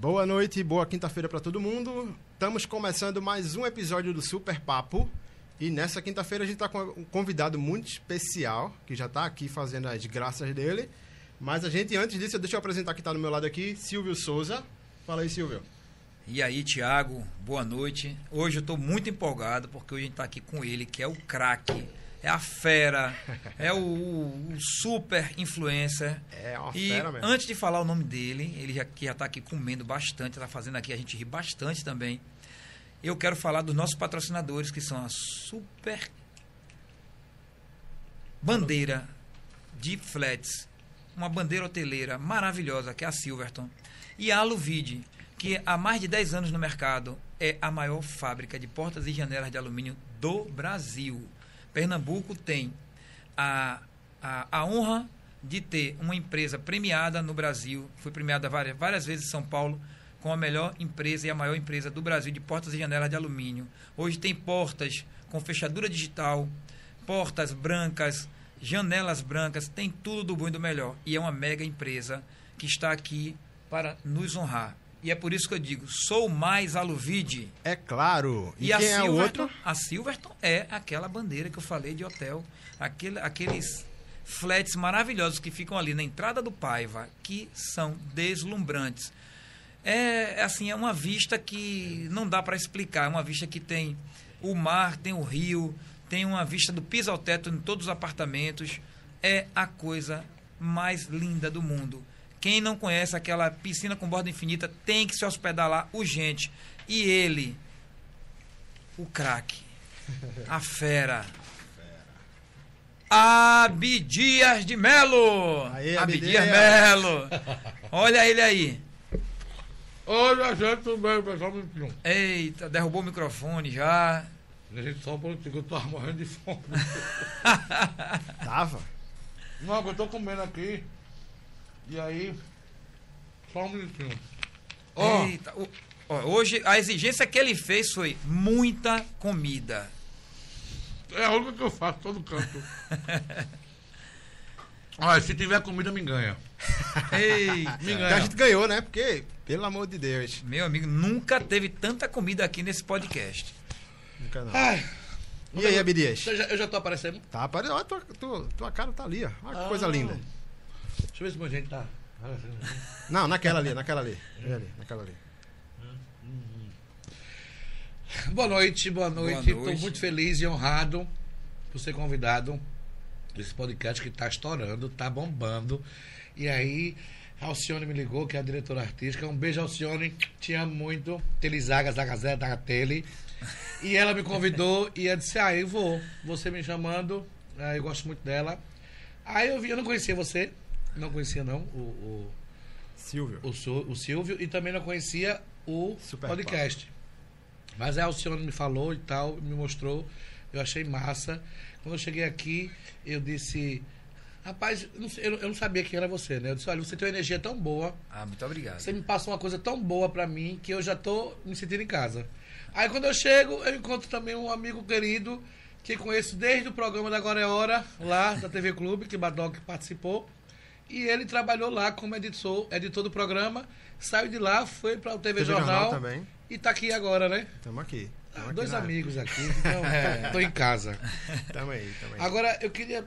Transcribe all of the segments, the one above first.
Boa noite boa quinta-feira para todo mundo. Estamos começando mais um episódio do Super Papo. E nessa quinta-feira a gente está com um convidado muito especial, que já está aqui fazendo as graças dele. Mas a gente, antes disso, deixa eu apresentar que está do meu lado aqui, Silvio Souza. Fala aí, Silvio. E aí, Tiago, boa noite. Hoje eu estou muito empolgado porque hoje a gente está aqui com ele, que é o craque, é a fera, é o, o super influencer. É uma e fera mesmo. antes de falar o nome dele, ele já, que já está aqui comendo bastante, está fazendo aqui a gente rir bastante também. Eu quero falar dos nossos patrocinadores, que são a Super Bandeira de Flats, uma bandeira hoteleira maravilhosa, que é a Silverton, e a Aluvide, que há mais de 10 anos no mercado é a maior fábrica de portas e janelas de alumínio do Brasil. Pernambuco tem a, a, a honra de ter uma empresa premiada no Brasil, foi premiada várias, várias vezes em São Paulo, com a melhor empresa e a maior empresa do Brasil de portas e janelas de alumínio. Hoje tem portas com fechadura digital, portas brancas, janelas brancas, tem tudo do bom e do melhor. E é uma mega empresa que está aqui para nos honrar. E é por isso que eu digo, sou mais Aluvide. É claro. E, E, a quem é o outro? a Silverton é aquela bandeira que eu falei de hotel, aquele, aqueles flats maravilhosos que ficam ali na entrada do Paiva, que são deslumbrantes. É assim, é uma vista que não dá para explicar, é uma vista que tem o mar, tem o rio, tem uma vista do piso ao teto em todos os apartamentos. É a coisa mais linda do mundo. Quem não conhece aquela piscina com borda infinita tem que se hospedar lá urgente. E ele, o craque, a fera. Abdias de Melo! Aê, Abdias Abdias. Melo! Olha ele aí. Olha, gente, tudo bem, pessoal? Um minutinho. Eita, derrubou o microfone já. Gente, só um minutinho, que eu tô morrendo de fome. Tava. Não, eu tô comendo aqui. E aí, só um minutinho. Ó, Eita, o- ó, hoje a exigência que ele fez foi muita comida. é a única que eu faço, todo canto. Olha, se tiver comida, me ganha. Ei, Me Então a ganha. gente ganhou, né? Porque, pelo amor de Deus. meu amigo, nunca teve tanta comida aqui nesse podcast. Nunca não. Ai, E aí, eu já, eu já tô aparecendo. Tá aparecendo. Olha, tua, tua, tua cara tá ali, ó. Olha que coisa Ah. linda. Deixa eu ver se meu gente tá. Não, naquela ali, naquela ali. Ali, naquela ali. Boa noite, boa noite. Estou muito feliz e honrado por ser convidado desse podcast que está estourando, está bombando. E aí, a Alcione me ligou, que é a diretora artística. Um beijo, Alcione. Te amo muito. Telizaga, Zaga Zé, da Tele. E ela me convidou e eu disse: Ah, eu vou. Você me chamando. ah, eu gosto muito dela. Aí eu vi, eu não conhecia você. Não conhecia, não, o, o, Silvio. o, o Silvio. E também não conhecia o Super podcast. Mas aí a Alcione me falou e tal, me mostrou, eu achei massa. Quando eu cheguei aqui, eu disse, rapaz, eu não, sabia quem era você, né? Eu disse, olha, você tem uma energia tão boa, Ah, muito obrigado. você me passou uma coisa tão boa pra mim que eu já tô me sentindo em casa. Aí quando eu chego, eu encontro também um amigo querido que conheço desde o programa da Agora é Hora, lá da TV Clube, que Badoc participou. E ele trabalhou lá como editor, editor do programa, saiu de lá, foi para o TV, TV Jornal, Jornal também. e tá aqui agora, né? Tamo aqui. Tamo aqui Dois na- amigos aqui, então tô, tô em casa. Tamo aí, tamo aí. Agora, eu queria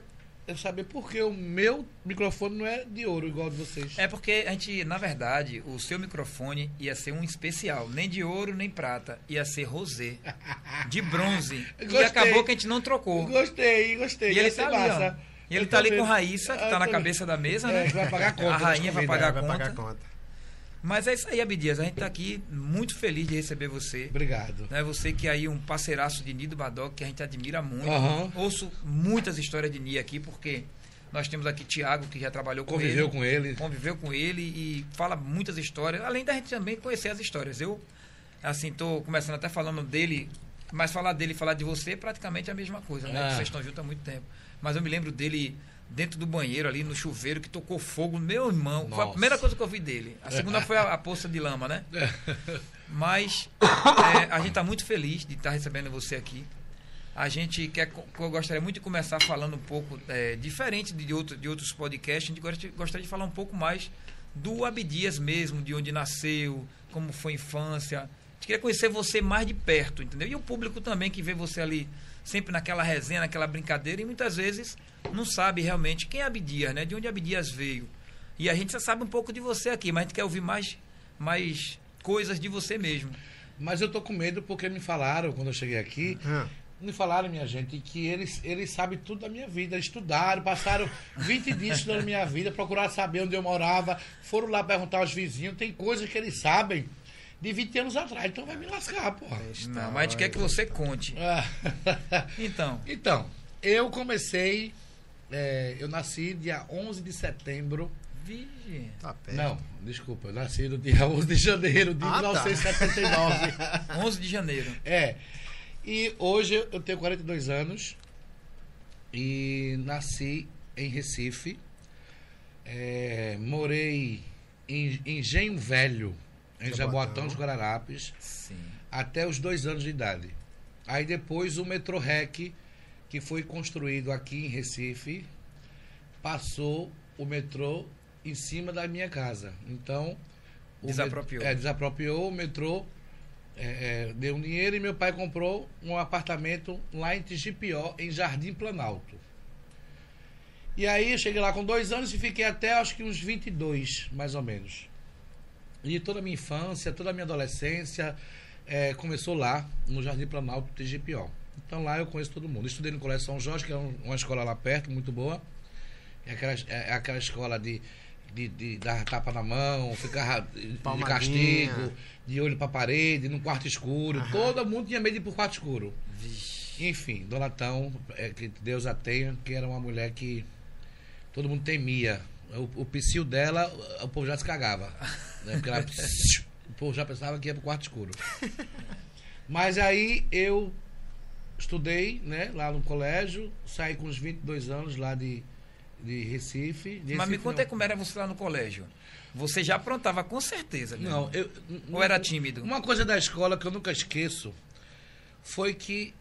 saber por que o meu microfone não é de ouro igual o de vocês. É porque a gente, na verdade, o seu microfone ia ser um especial, nem de ouro nem prata, ia ser rosé, de bronze. E acabou que a gente não trocou. Gostei, gostei. E ele ia ser tá ali, massa. ó. E ele Eu tá ali com. Raíssa, que tá na cabeça da mesa, É, né? que vai pagar a conta A rainha vai pagar a Vai conta. pagar a conta. Mas é isso aí, Abdias. A gente tá aqui muito feliz de receber você. Obrigado. Né? Você que é aí um parceiraço de Nido Badoc, que a gente admira muito. Aham. Ouço muitas histórias de Ni aqui, porque nós temos aqui Tiago, que já trabalhou com Conviveu ele. com ele. conviveu com ele e fala muitas histórias, além da gente também conhecer as histórias. Eu, assim, tô começando até falando dele, mas falar dele e falar de você é praticamente a mesma coisa, né? Ah. Vocês estão juntos há muito tempo. Mas eu me lembro dele dentro do banheiro ali no chuveiro que tocou fogo meu irmão. Foi a Nossa. primeira coisa que eu vi dele. A segunda foi a, a poça de lama, né? Mas é, a gente está muito feliz de estar recebendo você aqui. A gente quer, eu gostaria muito de começar falando um pouco é, diferente de, outro, de outros podcasts. A gente gosta- gostaria de falar um pouco mais do Abdias mesmo, de onde nasceu, como foi a infância. A gente queria conhecer você mais de perto, entendeu? E o público também que vê você ali sempre naquela resenha, naquela brincadeira, e muitas vezes não sabe realmente quem é Abdias, né? De onde Abdias veio. E a gente já sabe um pouco de você aqui, mas a gente quer ouvir mais, mais coisas de você mesmo. Mas eu tô com medo porque me falaram, quando eu cheguei aqui, Ah, me falaram, minha gente, que eles, eles sabem tudo da minha vida. Estudaram, passaram 20 dias estudando minha vida, procuraram saber onde eu morava, foram lá perguntar aos vizinhos. Tem coisas que eles sabem de 20 anos atrás, então vai me lascar, porra. Não, mas a gente quer que você conte. Então, Então, eu comecei. é, eu nasci dia 11 de setembro. vige. tá perto. Não, desculpa, eu nasci no dia 11 de janeiro de Ah, tá. 1979. 11 de janeiro. É. E hoje eu tenho 42 anos e nasci em Recife. É, morei em Engenho Velho, em Jaboatão. Dos Guararapes, Sim. até os dois anos de idade. Aí depois o Metro Rec, que foi construído aqui em Recife, passou o metrô em cima da minha casa. Então. Desapropriou. met- É, desapropriou o metrô, é, é, deu um dinheiro e meu pai comprou um apartamento lá em Tigipió, em Jardim Planalto. E aí eu cheguei lá com dois anos e fiquei até acho que uns 22, mais ou menos. E toda a minha infância, toda a minha adolescência eh, começou lá, no Jardim Planalto TGPO. Então lá eu conheço todo mundo. Estudei no Colégio São Jorge, que é um- uma escola lá perto, muito boa. É aquela, é aquela escola de, de, de dar tapa na mão, ficar de castigo, de olho pra parede, num quarto escuro. Aham. Todo mundo tinha medo de ir pro quarto escuro. Vixe. Enfim, Dona Tão, é, que Deus a tenha, que era uma mulher que todo mundo temia. O, o psil dela, o povo já se cagava. Né? Porque ela, o povo já pensava que ia pro quarto escuro. Mas aí eu estudei né, lá no colégio, saí com uns 22 anos lá de, de Recife. De Mas me Recife, conta aí como era você lá no colégio. Você já aprontava com certeza, né? Não, eu. Ou era tímido? Uma coisa da escola que eu nunca esqueço foi que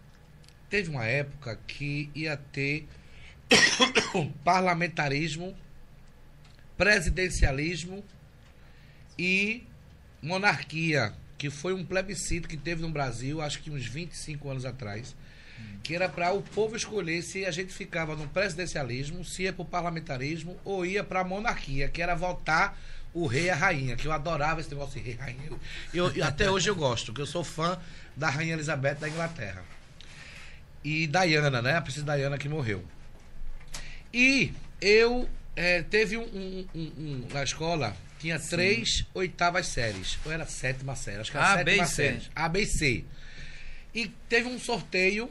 teve uma época que ia ter parlamentarismo, presidencialismo e monarquia, que foi um plebiscito que teve no Brasil, acho que uns 25 anos atrás, que era para o povo escolher se a gente ficava no presidencialismo, se ia para o parlamentarismo ou ia para a monarquia, que era votar o rei e a rainha, que eu adorava esse negócio de rei e rainha. Eu, eu- até hoje eu gosto, que eu sou fã da rainha Elizabeth da Inglaterra. E Diana, né? A princesa Diana que morreu. E eu eh, teve um, um- um- na escola tinha três oitavas séries. Ou era sétima série, acho que era a B sétima C. série. A, B e C. E teve um sorteio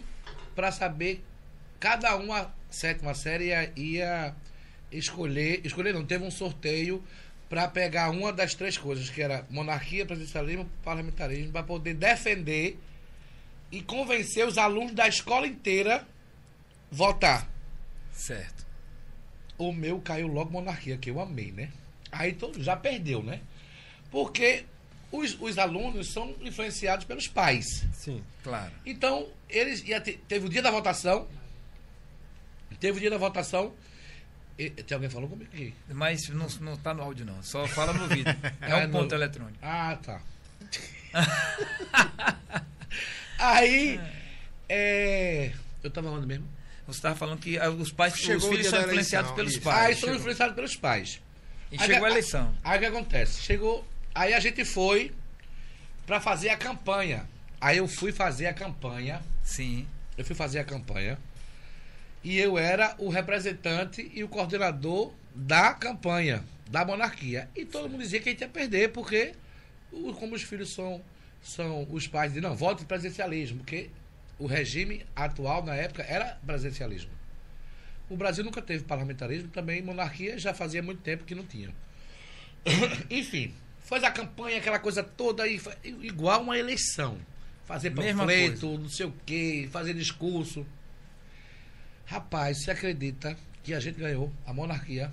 para saber cada uma sétima série ia, ia escolher, escolher não, teve um sorteio para pegar uma das três coisas, que era monarquia, presidencialismo, parlamentarismo, para poder defender e convencer os alunos da escola inteira votar. Certo. O meu caiu logo monarquia, que eu amei, né? Aí to- já perdeu, né? Porque os, os alunos são influenciados pelos pais. Sim. Claro. Então, eles ia teve o dia da votação. Teve o dia da votação. E, tem alguém falando comigo aqui? Mas não, não tá no áudio, não. Só fala no vídeo. É um ponto no- eletrônico. Ah, tá. Aí, é, eu tava onde mesmo? Você estava falando que ah, os pais, Chegou os filhos são influenciados eleição, pelos isso. Ah, pais. eles são influenciados pelos pais. E Aí, chegou a eleição. Aí o que acontece? Chegou. Aí a gente foi pra fazer a campanha. Aí eu fui fazer a campanha. Sim. Eu fui fazer a campanha. E eu era o representante e o coordenador da campanha, da monarquia. E todo mundo dizia que a gente ia perder, porque como os filhos são, são os pais de não, voto presidencialismo, porque o regime atual na época era presidencialismo. O Brasil nunca teve parlamentarismo, também monarquia já fazia muito tempo que não tinha. Enfim, faz a campanha, aquela coisa toda aí, igual uma eleição. Fazer panfleto, não sei o quê, fazer discurso. Rapaz, você acredita que a gente ganhou a monarquia?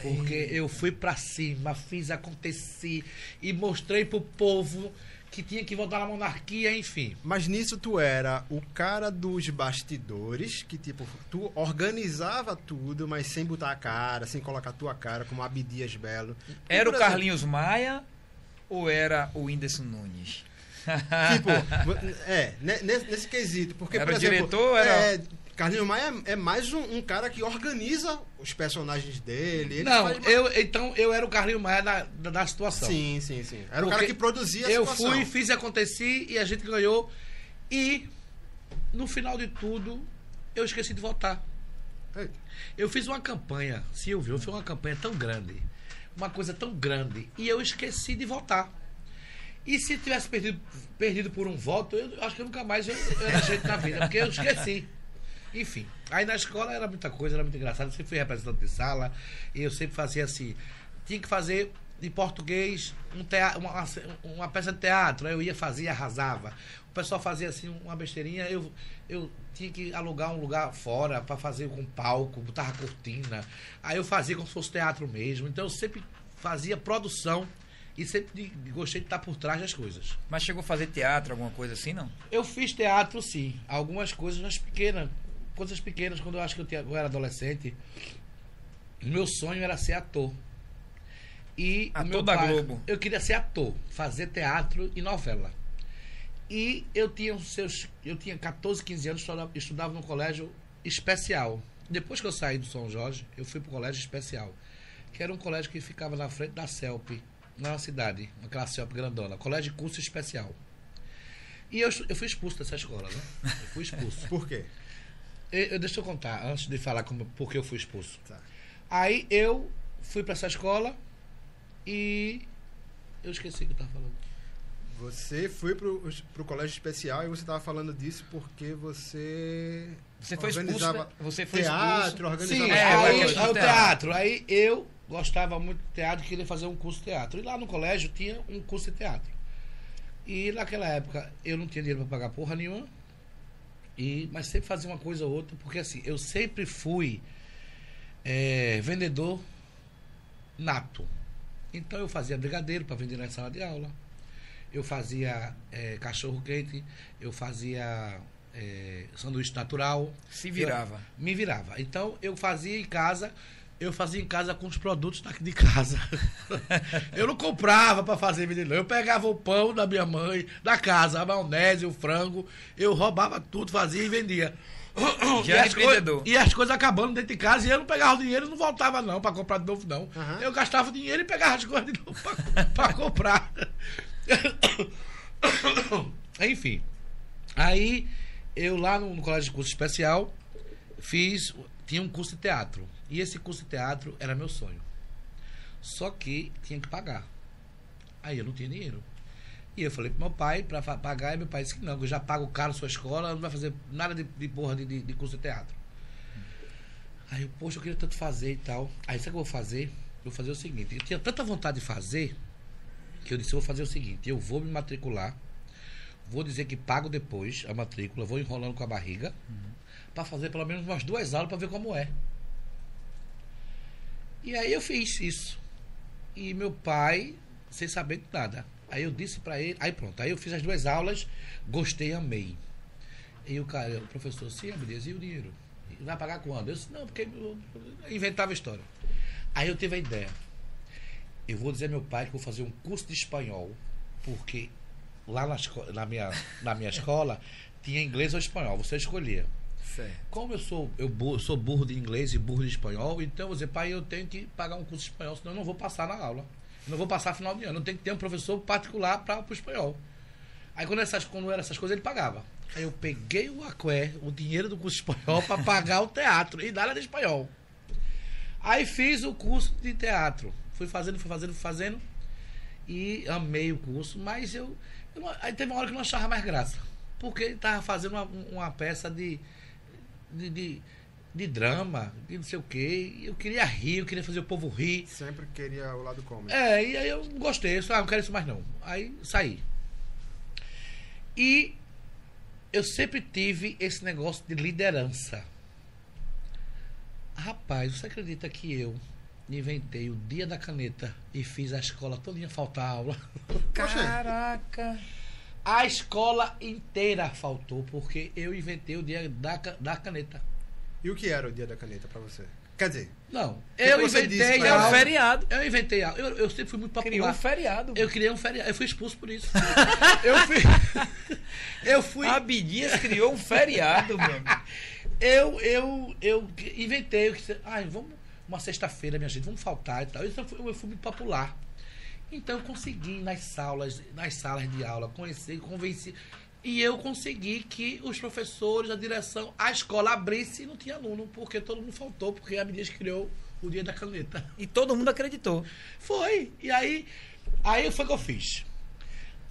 Porque eu fui pra cima, fiz acontecer e mostrei pro povo que tinha que voltar na monarquia, enfim. Mas nisso tu era o cara dos bastidores, que tipo, tu organizava tudo, mas sem botar a cara, sem colocar a tua cara, como Abdias Belo. Era o exemplo, Carlinhos Maia ou era o Whindersson Nunes? Tipo, é, ne- nesse, nesse quesito. Porque, Era por o exemplo, diretor, era- é, Carlinhos Maia é, é mais um, um cara que organiza os personagens dele. ele não, eu, então eu era o Carlinho Maia da, da, da situação. Sim, sim, sim. Era o cara Porque que produzia a Eu situação. fui, fiz acontecer e a gente ganhou. E no final de tudo, eu esqueci de votar. Eita. Eu fiz uma campanha, Silvio, eu fiz uma campanha tão grande, uma coisa tão grande, e eu esqueci de votar. E se tivesse perdido, perdido por um voto, eu acho que eu nunca mais eu, eu era gente na vida, porque eu esqueci. Enfim, aí na escola era muita coisa, era muito engraçado. Eu sempre fui representante de sala, e eu sempre fazia assim: tinha que fazer em português um teatro, uma, uma peça de teatro. Aí eu ia fazer e arrasava. O pessoal fazia assim uma besteirinha, eu, eu tinha que alugar um lugar fora para fazer com palco, botava cortina. Aí eu fazia como se fosse teatro mesmo. Então eu sempre fazia produção e sempre gostei de estar por trás das coisas. Mas chegou a fazer teatro, alguma coisa assim, não? Eu fiz teatro, sim. Algumas coisas, mas pequenas. Coisas pequenas, quando eu acho que eu, tinha, eu era adolescente. Meu sonho era ser ator. E o Ator da pai- Globo. Eu queria ser ator, fazer teatro e novela. E eu tinha seus. Eu tinha 14, 15 anos, estudava, estudava num colégio especial. Depois que eu saí do São Jorge, eu fui pro colégio especial. Que era um colégio que ficava na frente da CELP, na cidade, aquela CELP grandona, colégio de curso especial. E eu, eu fui expulso dessa escola, né? Eu fui expulso. Por quê? Eu, eu- deixa eu contar, antes de falar como, por que eu fui expulso. Tá. Aí eu fui para essa escola e eu esqueci o que eu tava falando. Você foi pro, pro colégio especial e você estava falando disso porque você. Você foi expulso. né? Você foi teatro, expulso. organizava Sim, é, aí, o do teatro. Aí eu gostava muito de teatro e queria fazer um curso de teatro. E lá no colégio tinha um curso de teatro. E naquela época eu não tinha dinheiro para pagar porra nenhuma. E, mas sempre fazia uma coisa ou outra, porque assim, eu sempre fui eh, vendedor nato. Então eu fazia brigadeiro para vender na sala de aula. Eu fazia eh, cachorro quente, eu fazia eh, sanduíche natural. Se virava. Me virava. Então eu fazia em casa, eu fazia em casa com os produtos daqui de casa. eu não comprava para fazer menino. Eu pegava o pão da minha mãe, da casa, a maionese, o frango, eu roubava tudo, fazia e vendia. Já e, as e as coisas acabando dentro de casa e eu não pegava o dinheiro e não voltava não para comprar de novo não. Aham. Eu gastava o dinheiro e pegava as coisas de novo para comprar. Enfim. Aí, eu lá no, no colégio de curso especial, fiz. Tinha um curso de teatro. E esse curso de teatro era meu sonho. Só que tinha que pagar. Aí eu não tinha dinheiro. E eu falei pro meu pai pra fa- pagar, e meu pai disse que não, que eu já pago caro sua escola, não vai fazer nada de, de porra de, de, curso de teatro. Aí eu, poxa, eu queria tanto fazer e tal. Aí sabe o que eu vou fazer? Eu vou fazer o seguinte, eu tinha tanta vontade de fazer, que eu disse, eu vou fazer o seguinte, eu vou me matricular, vou dizer que pago depois a matrícula, vou enrolando com a barriga, pra fazer pelo menos umas duas aulas pra ver como é. E aí eu fiz isso. E meu pai, sem saber de nada. Aí eu disse pra ele, aí pronto, aí eu fiz as duas aulas, gostei, amei. E o cara, o professor, sim, Abdias, e o dinheiro? Vai pagar quando? Eu disse, não, porque eu inventava história. Aí eu tive a ideia. Eu vou dizer ao meu pai que vou fazer um curso de espanhol, porque lá na, na, minha, na minha escola tinha inglês ou espanhol, você escolhia. Certo. Como eu sou, eu bu- sou burro de inglês e burro de espanhol, então eu vou dizer, pai, eu tenho que pagar um curso de espanhol, senão eu não vou passar na aula. Eu não vou passar final de ano. Eu tenho que ter um professor particular para o espanhol. Aí quando, essas, quando essas coisas, ele pagava. Aí eu peguei o aqué, o dinheiro do curso de espanhol, para pagar o teatro e dar de espanhol. Aí fiz o curso de teatro. Fui fazendo, fui fazendo, fui fazendo. E amei o curso, mas eu. eu não- aí teve uma hora que eu não achava mais graça. Porque ele estava fazendo uma, uma peça de, de, de, de drama, de não sei o quê. Eu queria rir, eu queria fazer o povo rir. Sempre queria o lado cômico. É, e aí eu gostei, eu disse, ah, não quero isso mais não. Aí saí. E eu sempre tive esse negócio de liderança. Rapaz, você acredita que eu inventei o dia da caneta e fiz a escola todinha faltar aula? Caraca. A escola inteira faltou, porque eu inventei o dia da, da caneta. E o que era o dia da caneta pra você? Quer dizer, Não, eu inventei disse É um feriado. Eu inventei algo. Eu, eu sempre fui muito popular. Criou um feriado. Eu criei um feriado. Eu fui expulso por isso. eu fui. eu fui. Abdias criou um feriado, meu amigo. Eu, eu, eu inventei. Eu disse, vamos. Uma sexta-feira, minha gente, vamos faltar e tal. Eu fui, eu fui muito popular. Então, eu consegui nas salas, nas salas de aula, conhecer, convenci. E eu consegui que os professores, a direção, a escola abrisse e não tinha aluno, porque todo mundo faltou, porque a Abdias criou o dia da caneta. E todo mundo acreditou. Foi. E aí, aí foi o que eu fiz.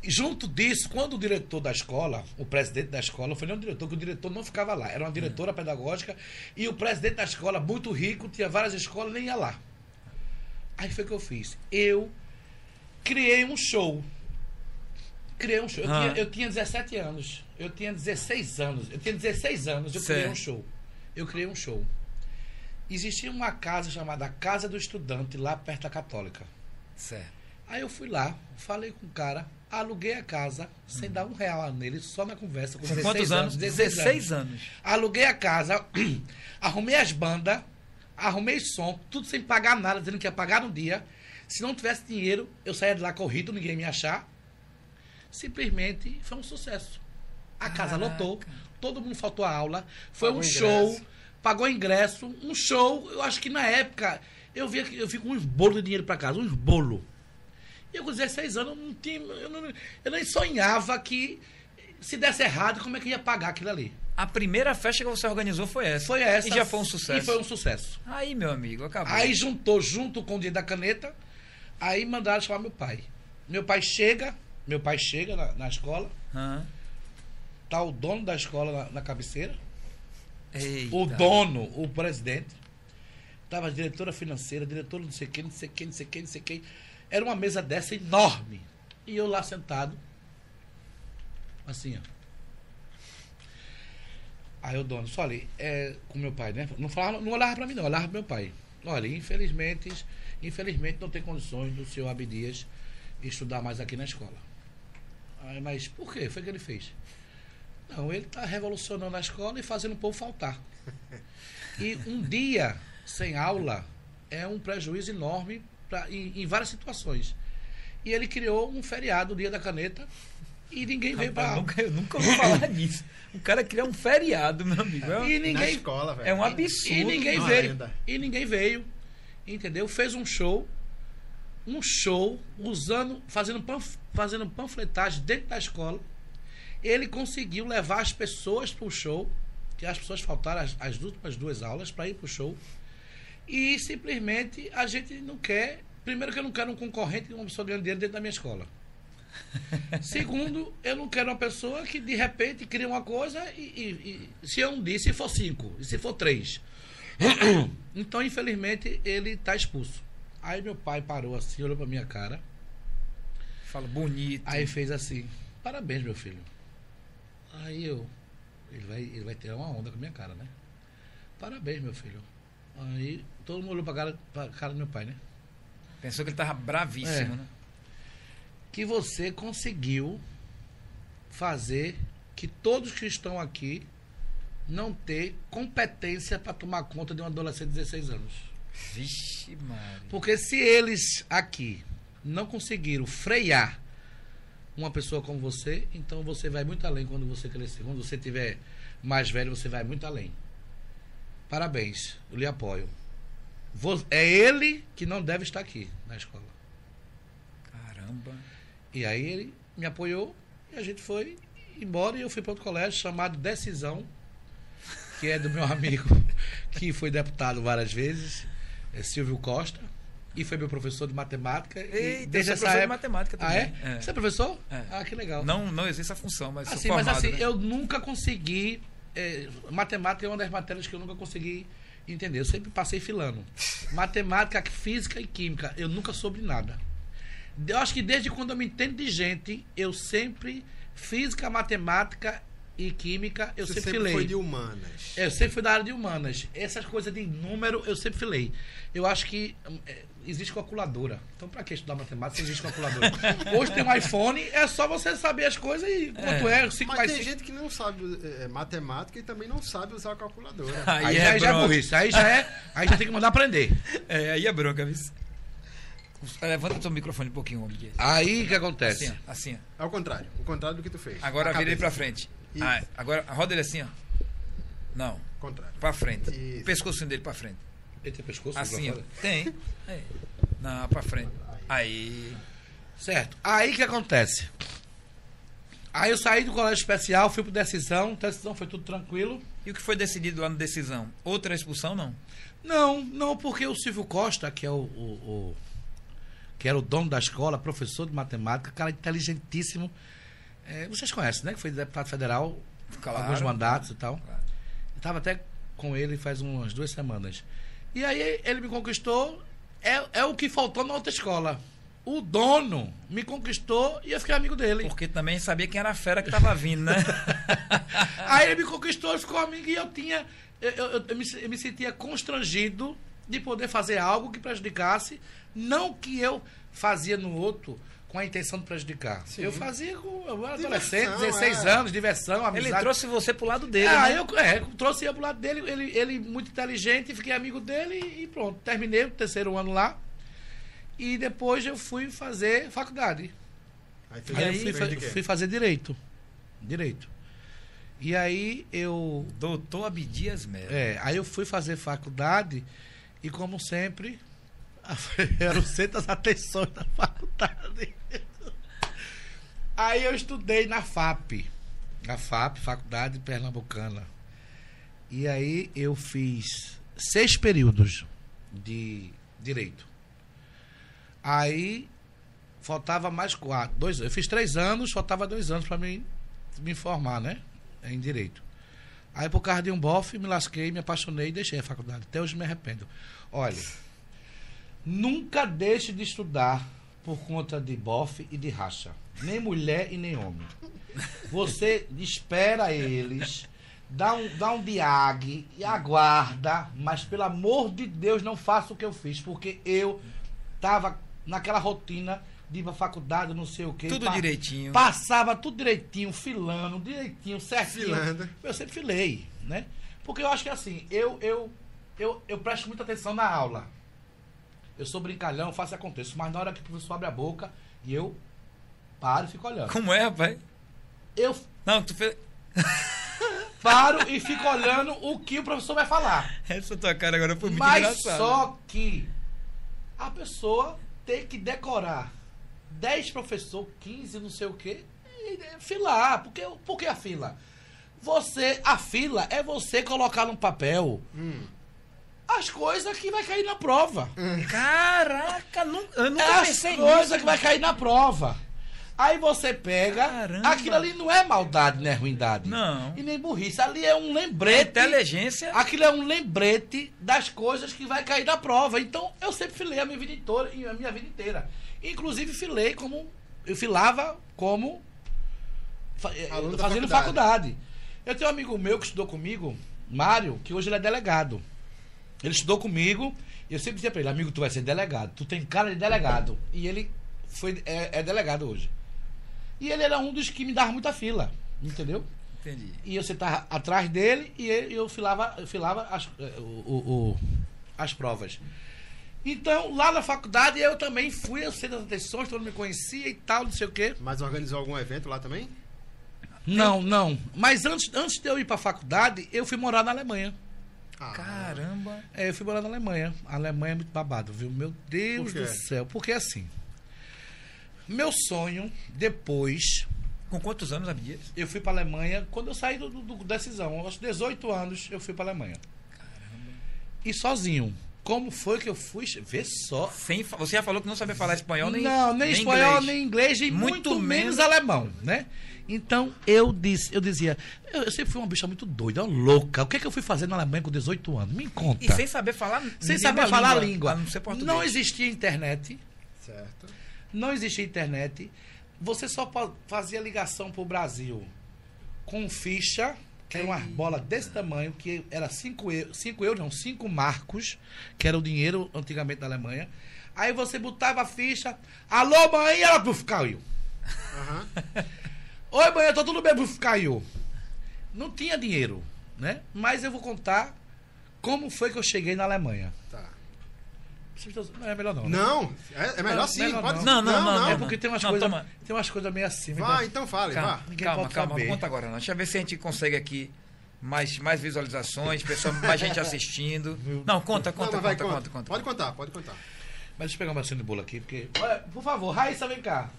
Junto disso, quando o diretor da escola, o presidente da escola, não foi nem o diretor, que o diretor não ficava lá, era uma diretora pedagógica, e o presidente da escola, muito rico, tinha várias escolas, nem ia lá. Aí foi o que eu fiz. Eu criei um show. Criei um show. Eu, Ah. tinha, eu tinha 17 anos. Eu tinha 16 anos. Eu tinha 16 anos, eu criei Certo. um show. Eu criei um show. Existia uma casa chamada Casa do Estudante, lá perto da Católica. Certo. Aí eu fui lá, falei com o cara, aluguei a casa, sem dar um real nele, só na conversa. Com, Com 16 quantos anos? 16 anos. Aluguei a casa, arrumei as bandas, arrumei som, tudo sem pagar nada, dizendo que ia pagar no dia. Se não tivesse dinheiro, eu saía de lá corrido, ninguém me achar. Simplesmente foi um sucesso. A casa Caraca. lotou, todo mundo faltou a aula, foi Pagou um ingresso. show, pagou ingresso, um show. Eu acho que na época eu via que eu fico uns bolos de dinheiro para casa, uns bolos. E eu com 16 anos eu não tinha, eu, não- eu nem sonhava que se desse errado, como é que ia pagar aquilo ali. A primeira festa que você organizou foi essa. Foi essa. E já foi um sucesso. E foi um sucesso. Aí, meu amigo, acabou. Aí juntou junto com o dia da caneta, aí mandaram chamar meu pai. Meu pai chega, meu pai chega na, na escola, Hã? tá o dono da escola na, na cabeceira, Eita. o dono, o presidente, tava a diretora financeira, diretora não sei quem, não sei quem, não sei quem, não sei quem. Era uma mesa dessa enorme. E eu lá sentado, assim, ó. Aí o dono, só ali, é, com meu pai, né? Não, falava, não olhava pra mim, não, olhava pro meu pai. Olha, infelizmente, infelizmente não tem condições do senhor Abdias estudar mais aqui na escola. Aí, mas por quê? Foi o que ele fez. Não, ele está revolucionando a escola e fazendo o povo faltar. E um dia sem aula é um prejuízo enorme pra, em, em várias situações. E ele criou um feriado, o dia da caneta, e ninguém veio para eu nunca, eu nunca ouvi falar nisso. O cara criar um feriado, meu amigo. É, E na ninguém, escola, velho. é um absurdo. e ninguém uma veio. E ninguém veio. Entendeu? Fez um show. Um show usando, fazendo, panf, fazendo panfletagem dentro da escola. Ele conseguiu levar as pessoas para o show, que as pessoas faltaram as, as últimas duas aulas para ir para o show. E simplesmente a gente não quer. Primeiro que eu não quero um concorrente, uma pessoa ganhando dinheiro dentro da minha escola. Segundo, eu não quero uma pessoa que de repente cria uma coisa e, e- e se eu não disse, se for cinco, e se for três. Então, infelizmente, ele está expulso. Aí meu pai parou assim, olhou pra minha cara, Fala bonito. aí fez assim, parabéns, meu filho. Aí eu, ele vai, ele vai tirar uma onda com a minha cara, né? Parabéns, meu filho. Aí todo mundo olhou pra cara, pra cara do meu pai, né? Pensou que ele tava bravíssimo, É. né? que você conseguiu fazer que todos que estão aqui não ter competência para tomar conta de um adolescente de 16 anos. Vixe, Maria. Porque se eles aqui não conseguiram frear uma pessoa como você, então você vai muito além quando você crescer. Quando você tiver mais velho, você vai muito além. Parabéns, eu lhe apoio. É ele que não deve estar aqui na escola. Caramba. E aí ele me apoiou e a gente foi embora e eu fui para outro colégio chamado Decisão, que é do meu amigo, que foi deputado várias vezes, é Silvio Costa, e foi meu professor de matemática. e Eita, desde eu essa sou professor de época... matemática Ah, também. é? Você é professor? É. Ah, que legal. Não, não existe essa função, mas assim, mas formado, assim, né? eu nunca consegui. é, matemática é uma das matérias que eu nunca consegui entender. Eu sempre passei filando. matemática, física e química. Eu nunca soube nada. Eu acho que desde quando eu me entendo de gente, eu sempre. Física, matemática e química eu Você sempre, sempre filei. foi de humanas. Eu sempre fui da área de humanas. Essas coisas de número eu sempre filei. Eu acho que hum, é, existe calculadora. Então, pra que estudar matemática se existe calculadora? Hoje tem um iPhone, é só você saber as coisas e quanto é, 5 Mas mais tem 5. gente que não sabe é, matemática e também não sabe usar a calculadora. Aí, Aí, é já, já é burrice. Aí já é. Aí já tem que mandar aprender. É, aí é bronca, viu? Levanta o seu microfone um pouquinho, homem. Aí o que acontece? Assim, assim. É o contrário. O contrário do que tu fez. Agora ele pra frente. Ah, agora roda ele assim, ó. Não, Contrário. pra frente. Isso. O pescocinho dele pra frente. Ele tem pescoço? Assim, ó. Tem. É. Não, pra frente. Aí. Certo. Aí o que acontece? Aí eu saí do colégio especial, fui pro decisão, decisão foi tudo tranquilo. E o que foi decidido lá no decisão? Outra expulsão, não? Não, não, porque o Silvio Costa, que é o, o- o- que era o dono da escola, professor de matemática, cara inteligentíssimo. É, vocês conhecem, né? Que foi deputado federal, Claro. alguns mandatos e tal. Claro. Estava até com ele faz umas duas semanas. E aí ele me conquistou. É, é o que faltou na outra escola. O dono me conquistou e eu fiquei amigo dele. Porque também sabia quem era a fera que tava vindo, né? Aí ele me conquistou, ficou amigo e eu tinha. Eu, eu- eu me, eu me sentia constrangido de poder fazer algo que prejudicasse, não que eu fazia no outro com a intenção de prejudicar. Sim. Eu fazia com eu era adolescente, 16 é. anos, diversão, amizade. Ele trouxe você pro lado dele, Ah, né? eu é, trouxe eu pro lado dele, ele, ele muito inteligente, fiquei amigo dele e pronto. Terminei o terceiro ano lá. E depois eu fui fazer faculdade. Aí Aí eu fui, fui fazer direito. Direito. E aí eu. Doutor Abdias Melo. É, aí eu fui fazer faculdade e, como sempre, era o centro das atenções da faculdade. Aí eu estudei na FAP. Na FAP, Faculdade Pernambucana. E aí eu fiz seis períodos de direito. Aí faltava mais quatro. Dois, eu fiz três anos, faltava dois anos para me, me formar, né? Em direito. Aí por causa de um bofe, me lasquei, me apaixonei e deixei a faculdade. Até hoje me arrependo. Olha, nunca deixe de estudar por conta de bofe e de racha. Nem mulher e nem homem. Você espera eles, dá um, dá um diag e aguarda, mas pelo amor de Deus não faça o que eu fiz, porque eu tava naquela rotina de ir pra faculdade, não sei o quê. Tudo pa- direitinho. Passava tudo direitinho, filando, direitinho, certinho. Filando. Eu sempre filei, né? Porque eu acho que assim, eu, eu, eu, eu presto muita atenção na aula. Eu sou brincalhão, faço e aconteço, mas na hora que o professor abre a boca e eu paro e fico olhando. Como é, rapaz? Eu Não, tu fez. paro e fico olhando o que o professor vai falar. Essa tua cara agora foi muito Mas engraçada. só que a pessoa tem que decorar 10 professor, 15, não sei o quê, e filar. Porque, por que a fila? Você, a fila é você colocar num papel Hum. as coisas que vai cair na prova. Caraca, nu- eu nunca É as pensei coisas nisso. que vai cair na prova. Aí você pega, Caramba. aquilo ali não é maldade, não é ruindade. Não. E nem burrice. Ali é um lembrete. inteligência. Aquilo é um lembrete das coisas que vai cair na prova. Então, eu sempre filei a minha vida inteira, a minha vida inteira. Inclusive, filei como. Eu filava como. eh, Aluno da fazendo faculdade. faculdade. Eu tenho um amigo meu que estudou comigo, Mário, que hoje ele é delegado. Ele estudou comigo e eu sempre dizia pra ele, amigo, tu vai ser delegado. Tu tem cara de delegado. E ele foi, é, é delegado hoje. E ele era um dos que me dava muita fila. Entendeu? Entendi. e eu sentava atrás dele e ele- eu filava, eu filava as, eh, o, o- o- as provas. Então, lá na faculdade, eu também fui, eu sei das atenções, todo mundo me conhecia e tal, não sei o quê. Mas organizou algum evento lá também? Não, não. Mas antes, antes de eu ir pra faculdade, eu fui morar na Alemanha. Ah, Caramba. É, eu fui morar na Alemanha. A Alemanha é muito babado, viu? Meu Deus do céu. Porque assim, meu sonho, depois, Com quantos anos, Abdias? eu fui pra Alemanha, quando eu saí do, do, do decisão, aos 18 anos, eu fui pra Alemanha. E sozinho. Como foi que eu fui? Vê só. Sem, você já falou que não sabia falar espanhol nem não, nem, espanhol, inglês. nem inglês, e muito, Muito menos menos- alemão, né? Então, eu disse, eu dizia, eu, eu sempre fui uma bicha muito doida, uma louca. O que é que eu fui fazer na Alemanha com 18 anos? Me conta. E sem saber falar Sem saber falar a língua. A não. Não existia internet. Certo. Não existia internet. Você só fazia ligação pro Brasil com ficha, que era uma bola desse tamanho, que era 5 euros, cinco euros, não, 5 marcos, que era o dinheiro antigamente da Alemanha. Aí você botava a ficha, alô mãe, e ela puf, caiu. Aham. Oi mãe, tô tudo bem, puf, caiu. Não tinha dinheiro, né? Mas eu vou contar como foi que eu cheguei na Alemanha. Tá. Não é melhor não. né? Não, é, é melhor Não, sim. melhor pode... não. Não, não, não, É não. porque tem umas Não, coisas, tem umas coisas meio assim. Vai, então fale, Calma, vá. Ninguém calma, calma. saber. Conta agora, não. Deixa eu ver se a gente consegue aqui mais, mais visualizações, pessoal, mais gente assistindo. Não, conta, Não, conta, vai, conta, conta, conta. Pode contar, pode contar. Mas deixa eu pegar uma de bolo aqui, porque. Olha, por favor, Raíssa, vem cá.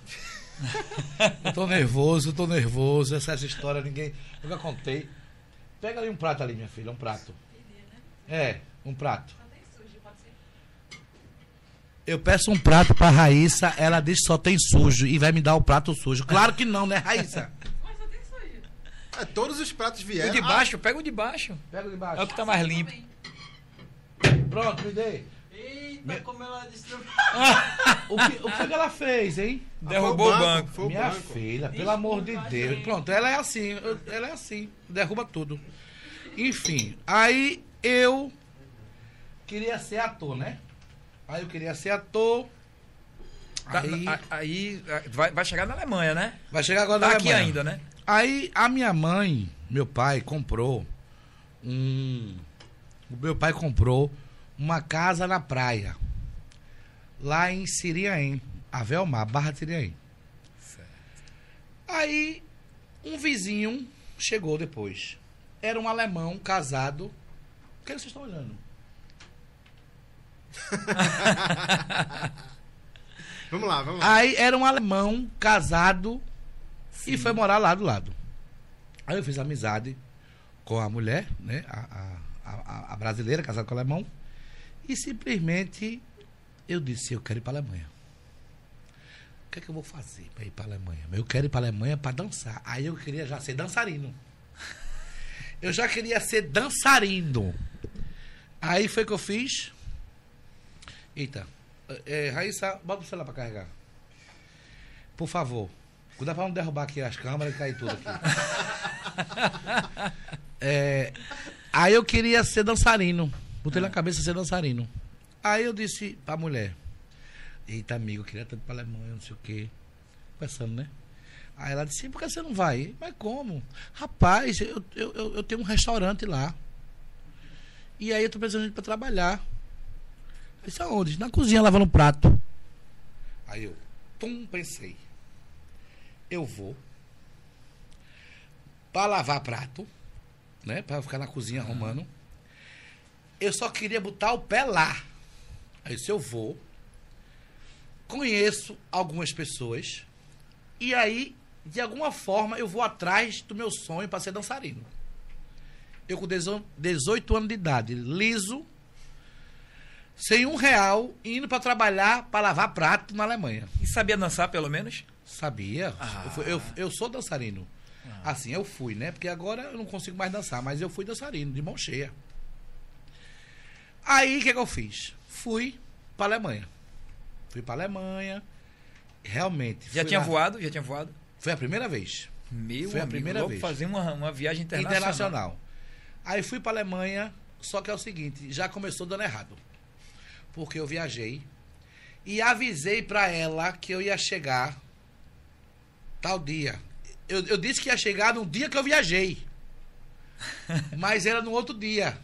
eu tô nervoso, tô nervoso. Essa, essa história ninguém. Nunca contei. Pega ali um prato ali, minha filha, um prato. É, um prato. Eu peço um prato pra Raíssa, ela diz que só tem sujo e vai me dar o prato sujo. Claro que não, né, Raíssa? É, todos os pratos O vieram. de baixo, pega o de baixo. Pega de É o baixo. que tá mais limpo. Pronto, me dê. Eita, como ela destruiu. O que, o que foi que ela fez, hein? Ah, Derrubou foi o banco. Foi o Minha banco. filha, pelo amor de Deus. Pronto, ela é assim, ela é assim, derruba tudo. Enfim, aí eu queria ser ator, né? Aí eu queria ser ator. Tá, Aí, aí a- vai, vai chegar na Alemanha, né? vai chegar agora Tá na aqui Alemanha. ainda, né? Aí a minha mãe, meu pai comprou um. O meu pai comprou uma casa na praia. Lá em Siriaém, Avelmar, Barra de Siriaém. Aí um vizinho chegou depois. Era um alemão casado. O que vocês estão olhando? Vamos lá, vamos lá. Aí era um alemão casado e foi morar lá do lado. Aí eu fiz amizade com a mulher, né? A, a, a, a brasileira, casada com o alemão. E simplesmente eu disse, eu quero ir para a Alemanha. O que é que eu vou fazer para ir para a Alemanha? Eu quero ir para a Alemanha para dançar. Aí eu queria já ser dançarino. Eu já queria ser dançarino. Aí foi que eu fiz. Eita. É, Raíssa, bota o celular para carregar. Por favor. Cuidado para não derrubar aqui as câmeras e cair tudo aqui. É, aí eu queria ser dançarino. Botei na cabeça ser dançarino. Aí eu disse pra mulher: Eita, amigo, eu queria tanto pra Alemanha, não sei o quê. Conversando, né? Aí ela disse: Por que você não vai? Mas como? Rapaz, eu, eu, eu, eu tenho um restaurante lá. E aí eu tô precisando de gente pra trabalhar. Eu disse: Aonde? Na cozinha, lavando prato. Aí eu, pum, pensei. Eu vou pra lavar prato, né? Pra ficar na cozinha arrumando. Eu só queria botar o pé lá. Aí se eu vou, conheço algumas pessoas e aí de alguma forma eu vou atrás do meu sonho para ser dançarino. Eu com 18 anos de idade, liso, sem um real, indo para trabalhar para lavar prato na Alemanha. E sabia dançar, pelo menos? Sabia? Ah. Eu, fui- eu, eu sou dançarino. Assim, eu fui, né? Porque agora eu não consigo mais dançar, mas eu fui dançarino, de mão cheia. Aí, o que, que eu fiz? Fui pra Alemanha. Fui pra Alemanha. Realmente. Já tinha lá. voado? Já tinha voado? Foi a primeira vez. Meu Foi a amigo, primeira vez. fazer uma, uma viagem internacional. Internacional. Aí fui pra Alemanha, só que é o seguinte, já começou dando errado. Porque eu viajei e avisei pra ela que eu ia chegar tal dia. Eu, eu disse que ia chegar no dia que eu viajei. Mas era no outro dia.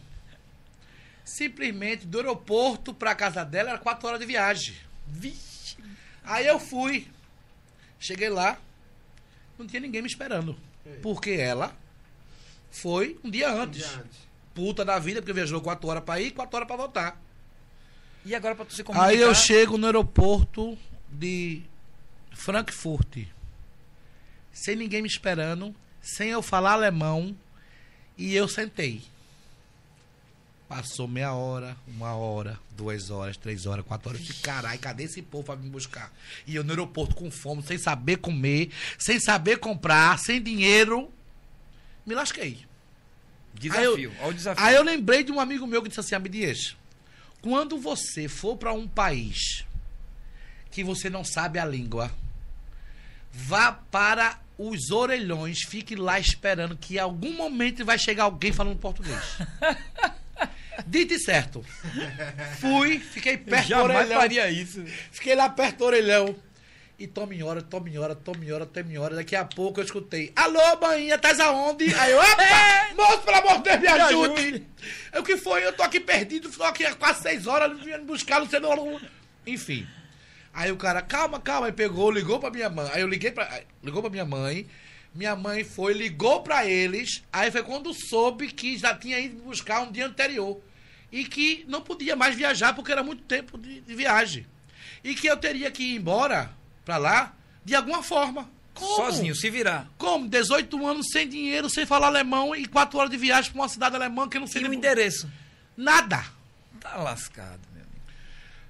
Simplesmente do aeroporto pra casa dela era quatro horas de viagem. Vixe. Aí eu fui. Cheguei lá, não tinha ninguém me esperando. Porque ela foi um dia antes. dia antes. Puta da vida, porque viajou quatro horas pra ir e quatro horas pra voltar. E agora pra tu se comunicar... Aí eu chego no aeroporto de Frankfurt, sem ninguém me esperando, sem eu falar alemão, e eu sentei. Passou meia hora, uma hora, duas horas, três horas, quatro horas. Eu disse, caralho, cadê esse povo pra me buscar? E eu no aeroporto com fome, sem saber comer, sem saber comprar, sem dinheiro, me lasquei. Desafio, olha o desafio. Aí eu lembrei de um amigo meu que disse assim, Abdias, quando você for para um país que você não sabe a língua, Vá para os orelhões, fique lá esperando que em algum momento vai chegar alguém falando português. Dito e certo. Fui, fiquei perto do orelhão. faria isso. Fiquei lá perto do orelhão. E tome hora, tome hora, tome hora, tome hora. Daqui a pouco eu escutei: Alô, maninha, estás aonde? Aí eu, opa! Moço, pelo amor de Deus, me ajude! Aí, O que foi? Eu tô aqui perdido, tô aqui há quase seis horas, vindo me buscar, não sei não. Enfim. Aí o cara, calma, calma. Aí pegou, ligou pra minha mãe. Aí eu liguei pra. Ligou pra minha mãe. Minha mãe foi, ligou pra eles. Aí foi quando soube que já tinha ido me buscar um dia anterior. E que não podia mais viajar porque era muito tempo de, de viagem. E que eu teria que ir embora pra lá de alguma forma. Como? Sozinho, se virar. Como? 18 anos sem dinheiro, sem falar alemão e 4 horas de viagem pra uma cidade alemã que eu não sei E o nem- endereço? Nada. Tá lascado, meu amigo.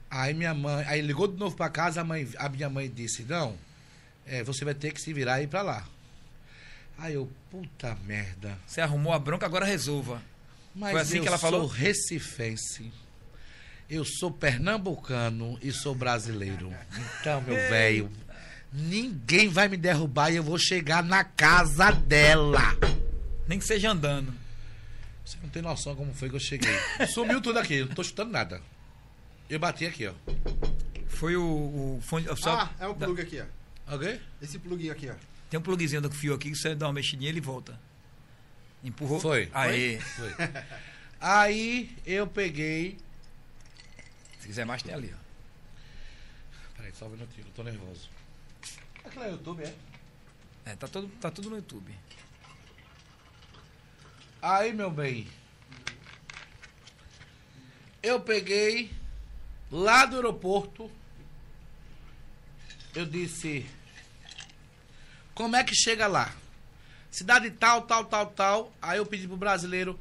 Aí minha mãe, aí ligou de novo pra casa, a, mãe, a minha mãe disse, não, é, você vai ter que se virar e ir pra lá. Aí eu, puta merda. Você arrumou a bronca, agora resolva. Mas Foi assim eu que ela sou falou? recifense. Eu sou pernambucano e sou brasileiro. Então, meu velho, ninguém vai me derrubar e eu vou chegar na casa dela. Nem que seja andando. Você não tem noção como foi que eu cheguei. Sumiu tudo aqui, não tô chutando nada. Eu bati aqui, ó. Foi o, o fone. o Ah, é um plug aqui, ó. Ok? Esse pluguinho aqui, ó. Tem um plugzinho do fio aqui que você dá uma mexidinha e ele volta. Empurrou? Foi. Aê. Foi. Aí eu peguei. Se quiser mais, tem ali, ó. Peraí, só um minutinho, eu tô nervoso. Aquilo é YouTube, é? É, tá, todo, tá tudo no YouTube. Aí, meu bem. Eu peguei lá do aeroporto. Eu disse: Como é que chega lá? Cidade tal, tal, tal, tal. Aí eu pedi pro brasileiro.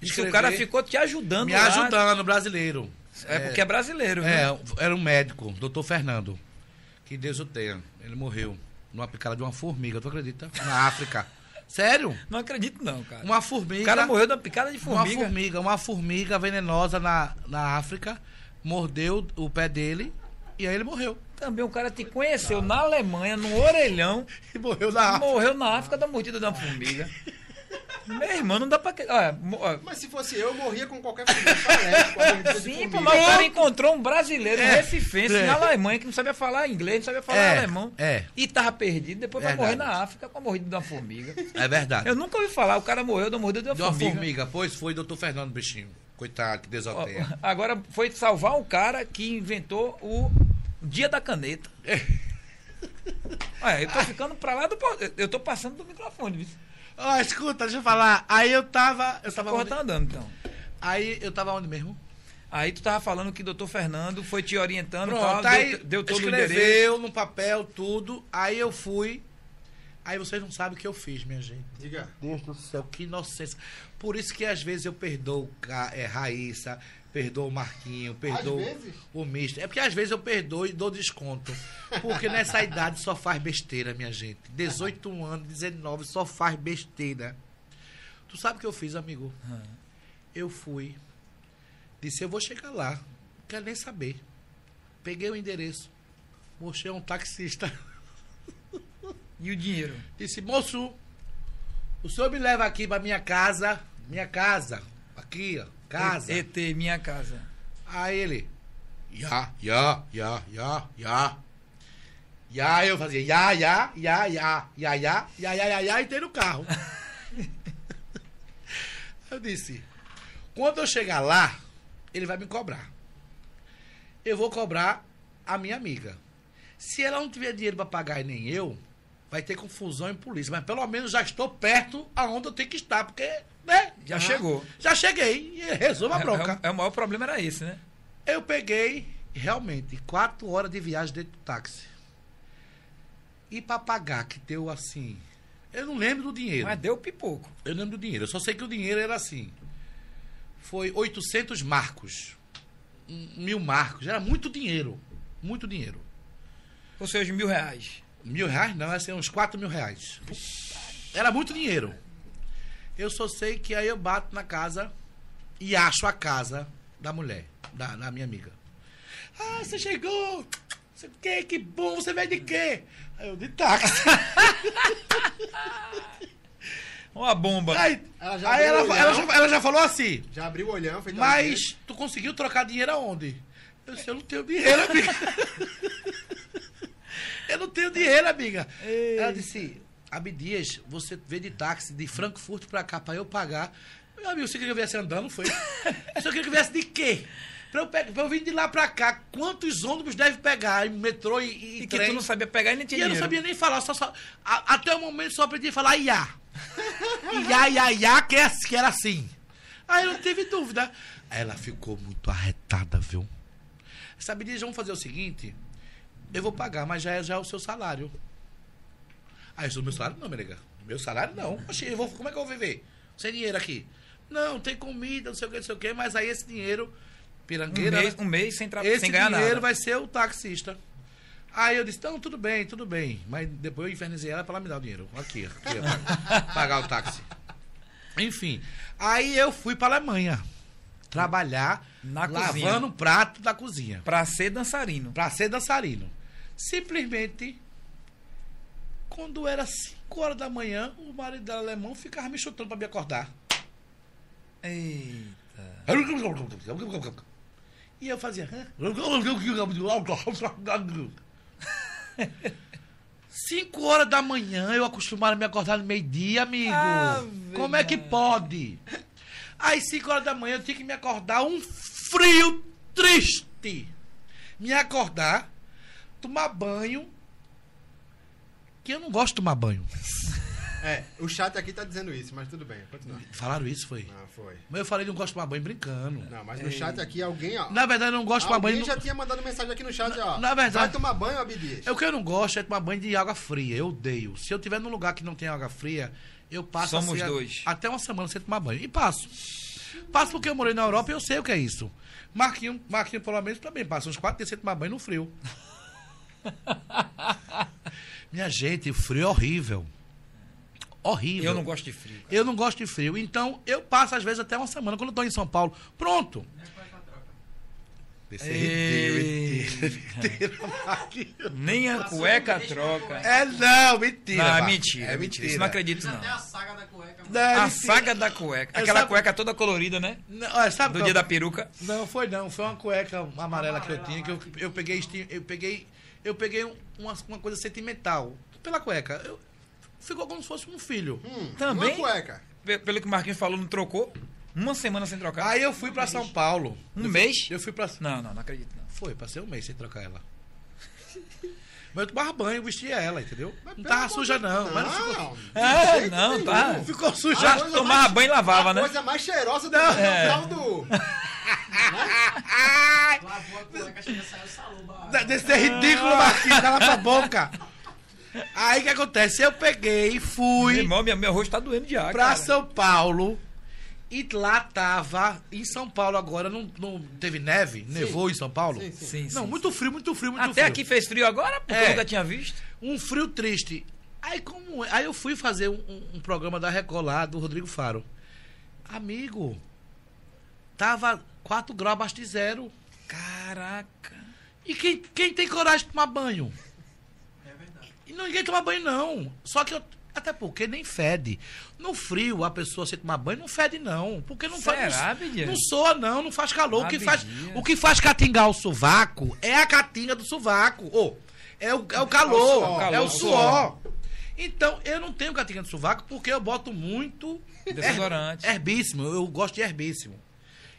Diz que o cara ficou te ajudando me lá. ajudando, brasileiro. É porque é brasileiro? É, era um médico, doutor Fernando. Que Deus o tenha. Ele morreu numa picada de uma formiga, tu acredita? Na África. Sério? Não acredito, não, cara. Uma formiga. O cara morreu de uma picada de Uma formiga. formiga, uma formiga venenosa na, na África, mordeu o pé dele e aí ele morreu. Também o cara te conheceu na Alemanha, no orelhão, E morreu na África. morreu na África da mordida de uma formiga. Meu irmão, não dá pra. Olha, Mas se fosse eu, eu morria com qualquer formiga. Sou alérgico a mordida de Sim, formiga. pô, mas o cara encontrou um brasileiro, um É, recifense, é. na Alemanha, que não sabia falar inglês, não sabia falar É, alemão. é. E tava perdido, depois vai morrer na África com a mordida de uma formiga. É verdade. Eu nunca ouvi falar, o cara morreu da mordida de uma, De uma formiga. formiga. pois foi doutor Fernando Bichinho. Coitado, que tenha. Agora foi salvar um cara que inventou o Dia da Caneta. Olha, eu tô ficando pra lá do. Eu tô passando do microfone, viu? Ó, escuta, deixa eu falar. Aí eu tava. Eu tava porra onde? tá andando, então. Aí eu tava onde mesmo? Aí tu tava falando que o doutor Fernando foi te orientando, Pronto, tal, aí deu, deu todo o endereço. escreveu no papel tudo. Aí eu fui. Aí vocês não sabem o que eu fiz, minha gente. Diga. Deus do céu, que inocência. Por isso que às vezes eu perdoo é, Raíssa, perdoo o Marquinho, vezes? o Mister. É porque às vezes eu perdoo e dou desconto. Porque nessa idade só faz besteira, minha gente. 18 anos, 19, só faz besteira. Tu sabe o que eu fiz, amigo? Ah. Eu fui. Disse, eu vou chegar lá. Não quero nem saber. Peguei o endereço. Mostrei um taxista. E o dinheiro? Disse, moço, o senhor me leva aqui pra minha casa. Minha casa. Aqui, ó. Casa. ET, minha casa. Aí ele. Ya, ya, ya, ya, ya. Ya, eu fazia ya, ya, ya, ya, ya, ya, ya, ya, ya, ya, e entrei no carro. eu disse, quando eu chegar lá, ele vai me cobrar. Eu vou cobrar a minha amiga. Se ela não tiver dinheiro para pagar e nem eu, vai ter confusão em polícia. Mas pelo menos já estou perto aonde eu tenho que estar, porque, né? Já chegou. Já cheguei e resolvo a bronca. É, é, o maior problema era esse, né? Eu peguei, realmente, quatro horas de viagem dentro do táxi. E pra pagar, que deu assim. Eu não lembro do dinheiro. Mas deu pipoco. Eu lembro do dinheiro. Eu só sei que o dinheiro era assim. Foi 800 marcos. Mil marcos. Era muito dinheiro. Muito dinheiro. Ou seja, mil reais. Mil reais? Não, ia ser uns 4 mil reais. Era muito dinheiro. Eu só sei que aí eu bato na casa e acho a casa da mulher, da, da minha amiga. Ah, você chegou! Você, que, que bom, você veio de quê? Aí eu de táxi. Uma bomba. Aí, Ela já aí ela, ela, já, ela já falou assim, Já abriu o olhão, fez mas tu conseguiu trocar dinheiro aonde? Eu disse, eu não tenho dinheiro, amiga. eu não tenho dinheiro, amiga. Ela disse, Abdias, você veio de táxi de Frankfurt pra cá pra eu pagar. Meu amigo, você queria que eu viesse andando, foi? Você queria que eu viesse de quê? Pra eu, pra eu vir de lá pra cá, quantos ônibus deve pegar? Metrô e, e, E que trem? tu não sabia pegar e nem E tinha eu não dinheiro. sabia nem falar, só, só- a- até o momento só aprendi a falar iá. Iá, iá, iá, que, é- que era assim. Aí eu não tive dúvida. Ela ficou muito arretada, viu? Sabe, diz, vamos fazer o seguinte, eu vou pagar, mas já é, já é o seu salário. Aí eu disse, meu salário não, nega. Meu salário não. Oxi, eu vou, como é que eu vou viver? Sem dinheiro aqui. Não, tem comida, não sei o que, não sei o que, mas aí esse dinheiro, Um pirangueira... mês, né? um mês sem, Esse sem ganhar dinheiro nada. vai ser o taxista. Aí eu disse, não, tudo bem, tudo bem. Mas depois eu infernizei ela pra ela me dar o dinheiro. Aqui, aqui ó, pagar o táxi. Enfim, aí eu fui pra Alemanha. Trabalhar Na lavando cozinha. o prato da cozinha. Pra ser dançarino. Pra ser dançarino. Simplesmente, quando era 5 horas da manhã, o marido dela alemão ficava me chutando pra me acordar. Eita. E eu fazia. Cinco horas da manhã eu acostumado a me acordar no meio-dia, amigo. Ave Como é que pode? Aí, cinco horas da manhã, eu tinha que me acordar um frio triste. Me acordar, tomar banho. Que eu não gosto de tomar banho. É, o chat aqui tá dizendo isso, mas tudo bem, continua. Falaram isso, foi. Não, foi. Mas eu falei que não gosto de tomar banho brincando. Não, mas no chat aqui alguém, ó. Na verdade, eu não gosto de tomar Alguém banho. já tinha mandado mensagem aqui no chat, ó. na verdade- Vai tomar banho, Abdias? É o que eu não gosto é tomar banho de água fria. Eu odeio. Se eu tiver num lugar que não tem água fria, eu passo Somos assim, a- dois. até uma semana sem tomar banho. E passo. Passo porque eu morei na Europa e eu sei o que é isso. Marquinho, Marquinho pelo menos, também passa uns quatro dias sem tomar banho no frio. Minha gente, o frio é horrível. Horrível. Eu não gosto de frio. Eu não gosto de frio. Então, eu passo, às vezes, até uma semana quando eu tô em São Paulo. Pronto. É ridículo, mentira, Marquinhos. Nem a cueca troca. É não, mentira. Não, é mentira, é mentira. Isso não acredito, Até a não. saga da cueca. Não, é A saga da cueca. Aquela sabe- cueca toda colorida, né? Não, olha, sabe Do dia da peruca. Não, foi não. Foi uma cueca amarela que eu tinha, que eu, eu peguei, eu peguei, eu peguei um- uma, uma coisa sentimental pela cueca. Eu- ficou como se fosse um filho. Hum, Também? Uma cueca. Pe- Pelo que o Marquinhos falou, não trocou. Uma semana sem trocar. Aí eu fui pra São Paulo. Um Eu fui- mês? Eu fui pra. Não, não, não acredito, não. Foi, passei um mês sem trocar ela. Mas eu tomava banho, vestia ela, entendeu? Não pelo tava amor suja, de- não. Mas não ficou, Não. Jeito não, nenhum. tá. não ficou suja. Já tomava mais- banho e lavava, a né? coisa mais cheirosa do Não. É. é. do... Lavou a cueca, chega. De- Desse é ridículo, Marquinhos, cala tua boca. Aí o que acontece? Eu peguei, Meu fui irmão, meu, meu rosto tá doendo já, pra cara. São Paulo e lá tava, em São Paulo agora, não, não teve neve? Nevou em São Paulo? Sim, sim. Sim, sim. Não, muito frio, muito frio, muito Até frio. aqui fez frio agora, porque É. eu nunca tinha visto. Um frio triste. Aí como é? Aí eu fui fazer um, um- um programa da Record lá, do Rodrigo Faro. Amigo, tava 4 graus abaixo de zero. Caraca. E quem, quem tem coragem de tomar banho? É verdade. E ninguém toma banho, não. Só que eu. Até porque nem fede. No frio, a pessoa sem tomar banho não fede, não. Porque não faz. Será, Não, Abdias? não soa, não, não faz calor. O que faz, Abdias. o que faz catingar o sovaco é a catinga do sovaco. Ô, é, o, é o calor. É o Calor, suor. Então, eu não tenho catinga do sovaco porque eu boto muito. Desodorante. her- Herbíssimo. Eu gosto de herbíssimo.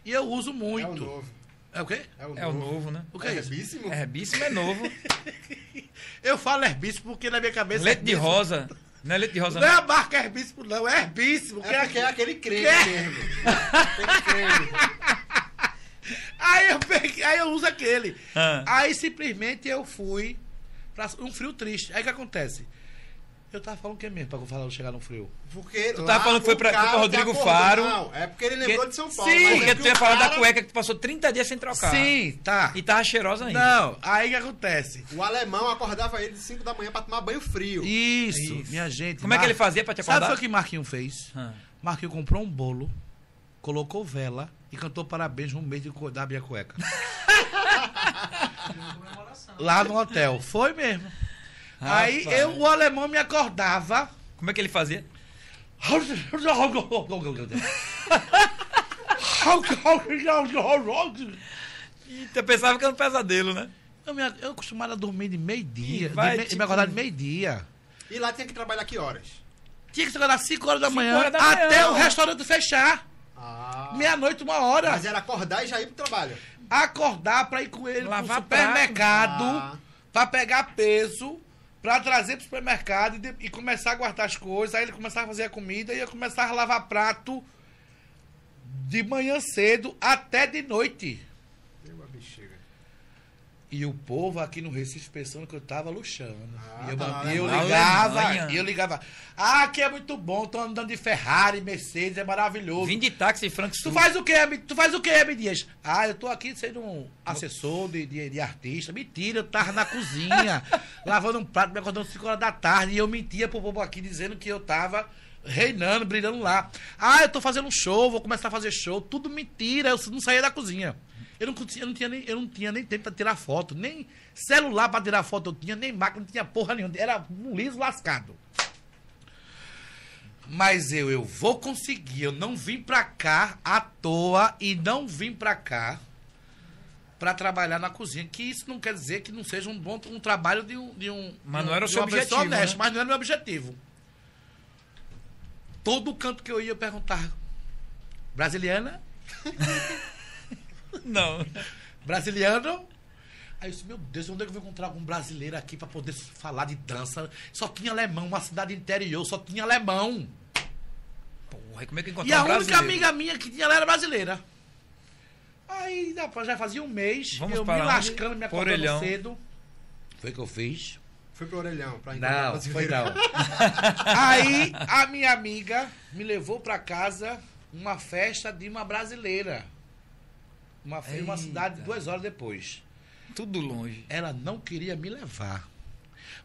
E eu uso É o muito. novo. É o quê? É o É o novo. novo, né? O que é isso? Herbíssimo? Herbíssimo é novo. Eu falo herbíssimo porque na minha cabeça. Leite de herbíssimo- rosa. Não é leite de rosa, Não é não. a marca herbíssimo, não. É herbíssimo. que É porque é aquele creme Que? mesmo. Aquele creme. Aí eu peguei, aí eu uso aquele. Ah. Aí simplesmente eu fui pra um frio triste. Aí o que acontece? Eu tava falando o que mesmo pra falar chegar no frio? Porque Tu tava falando que foi pra- foi pra Rodrigo acordou- Faro. Não, é porque ele lembrou Que- de São Paulo. Sim, é Porque que tu ia falar da cueca que tu passou 30 dias sem trocar. Sim, tá. E tava cheirosa ainda. Não, aí o que acontece? O alemão acordava ele de 5 da manhã pra tomar banho frio. Isso, Isso. minha gente. Como é que ele fazia pra te Sabe acordar? o que Marquinho fez? Marquinho comprou um bolo, colocou vela e cantou parabéns no mês de da minha cueca. Lá no hotel. Foi mesmo. Aí eu, o alemão me acordava. Como é que ele fazia? Eita, eu pensava que era um pesadelo, né? Eu, me, eu acostumado a dormir de meio-dia. Me, te me acordar de meio-dia. E lá tinha que trabalhar que horas? Tinha que às 5 horas da Cinco manhã horas da até manhã. o restaurante fechar. Ah. Meia-noite, uma hora. Mas era acordar e já ir pro trabalho. Acordar pra ir com ele Lavar pro supermercado, Ah. pra pegar peso, pra trazer pro supermercado e, de- e começar a guardar as coisas. Aí ele começava a fazer a comida e eu começava a lavar prato de manhã cedo até de noite. E o povo aqui no Recife pensando que eu tava luxando. Ah, e eu, tá eu ligava, e eu ligava. Ah, aqui é muito bom, tô andando de Ferrari, Mercedes, é maravilhoso. Vim de táxi Frank Tu faz o quê? Tu faz o quê, Emi Dias? Ah, eu tô aqui sendo um assessor de, de, de artista. Mentira, eu tava na cozinha, lavando um prato, me acordando 5 horas da tarde. E eu mentia pro povo aqui dizendo que eu tava reinando, brilhando lá. Ah, eu tô fazendo um show, vou começar a fazer show. Tudo mentira, eu não saía da cozinha. Eu não, tinha- eu não, tinha, nem, eu não tinha nem tempo pra tirar foto, nem celular pra tirar foto eu tinha, nem máquina, não tinha porra nenhuma. Era um liso lascado. Mas eu, eu vou conseguir. Eu não vim pra cá à toa e não vim pra cá pra trabalhar na cozinha. Que isso não quer dizer que não seja um bom um trabalho de um. De um Mas de não era o seu objetivo, honesta, né? Mas não era o meu objetivo. Todo canto que eu ia eu perguntava: Brasiliana? Não. Brasiliano? Aí eu disse, meu Deus, onde é que eu vou encontrar algum brasileiro aqui pra poder falar de dança? Só tinha alemão, uma cidade interior, só tinha alemão. Porra, como é que encontrou E a um única amiga minha que tinha ela era brasileira. Aí já fazia um mês, Vamos eu me para lascando, me acordando Orelhão. cedo. Foi o que eu fiz? Foi pro orelhão pra encontrar Não, foi não. Aí a minha amiga me levou pra casa uma festa de uma brasileira. Uma, uma cidade duas horas depois. Tudo longe. Ela não queria me levar.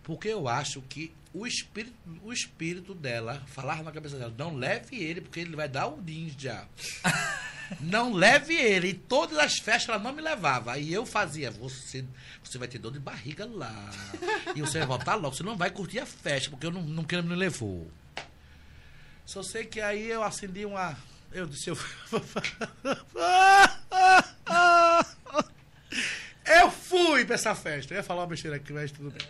Porque eu acho que o espírito, o espírito dela falava na cabeça dela: não leve ele, porque ele vai dar o ninja. não leve ele. E todas as festas ela não me levava. Aí eu fazia: você, você vai ter dor de barriga lá. E você vai voltar logo. Você não vai curtir a festa, porque eu não, não quero me levou. Só sei que aí eu acendi uma. Eu disse: eu. Eu fui pra essa festa. Eu ia falar uma besteira aqui, mas tudo bem.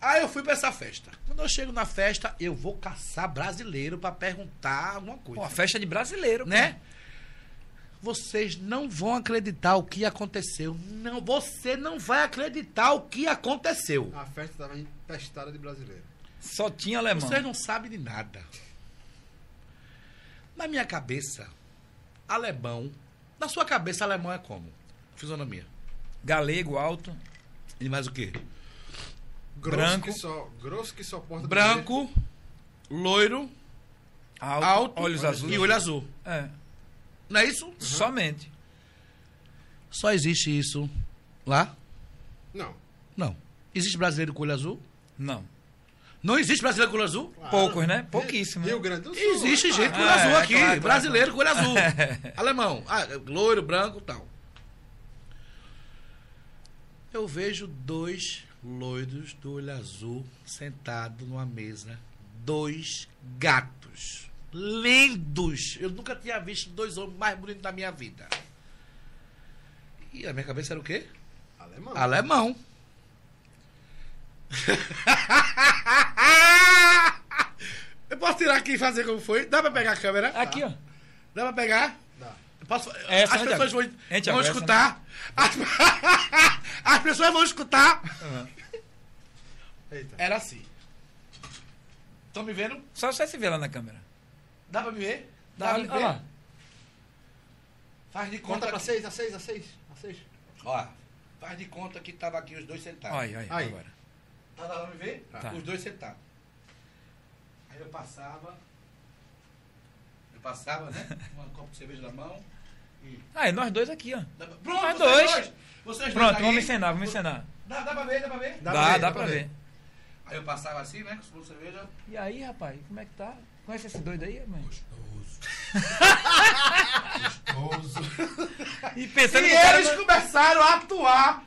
Aí eu fui pra essa festa. Quando eu chego na festa, eu vou caçar brasileiro pra perguntar alguma coisa. Pô, a festa de brasileiro. pô. né? Vocês não vão acreditar o que aconteceu. Não, você não vai acreditar o que aconteceu. A festa tava empestada de brasileiro. Só tinha alemão. Vocês não sabem de nada. Na minha cabeça, alemão. Na sua cabeça, alemão é como? Fisionomia. Galego, alto. E mais o quê? Grosso Branco. que só, grosso que só porta Branco, loiro, Alto, alto olhos azuis. e olho azul. É, Não é isso? somente. Só existe isso lá? Não. Não. Existe brasileiro com olho azul? Não. Não existe brasileiro com olho azul? Claro. Poucos, né? Pouquíssimo. Rio Grande do Sul. Existe gente com olho Ah, azul é, aqui. claro, claro, brasileiro com olho azul. Alemão. Ah, loiro, branco e tal. Eu vejo dois loiros do olho azul sentados numa mesa. Dois gatos. Lindos. Eu nunca tinha visto dois homens mais bonitos da minha vida. E a minha cabeça era o quê? Alemão. Alemão. Eu posso tirar aqui e fazer como foi? Dá pra pegar a câmera? Aqui, ó. Dá pra pegar? Dá. Eu Posso... Essa, As né, pessoas vão, vão escutar. As... As pessoas vão escutar. Eita. Era assim. Estão me vendo? Só você se vê lá na câmera. Dá pra me ver? Dá Dá, pra me olha ver? lá. Faz de Conta conta. pra que- seis, a seis, a seis, a seis. Ó, faz de conta que tava aqui os dois sentados. Olha, olha, Aí. agora. Tá dando pra me ver? Tá. Os dois sentados. Aí eu passava. Eu passava, né? Um copo de cerveja na mão. E... Ah, e nós dois aqui, ó. Dá pra- Pronto, Nós vocês dois. dois. Vocês Pronto, dois aí. vamos encenar, vamos encenar. Dá, dá pra ver, dá pra ver? Dá, dá, pra ver. Aí eu passava assim, né? Com o copo de cerveja. E aí, rapaz, como é que tá? Conhece esse doido aí, mãe? E pensando E que o cara eles não- começaram a atuar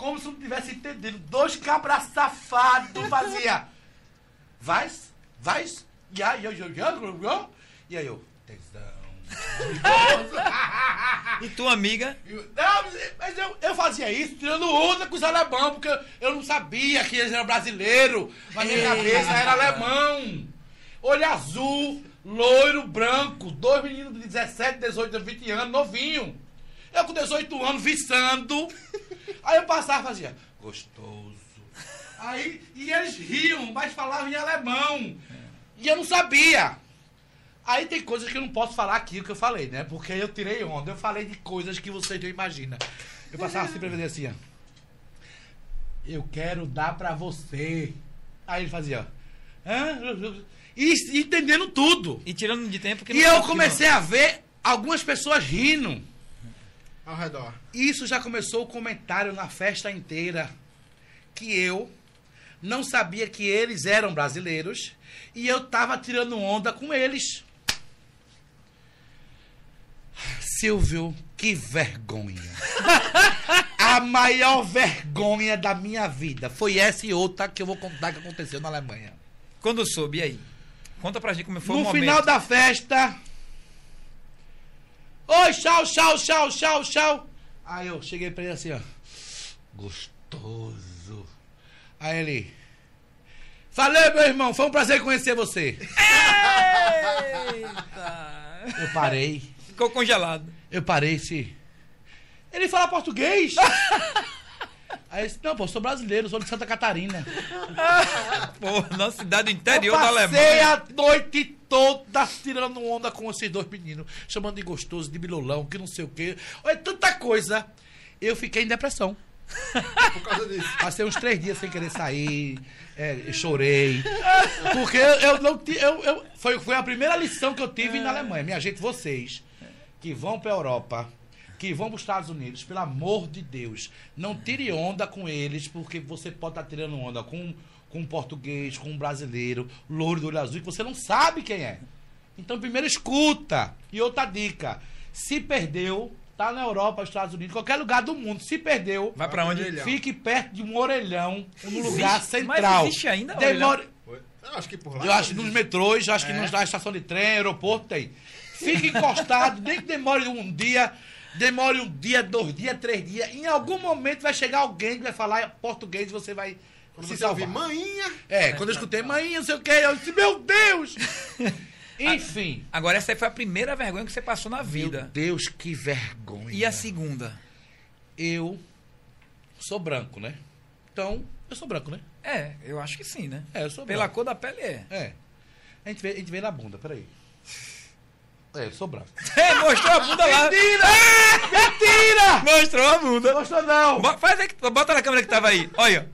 como se não tivesse entendido. Dois cabras safados fazia. Vais? Vais? E aí, eu, eu, eu, e aí eu, tesão. E tua amiga? Não, mas eu, eu fazia isso tirando onda com os alemão, porque eu, não sabia que eles eram brasileiros. Na minha cabeça era alemão. Olho azul, loiro, branco. Dois meninos de 17, 18, 20 anos, novinho. Eu com 18 anos, viçando. Aí eu passava e fazia, gostoso. Aí, e eles riam, mas falavam em alemão. E eu não sabia. Aí tem coisas que eu não posso falar aqui o que eu falei, né? Porque eu tirei onda. Eu falei de coisas que vocês não imaginam. Eu passava assim pra ele assim, ó. Eu quero dar pra você. Aí ele fazia, ó. Hã? E entendendo tudo. E tirando de tempo que E eu comecei a ver algumas pessoas rindo. Ao redor. Isso já começou o comentário na festa inteira. Que eu não sabia que eles eram brasileiros e eu tava tirando onda com eles. Silvio, que vergonha. A maior vergonha da minha vida foi essa e outra que eu vou contar que aconteceu na Alemanha. Quando soube, e aí? Conta pra gente como foi o no momento. final da festa. Oi, tchau, tchau, tchau, tchau, tchau. Aí eu cheguei pra ele assim, ó. Gostoso. Aí ele. Falei, meu irmão, foi um prazer conhecer você. Eita! Eu parei. Ficou congelado. Eu parei, se. Ele fala português? Aí eu disse, não, pô, sou brasileiro, sou de Santa Catarina. Pô, na cidade interior da passei Alemanha. a noite toda tirando onda com esses dois meninos, chamando de gostoso, de bilolão, que não sei o quê. Olha, tanta coisa. Eu fiquei em depressão. Por causa disso. Passei uns três dias sem querer sair, é, chorei. Porque eu, não eu, eu foi, foi a primeira lição que eu tive na Alemanha. Minha gente, vocês que vão pra Europa, que vão pros Estados Unidos, pelo amor de Deus, não tire onda com eles, porque você pode estar tirando onda com, com um português, com um brasileiro, louro do olho azul, que você não sabe quem é. Então, primeiro escuta. E outra dica: se perdeu, tá na Europa, Estados Unidos, qualquer lugar do mundo, se perdeu, Vai pra onde? Fique perto de um orelhão, um Existe? lugar Mas central. existe ainda Demore... Foi. Eu acho que por lá. Eu acho que nos metrôs, eu acho que É. nos- na estação de trem, aeroporto tem. Fique encostado, nem que demore um dia, demore um dia, dois dias, três dias. Em algum momento vai chegar alguém que vai falar português e você vai Quando se você ouvir salvar. manhinha. É, quando eu escutei mãe, não sei o que, eu disse, meu Deus! Enfim. Agora, essa aí foi a primeira vergonha que você passou na Meu vida. Deus, que vergonha. E a segunda? Eu sou branco, né? Então, eu sou branco, né? É, eu acho que sim, né? É, eu sou Pela branco. cor da pele é. É. A gente, vê, a gente vê na bunda, peraí. É, eu sou branco. É, mostrou a bunda lá. Mentira! Mentira! Mostrou a bunda. Gostou não? Bo- Faz aí, que- bota na câmera que tava aí. Olha.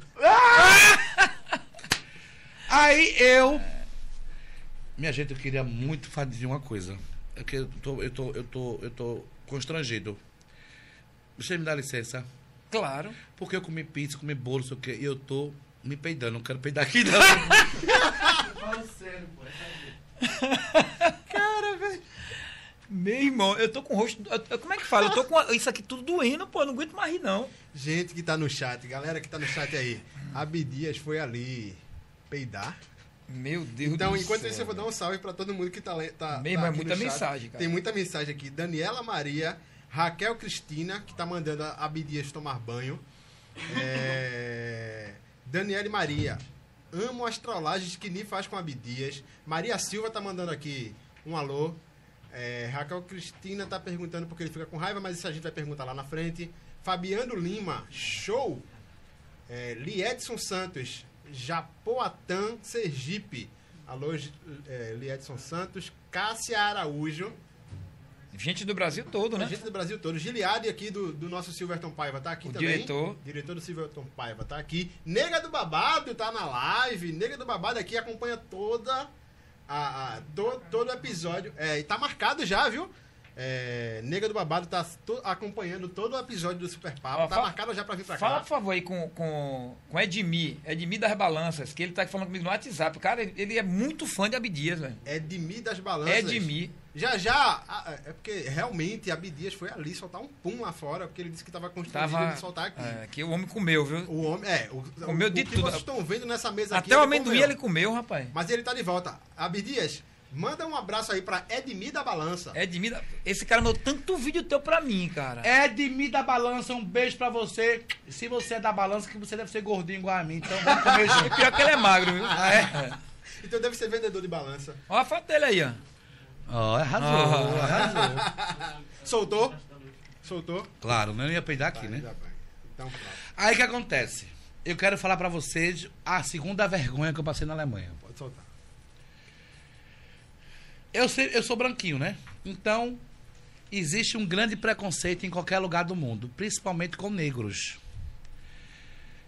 Aí eu. Minha gente, eu queria muito fazer uma coisa. É que eu tô, eu tô, eu tô, eu tô constrangido. Você me dá licença? Claro. Porque eu comi pizza, comi bolo, sei o quê, e eu tô me peidando. Não quero peidar aqui, não. Fala sério, pô. Cara, velho. Meu irmão, eu tô com o rosto. eu- eu- como é que fala? Eu tô com a- isso aqui tudo doendo, pô. Eu não aguento mais rir, não. Gente que tá no chat, galera que tá no chat aí. Abdias foi ali peidar. Meu Deus Então, do enquanto céu, isso, eu vou dar um salve pra todo mundo que tá, tá, Mesmo, tá é muita mensagem, cara. Tem muita mensagem aqui. Daniela Maria, Raquel Cristina, que tá mandando a Abdias tomar banho. É... Daniele Maria, amo as trollagens que Ni faz com Abdias. Maria Silva tá mandando aqui um alô. É, Raquel Cristina tá perguntando porque ele fica com raiva, mas isso a gente vai perguntar lá na frente. Fabiano Lima, show! É, Liedson Santos, Japoatã, Sergipe. Alô, é, Liedson Santos. Cássia Araújo. Gente do Brasil todo, né? Gente do Brasil todo. Giliade aqui do, do nosso Silverton Paiva tá aqui O também. diretor. Diretor do Silverton Paiva tá aqui. Nega do Babado tá na live. Nega do Babado aqui acompanha toda a, a- to- todo episódio. É, e tá marcado já, viu? É, Nega do Babado tá to- acompanhando todo o episódio do Super Papo. Ó, tá marcado já pra vir pra Fala, cá. por favor, aí com, com, com Edmir, Edmir das Balanças, que ele tá falando comigo no WhatsApp. Cara, ele, é muito fã de Abdias, velho. Edmir das Balanças. Edmir. Já, já. a- É porque realmente Abdias foi ali soltar um pum lá fora, porque ele disse que tava constrangido Tava. de soltar aqui. É, que o homem comeu, viu? O homem. É, o, Comeu o, de o que tudo. vocês estão vendo nessa mesa aqui. Até o amendoim comeu. ele comeu, rapaz. Mas ele tá de volta. Abdias, manda um abraço aí pra Edmir da Balança. Edmir, da- esse cara mandou tanto vídeo teu pra mim, cara. De mim da balança, um beijo pra você. Se você é da balança, que você deve ser gordinho igual a mim, então vamos comer E junto. pior que ele é magro, viu? Ah, é? Então deve ser vendedor de balança. Olha a foto dele aí, ó. Ó, arrasou, Ah. arrasou. Soltou? Soltou? Claro, não ia peidar aqui, Tá, né? Então, pronto. Aí o que acontece? Eu quero falar pra vocês a segunda vergonha que eu passei na Alemanha. Pode soltar. Eu, sei, eu sou branquinho, né? Então, existe um grande preconceito em qualquer lugar do mundo, principalmente com negros.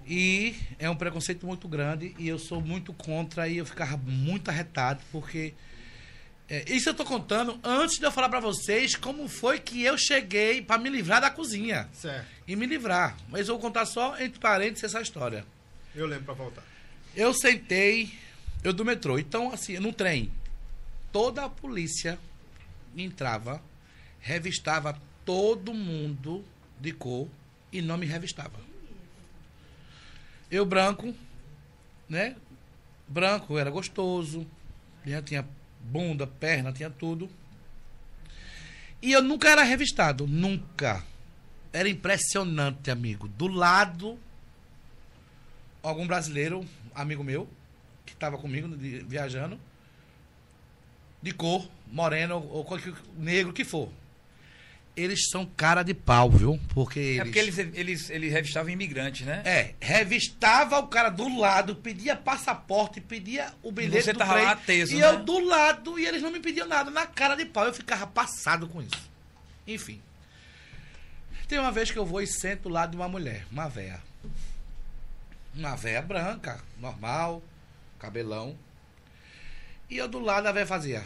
E é um preconceito muito grande e eu sou muito contra e eu ficava muito arretado, porque. é, isso eu tô contando antes de eu falar pra vocês como foi que eu cheguei pra me livrar da cozinha. Certo. E me livrar. Mas eu vou contar só entre parênteses essa história. Eu lembro pra voltar. Eu sentei, eu do metrô. Então, assim, no trem, toda a polícia entrava, revistava todo mundo de cor e não me revistava. Eu branco, né? Branco, era gostoso, tinha bunda, perna, tinha tudo. E eu nunca era revistado, nunca. Era impressionante, amigo. Do lado algum brasileiro, amigo meu, que estava comigo viajando, de cor, moreno ou qualquer negro que for. Eles são cara de pau, viu? Porque eles. É porque eles, eles, eles revistavam imigrantes, né? É, revistava o cara do lado, pedia passaporte, pedia o bilhete você do tava trem, lá teso, e né? eu do lado, e eles não me pediam nada, na cara de pau. Eu ficava passado com isso. Enfim. Tem uma vez que eu vou e sento do lado de uma mulher, uma véia. Uma véia branca, normal, cabelão. E eu do lado, a véia fazia.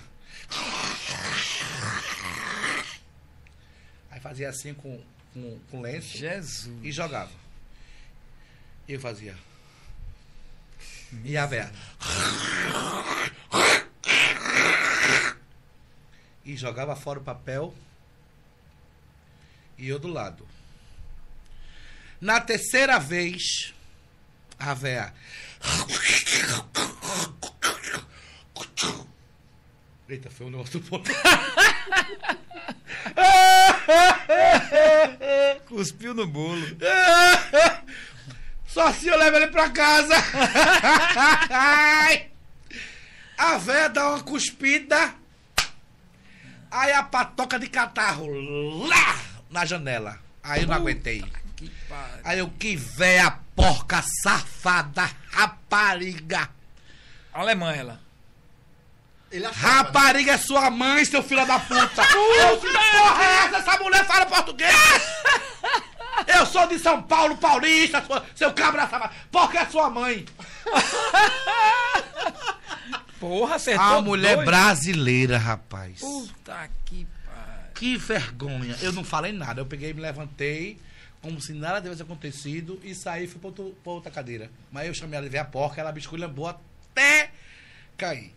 Aí fazia assim com, com, com lenço Jesus. e jogava. Eu fazia. E a véia. E jogava fora o papel. E eu do lado. Na terceira vez, a véia. Eita, foi um negócio do ponto. Cuspiu no bolo. Só assim eu levo ele pra casa. A véia dá uma cuspida. Aí a patoca de catarro lá na janela. Aí eu não aguentei. Aí eu, que véia porca, safada, rapariga. Alemanha, ela. Rapariga é sua mãe, seu filho da puta. Que porra é essa? Essa mulher fala português. Eu sou de São Paulo, paulista, sua- seu cabra safado. Porca é sua mãe. Porra, acertou. A mulher dois. brasileira, rapaz. Puta que pariu. Que vergonha. Eu não falei nada. Eu peguei, me levantei, como se nada tivesse acontecido, e saí e fui pra, outro- pra outra cadeira. Mas eu chamei ela de ver a porca, ela bisculhambou até cair.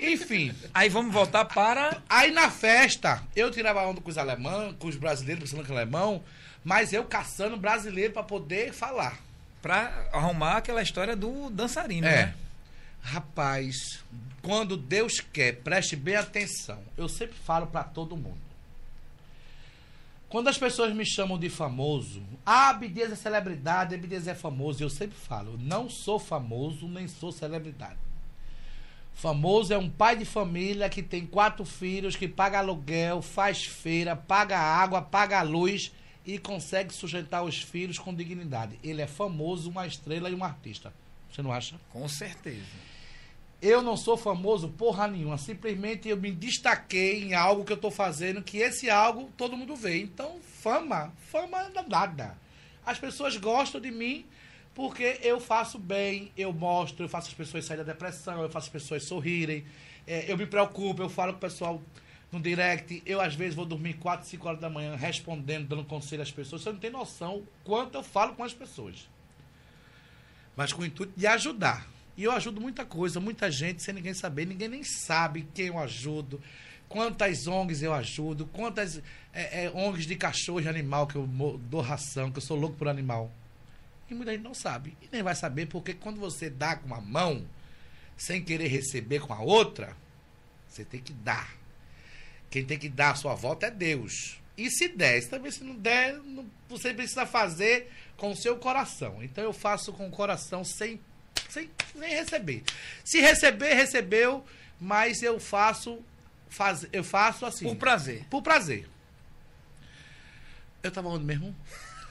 Enfim. Aí vamos voltar para. Aí na festa, eu tirava onda com os alemães, com os brasileiros, pensando que é alemão, mas eu caçando brasileiro pra poder falar. Pra arrumar aquela história do dançarino, É. né? Rapaz, quando Deus quer, preste bem atenção. Eu sempre falo pra todo mundo. Quando as pessoas me chamam de famoso, ah, Abdias é celebridade, Abdias é famoso, eu sempre falo, não sou famoso, nem sou celebridade. Famoso é um pai de família que tem quatro filhos, que paga aluguel, faz feira, paga água, paga luz e consegue sustentar os filhos com dignidade. Ele é famoso, uma estrela e um artista. Você não acha? Com certeza. Eu não sou famoso porra nenhuma. Simplesmente eu me destaquei em algo que eu tô fazendo, que esse algo todo mundo vê. Então, fama, fama não é nada. As pessoas gostam de mim porque eu faço bem, eu mostro, eu faço as pessoas saírem da depressão, eu faço as pessoas sorrirem, é, eu me preocupo, eu falo com o pessoal no direct. Eu, às vezes, vou dormir 4, 5 horas da manhã respondendo, dando conselho às pessoas. Você não tem noção quanto eu falo com as pessoas. Mas com o intuito de ajudar. E eu ajudo muita coisa, muita gente, sem ninguém saber. Ninguém nem sabe quem eu ajudo, quantas ONGs eu ajudo, quantas é, é, ONGs de cachorro e animal que eu dou ração, que eu sou louco por animal. E muita gente não sabe. E nem vai saber, porque quando você dá com uma mão, sem querer receber com a outra, você tem que dar. Quem tem que dar a sua volta é Deus. E se der, se também se não der, não- você precisa fazer com o seu coração. Então eu faço com o coração sem, sem, sem receber. Se receber, recebeu, mas eu faço, faz, eu faço assim. Por prazer. Por prazer. Eu tava onde mesmo?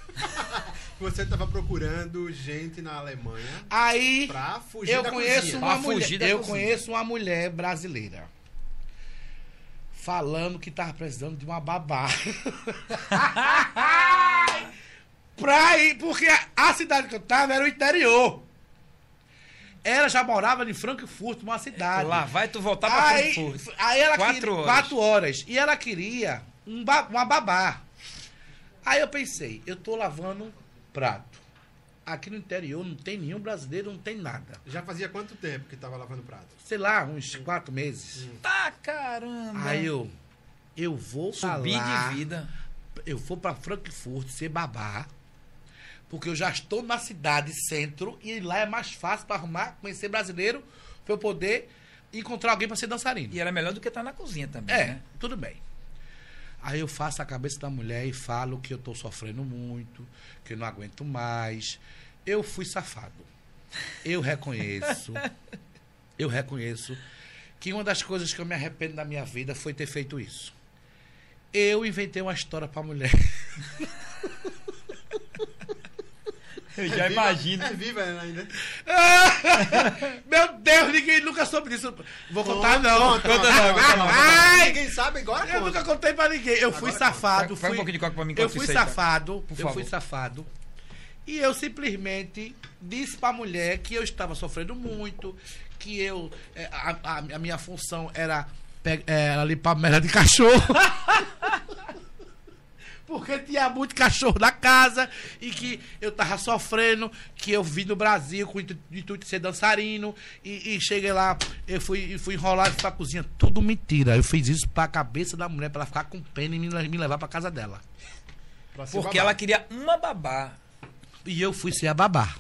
Você estava procurando gente na Alemanha Aí pra fugir eu da conheço cozinha. uma Pra fugir mulher, da eu cozinha. conheço uma mulher brasileira falando que tava precisando de uma babá. pra ir, porque a, a cidade que eu tava era o interior. Ela já morava em Frankfurt, uma cidade. Lá vai tu voltar pra aí, Frankfurt. aí ela Quatro queria, horas. Quatro horas. E ela queria um ba- uma babá. Aí eu pensei, eu tô lavando prato. Aqui no interior não tem nenhum brasileiro, não tem nada. Já fazia quanto tempo que estava lavando prato? Sei lá, uns quatro meses. Tá, caramba. Aí eu, eu vou Subir lá, de vida. eu vou pra Frankfurt ser babá, porque eu já estou na cidade centro e lá é mais fácil pra arrumar, conhecer brasileiro, pra eu poder encontrar alguém pra ser dançarino. E era melhor do que estar na cozinha também, É, né? tudo bem. Aí eu faço a cabeça da mulher e falo que eu tô sofrendo muito, que eu não aguento mais. Eu fui safado. Eu reconheço. eu reconheço que uma das coisas que eu me arrependo da minha vida foi ter feito isso. Eu inventei uma história pra mulher. Eu É já viva- imagino. É viva ela ainda. Meu Deus, ninguém nunca soube disso. Vou contar não. Conta, conta não, conta não. Ai! Ninguém sabe, agora Eu nunca conta. contei pra ninguém. Eu fui Agora safado. Pega- pega fui- um pouquinho de coca pra mim Eu fui isso aí, tá? safado. Por eu favor. fui safado. E eu simplesmente disse pra mulher que eu estava sofrendo muito, que eu. é, A, a- a minha função era, é, era limpar merda de cachorro. Porque tinha muito cachorro na casa e que eu tava sofrendo, que eu vim do Brasil com o intu- intuito de ser dançarino e, e cheguei lá, eu fui, fui enrolado pra cozinha. Tudo mentira. Eu fiz isso pra cabeça da mulher, pra ela ficar com pena e me, me levar pra casa dela. Pra Porque ela queria uma babá. E eu fui ser a babá.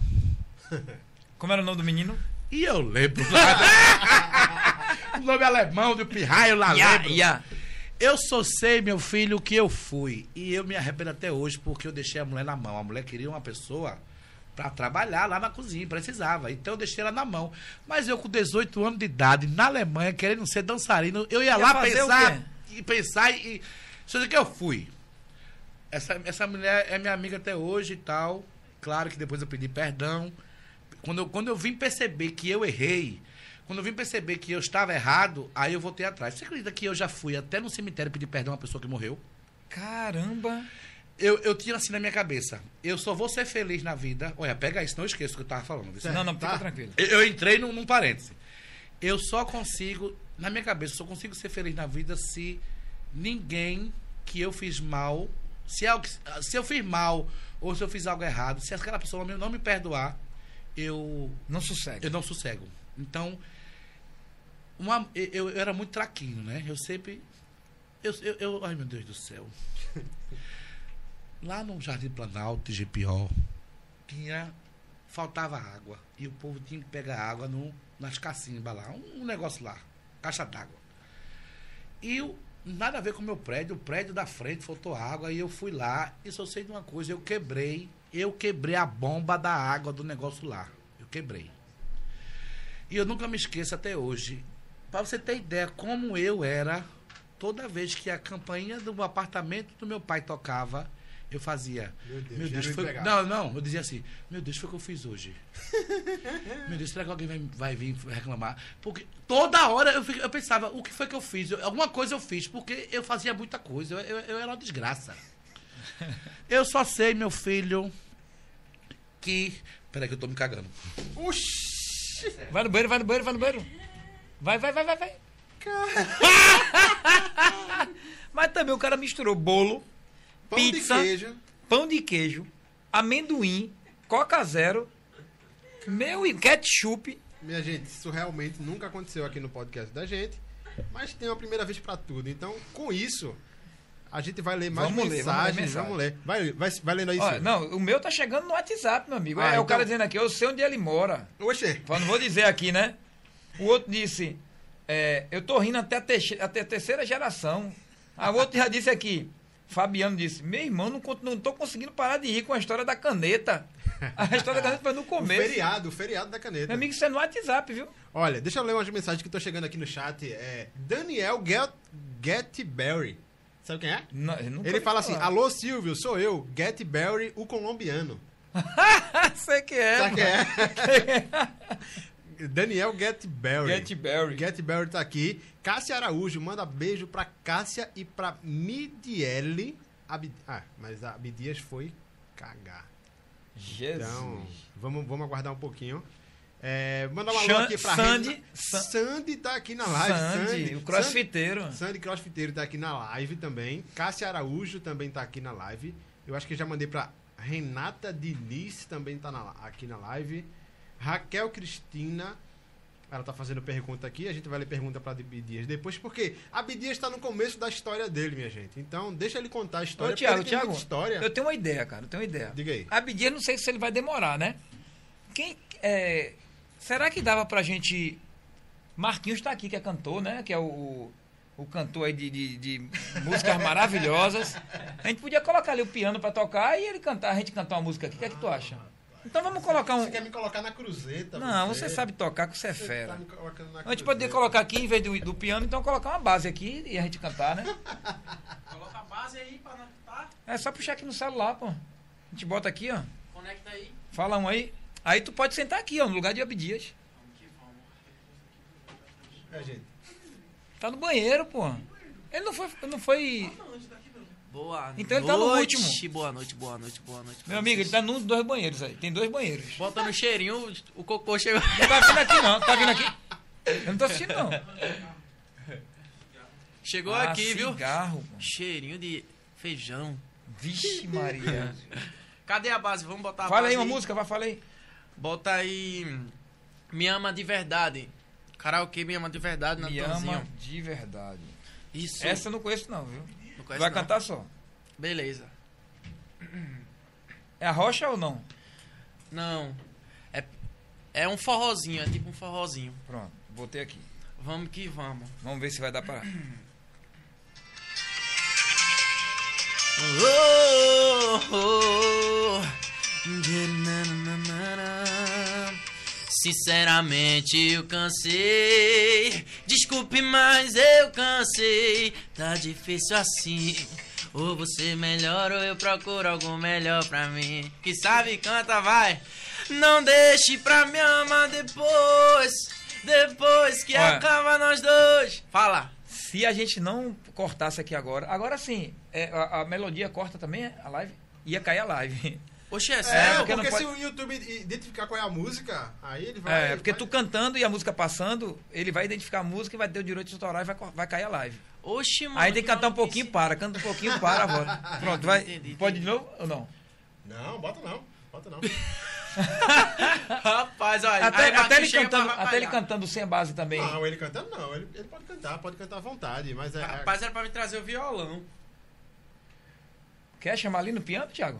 Como era o nome do menino? E eu lembro. o nome alemão do pirraio lá Ya, lembro. ya. Eu só sei, meu filho, que eu fui. E eu me arrependo até hoje porque eu deixei a mulher na mão. A mulher queria uma pessoa pra trabalhar lá na cozinha, precisava. Então eu deixei ela na mão. Mas eu com 18 anos de idade, na Alemanha, querendo ser dançarino, eu ia, Ia lá pensar e pensar e. Só que eu fui. Essa, essa mulher é minha amiga até hoje e tal. Claro que depois eu pedi perdão. Quando eu, quando eu vim perceber que eu errei, quando eu vim perceber que eu estava errado, aí eu voltei atrás. Você acredita que eu já fui até no cemitério pedir perdão a uma pessoa que morreu? Caramba. Eu, eu tinha assim na minha cabeça. Eu só vou ser feliz na vida. Olha, pega isso, não esqueça o que eu tava falando. viu? Não, não, fica tá. tranquilo. Eu, eu entrei num, num parêntese. Eu só consigo, na minha cabeça, eu só consigo ser feliz na vida se ninguém que eu fiz mal, se, algo- se eu fiz mal ou se eu fiz algo errado, se aquela pessoa não me- não me perdoar, eu Não sossega. eu não sossego. Então, uma, eu, eu era muito traquinho, né? Eu sempre. Eu, eu, eu- ai, meu Deus do céu. Lá no Jardim Planalto, GPO, tinha. Faltava água. E o povo tinha que pegar água no, nas cacimbas lá. Um, um negócio lá. Caixa d'água. E eu, nada a ver com o meu prédio. O prédio da frente faltou água. E eu fui lá. E só sei de uma coisa: eu quebrei. Eu quebrei a bomba da água do negócio lá. Eu quebrei. E eu nunca me esqueço até hoje. Para você ter ideia como eu era, toda vez que a campainha do apartamento do meu pai tocava, eu fazia. Meu Deus, Meu Deus, foi. Não, não, eu dizia assim: Meu Deus, foi o que eu fiz hoje. meu Deus, será que alguém vai, vai vir reclamar? Porque toda hora eu, eu pensava: O que foi que eu fiz? Eu- alguma coisa eu fiz, porque eu fazia muita coisa. Eu, eu, eu era uma desgraça. eu só sei, meu filho, que. Peraí, que eu tô me cagando. Oxi! Vai no banheiro, vai no banheiro, vai no banheiro. Vai, vai, vai, vai, vai. Mas também o cara misturou bolo, Pão Pizza. de queijo. pão de queijo, amendoim, coca zero, meu e ketchup. Minha gente, isso realmente nunca aconteceu aqui no podcast da gente, mas tem uma primeira vez pra tudo. Então, com isso, a gente vai ler mais Vamos ler, mensagens. vamos Vamos ler ler, Vai, vai, vai lendo aí, Olha, não, o meu tá chegando no WhatsApp, meu amigo. Ah, é o então- cara dizendo aqui, eu sei onde ele mora. Oxê. Só não vou dizer aqui, né? O outro disse, é, eu tô rindo até a, terce- até a terceira geração. A outro já disse aqui, Fabiano disse, meu irmão, não, não tô conseguindo parar de rir com a história da caneta. A história da caneta foi no O começo. feriado, o feriado da caneta. Meu amigo, isso é no WhatsApp, viu? Olha, deixa eu ler umas mensagens que estão chegando aqui no chat. É Daniel Get, Getberry. Sabe quem é? Não, Ele fala assim. Alô, Silvio, sou eu, Getberry, o colombiano. Sei que é. Sabe quem é? Daniel Getberry. Get Berry. Getberry tá aqui. Cássia Araújo, manda beijo pra Cássia e pra Midiele. Ah, mas a Abdias foi cagar. Jesus. Então, vamos, vamos aguardar um pouquinho. É, mandar um alô Chan- aqui pra Sandy- San- Sandy tá aqui na live. Sandy, o crossfiteiro. Sandy, Sandy Crossfiteiro tá aqui na live também. Cássia Araújo também tá aqui na live. Eu acho que já mandei pra Renata Diniz também tá na- aqui na live. Raquel Cristina. Ela tá fazendo pergunta aqui, a gente vai ler pergunta pra Abdias depois, porque Abdias tá no começo da história dele, minha gente. Então, deixa ele contar a história. Ô, Thiago, Thiago, história. eu tenho uma ideia, cara, eu tenho uma ideia. Diga aí. Abdias, não sei se ele vai demorar, né? Quem, é, será que dava pra gente... Marquinhos tá aqui, que é cantor, né? Que é o, o cantor aí de, de, de músicas maravilhosas. A gente podia colocar ali o piano pra tocar e ele cantar, a gente cantar uma música aqui. O que é que tu acha? Então vamos colocar um... Você quer me colocar na cruzeta? Não, você sabe tocar, que você é Você fera. tá me colocando na A gente cruzeta. poderia colocar aqui, em vez do, do piano, então colocar uma base aqui e a gente cantar, né? Coloca a base aí pra não tá. É só puxar aqui no celular, pô. A gente bota aqui, ó. Conecta aí. Fala um aí. Aí tu pode sentar aqui, ó, no lugar de Abdias. Vamos que vamos. É, gente. Tá no banheiro, pô. Ele não foi. Não foi. Boa Então ele tá no noite. último. Boa noite, boa noite, boa noite. Meu amigo, ele tá nos dois banheiros aí. Tem dois banheiros. Bota no cheirinho, o cocô chegou. Não tá vindo aqui, não. Tá vindo aqui? Eu não tô assistindo, não. Chegou Ah, aqui, viu? cigarro. Cheirinho de feijão. Vixe, Maria. Cadê a base? Vamos botar a Fala base aí uma música, vai, fala aí. Bota aí. Me ama de verdade. Karaokê me ama de verdade, Me Natanzinho. ama de verdade. Isso. Essa eu não conheço, não, viu? Não Vai não? cantar só. Beleza. É a rocha ou não? Não. É, é um forrozinho, é tipo um forrozinho. Pronto, botei aqui. Vamos que vamos. Vamos ver se vai dar pra. Oh, oh, nananana. Sinceramente eu cansei. Desculpe, mas eu cansei. Tá difícil assim. Ou você melhora ou eu procuro algo melhor pra mim. Que sabe, canta, vai. Não deixe pra me amar depois. Depois que Olha. acaba nós dois. Fala. Se a gente não cortasse aqui agora, agora sim, é, a, a melodia corta também a live? Ia cair a live. Oxe, é É, sério? porque porque, não se pode- o YouTube identificar qual é a música, aí ele vai. É, porque vai- tu cantando e a música passando, ele vai identificar a música e vai ter o direito de autoral e vai, vai cair a live. Oxe, mano. Aí tem que cantar um pouquinho, para, canta um pouquinho, para a voz. Pronto, vai. Entendi, Pode entendi. de novo ou não? Não, bota não. Bota não. Rapaz, olha. Até, aí até ele cantando, até ele cantando sem base também. Não, ele cantando não. Ele, ele pode cantar, pode cantar à vontade, mas é. é- Rapaz, era pra me trazer o violão. Quer chamar ali no piano, Thiago?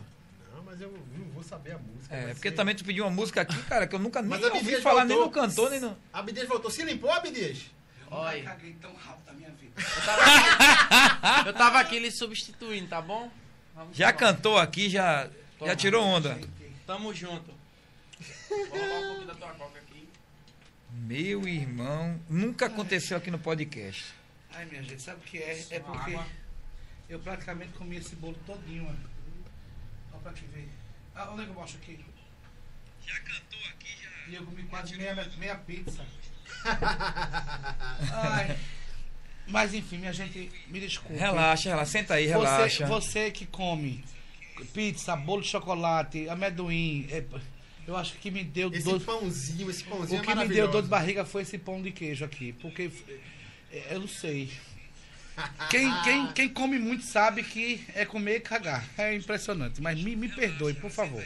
Mas eu não vou saber a música. É, porque ser- também tu pediu uma música aqui, cara, que eu nunca nem Mas ouvi Abdias falar nem voltou. no cantor, nem no. Abdias voltou. Se limpou, Abdias? Olha, caguei tão rápido na minha vida. eu tava, aqui, eu tava aqui lhe substituindo, tá bom? Vamos Já que cantou aqui, já, já Toma. tirou onda. vamos. Tamo junto. Vou roubar um pouquinho da tua coca aqui. Meu irmão, nunca aconteceu aqui no podcast. Ai, minha gente, sabe o que é? É Só porque eu praticamente comi esse bolo todinho, ó. Pra te ver. Ah, olha que eu mostro aqui. Já cantou aqui, já. E eu comi quase meia, meia pizza. Ai. Mas enfim, minha gente, me desculpe. Relaxa, relaxa, senta aí, Você, relaxa. você que come pizza, bolo de chocolate, amendoim, é, eu acho que o que me deu Esse dor, pãozinho, esse o pãozinho que é me deu dor de barriga foi esse pão de queijo aqui, porque É, Eu não sei. Quem, quem, quem come muito sabe que é comer e cagar. É impressionante. Mas me, me perdoe, por favor.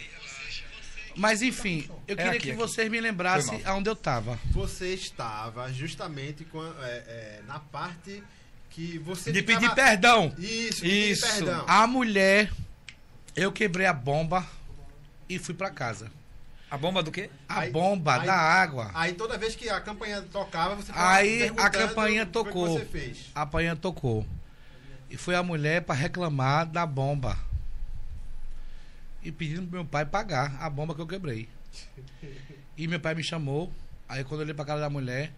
Mas enfim, eu queria aqui, que aqui. vocês me lembrassem aonde eu tava. Você estava justamente com, é, é, na parte que você De ficava- pedir perdão. Isso, de pedir Isso. perdão. A mulher, eu quebrei a bomba e fui pra casa. A bomba do quê? A Aí- bomba aí- da água. Aí toda vez que a campanha tocava, você Aí a campanha o que foi que tocou. você fez. A panha tocou. E foi a mulher pra reclamar da bomba. E pedindo pro meu pai pagar a bomba que eu quebrei. E meu pai me chamou. Aí quando eu olhei pra cara da mulher,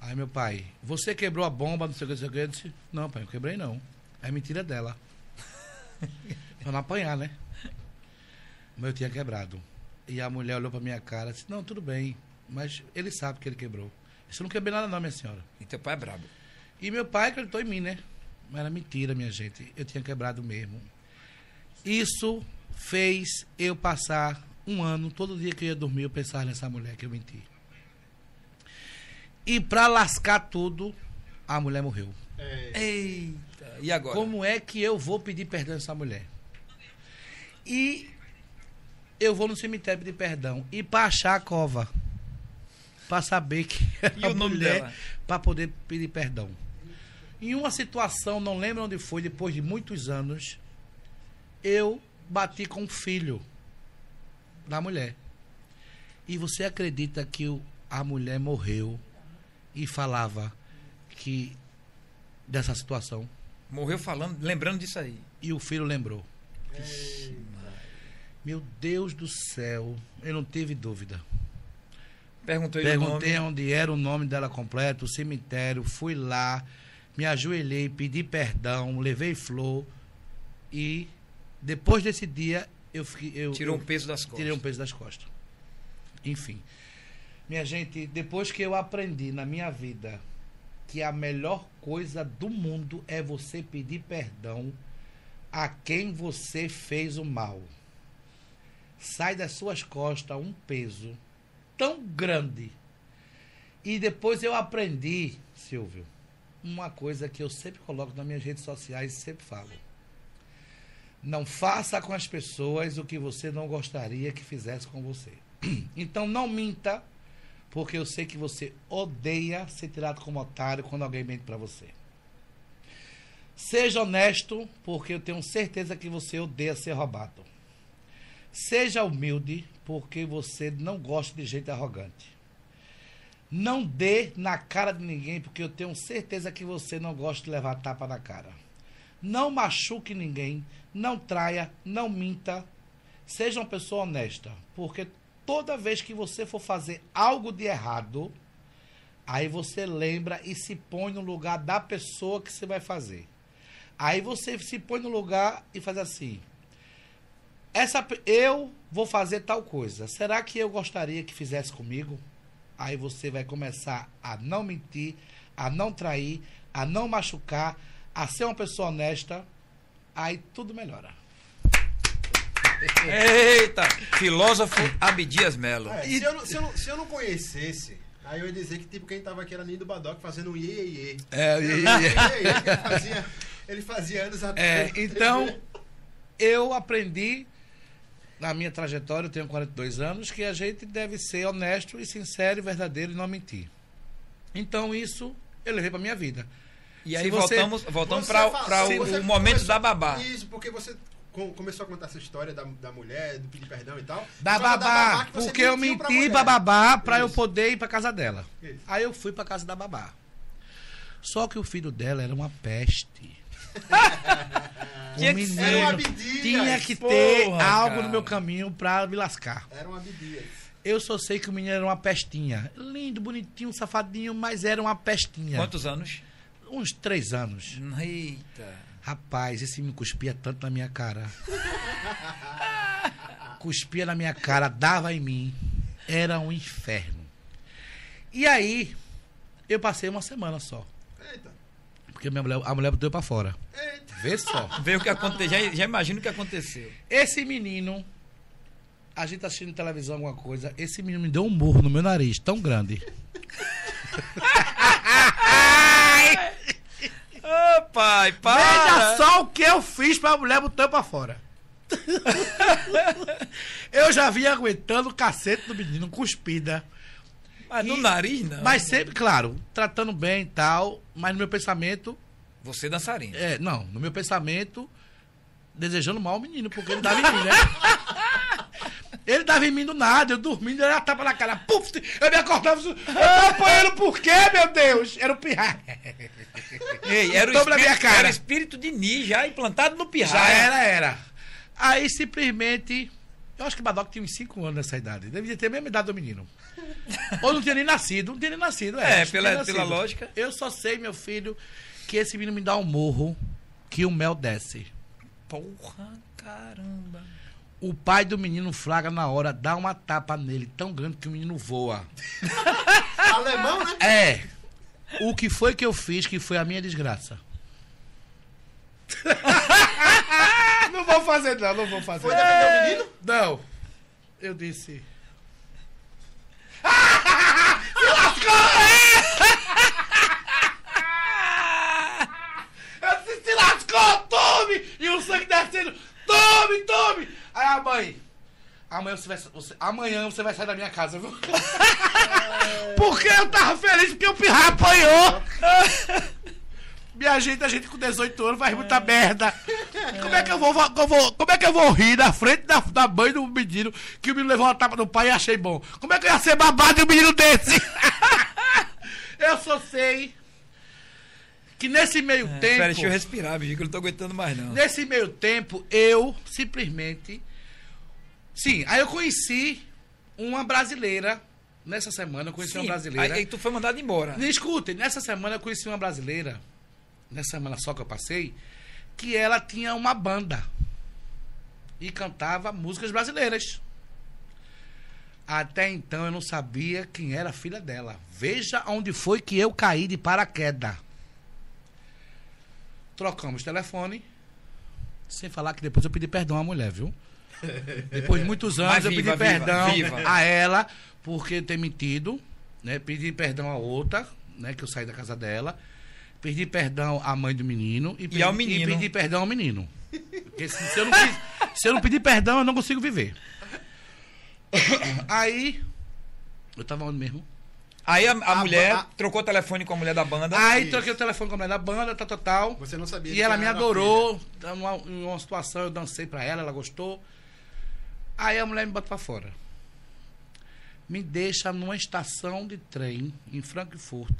aí meu pai, você quebrou a bomba, não sei o que, não sei o que. Eu disse, não, pai, eu quebrei não. É mentira dela. pra não apanhar, né? Mas eu tinha quebrado. E a mulher olhou pra minha cara e disse, não, tudo bem. Mas ele sabe que ele quebrou. Isso eu não quebrei nada não, minha senhora. E teu pai é brabo. E meu pai acreditou em mim, né? Mas era mentira, minha gente. Eu tinha quebrado mesmo. Isso fez eu passar um ano, todo dia que eu ia dormir, eu pensava nessa mulher que eu menti. E pra lascar tudo, a mulher morreu. É, Eita. E agora? Como é que eu vou pedir perdão a essa mulher? E eu vou no cemitério pedir perdão. E pra achar a cova. Pra saber que E a o nome mulher dela? pra poder pedir perdão. Em uma situação, não lembro onde foi, depois de muitos anos, eu bati com o filho da mulher. E você acredita que o- a mulher morreu e falava que dessa situação? Morreu falando, lembrando disso aí. E o filho lembrou. Meu Deus do céu, eu não tive dúvida. Perguntei nome. onde era o nome dela completo, o cemitério, fui lá, me ajoelhei, pedi perdão, levei flor e depois desse dia eu fiquei. Eu, Tirou um peso das costas. Tirei um peso das costas. Enfim. Minha gente, depois que eu aprendi na minha vida que a melhor coisa do mundo é você pedir perdão a quem você fez o mal. Sai das suas costas um peso tão grande. E depois eu aprendi, Silvio, uma coisa que eu sempre coloco nas minhas redes sociais e sempre falo. Não faça com as pessoas o que você não gostaria que fizesse com você. Então não minta, porque eu sei que você odeia ser tirado como otário quando alguém mente para você. Seja honesto, porque eu tenho certeza que você odeia ser roubado. Seja humilde, porque você não gosta de gente arrogante. Não dê na cara de ninguém, porque eu tenho certeza que você não gosta de levar tapa na cara. Não machuque ninguém, não traia, não minta. Seja uma pessoa honesta, porque toda vez que você for fazer algo de errado, aí você lembra e se põe no lugar da pessoa que você vai fazer. Aí você se põe no lugar e faz assim: essa eu vou fazer tal coisa. Será que eu gostaria que fizesse comigo? Aí você vai começar a não mentir, a não trair, a não machucar, a ser uma pessoa honesta. Aí tudo melhora. Eita! Filósofo Abdias Melo. É, se, eu não, se, eu não, se eu não conhecesse, aí eu ia dizer que tipo, quem tava aqui era Nido Badoc fazendo um iê, iê, iê. É, Iê, iê, iê, Ele fazia, ele fazia anos É, atrás. então, eu aprendi na minha trajetória, eu tenho 42 anos, que a gente deve ser honesto e sincero e verdadeiro e não mentir. Então, isso eu levei para minha vida. E aí Se você- voltamos, voltamos para o, o momento começou- da babá. Isso, porque você com- começou a contar essa história da, da mulher, do pedir perdão e tal. Da babá, que você porque eu pra menti pra babá pra eu poder ir pra casa dela. Isso. Aí eu fui pra casa da babá. Só que o filho dela era uma peste. Tinha o que ser. Era um Abdias. tinha que ter Porra, algo cara. no meu caminho pra me lascar. Era um Abdias. Eu só sei que o menino era uma pestinha. Lindo, bonitinho, safadinho, mas era uma pestinha. Quantos anos? Uns três anos. Eita. Rapaz, esse me cuspia tanto na minha cara. cuspia na minha cara, dava em mim. Era um inferno. E aí, eu passei uma semana só. Porque minha mulher, a mulher botou eu pra fora. eita. Vê só. Vê o que aconteceu. Já, já imagino o que aconteceu. Esse menino, a gente tá assistindo televisão, alguma coisa. Esse menino me deu um murro no meu nariz, tão grande. pai, para! Veja só o que eu fiz pra mulher botar pra fora. eu já vinha aguentando o cacete do menino, cuspida. Mas no E- nariz, não. Mas sempre, claro, tratando bem e tal, mas no meu pensamento, Você dançarina. é, não, no meu pensamento, desejando mal ao menino, porque ele dava em mim, né? Ele dava em mim do nada, eu dormindo, ele tapa na cara, puf, eu me acordava, eu tô apanhando por quê, meu Deus? Era o pirra. Ei, era o, na minha espírito, cara. era o espírito de Ni já implantado no pirraia. Já era, era. Aí simplesmente. Eu acho que Badoc tinha uns 5 anos nessa idade. Devia ter a mesma idade do menino. Ou não tinha nem nascido. Não tinha nem nascido, é. É, pela- nascido. pela lógica. Eu só sei, meu filho, que esse menino me dá um morro que o mel desce. Porra, caramba. O pai do menino flagra na hora, dá uma tapa nele tão grande que o menino voa. Alemão, né? É. O que foi que eu fiz que foi a minha desgraça? não vou fazer, não, não vou fazer. Foi defender o menino? Não. Eu disse. Se lascou! Eu disse, se lascou, tome! E o sangue descendo, tome, tome! Aí a mãe. Amanhã você vai, você- amanhã você vai sair da minha casa, viu? porque eu tava feliz porque o pirra apanhou! Minha gente, a gente com 18 anos faz muita merda. Como é que eu vou, eu vou- como é que eu vou rir na frente da, da mãe do menino que o menino levou uma tapa no pai e achei bom? Como é que eu ia ser babado de um menino desse? eu só sei que nesse meio É, tempo, Pera, deixa eu respirar, bicho, que eu não tô aguentando mais, não. nesse meio tempo, eu simplesmente, sim, aí eu conheci uma brasileira nessa semana, eu conheci Sim, uma brasileira. Aí, aí tu foi mandado embora. Me escutem, nessa semana eu conheci uma brasileira, nessa semana só que eu passei, que ela tinha uma banda e cantava músicas brasileiras. Até então eu não sabia quem era a filha dela. Veja onde foi que eu caí de paraquedas. Trocamos telefone, sem falar que depois eu pedi perdão à mulher, viu? Depois de muitos anos Mas eu viva, pedi perdão viva. a ela porque ter mentido, né? Pedi perdão a outra, né? Que eu saí da casa dela. Pedi perdão à mãe do menino e, pedi, ao menino. e pedi perdão ao menino. Porque se, se eu não, se eu não pedir perdão, eu não consigo viver. Aí, eu tava onde mesmo? Aí a, a A mulher ba- trocou o telefone com a mulher da banda. Aí Isso. troquei o telefone com a mulher da banda, tal, tal, tal. Você não sabia E ela me adorou. Numa, em uma situação eu dancei pra ela, ela gostou. Aí a mulher me bota pra fora. Me deixa numa estação de trem em Frankfurt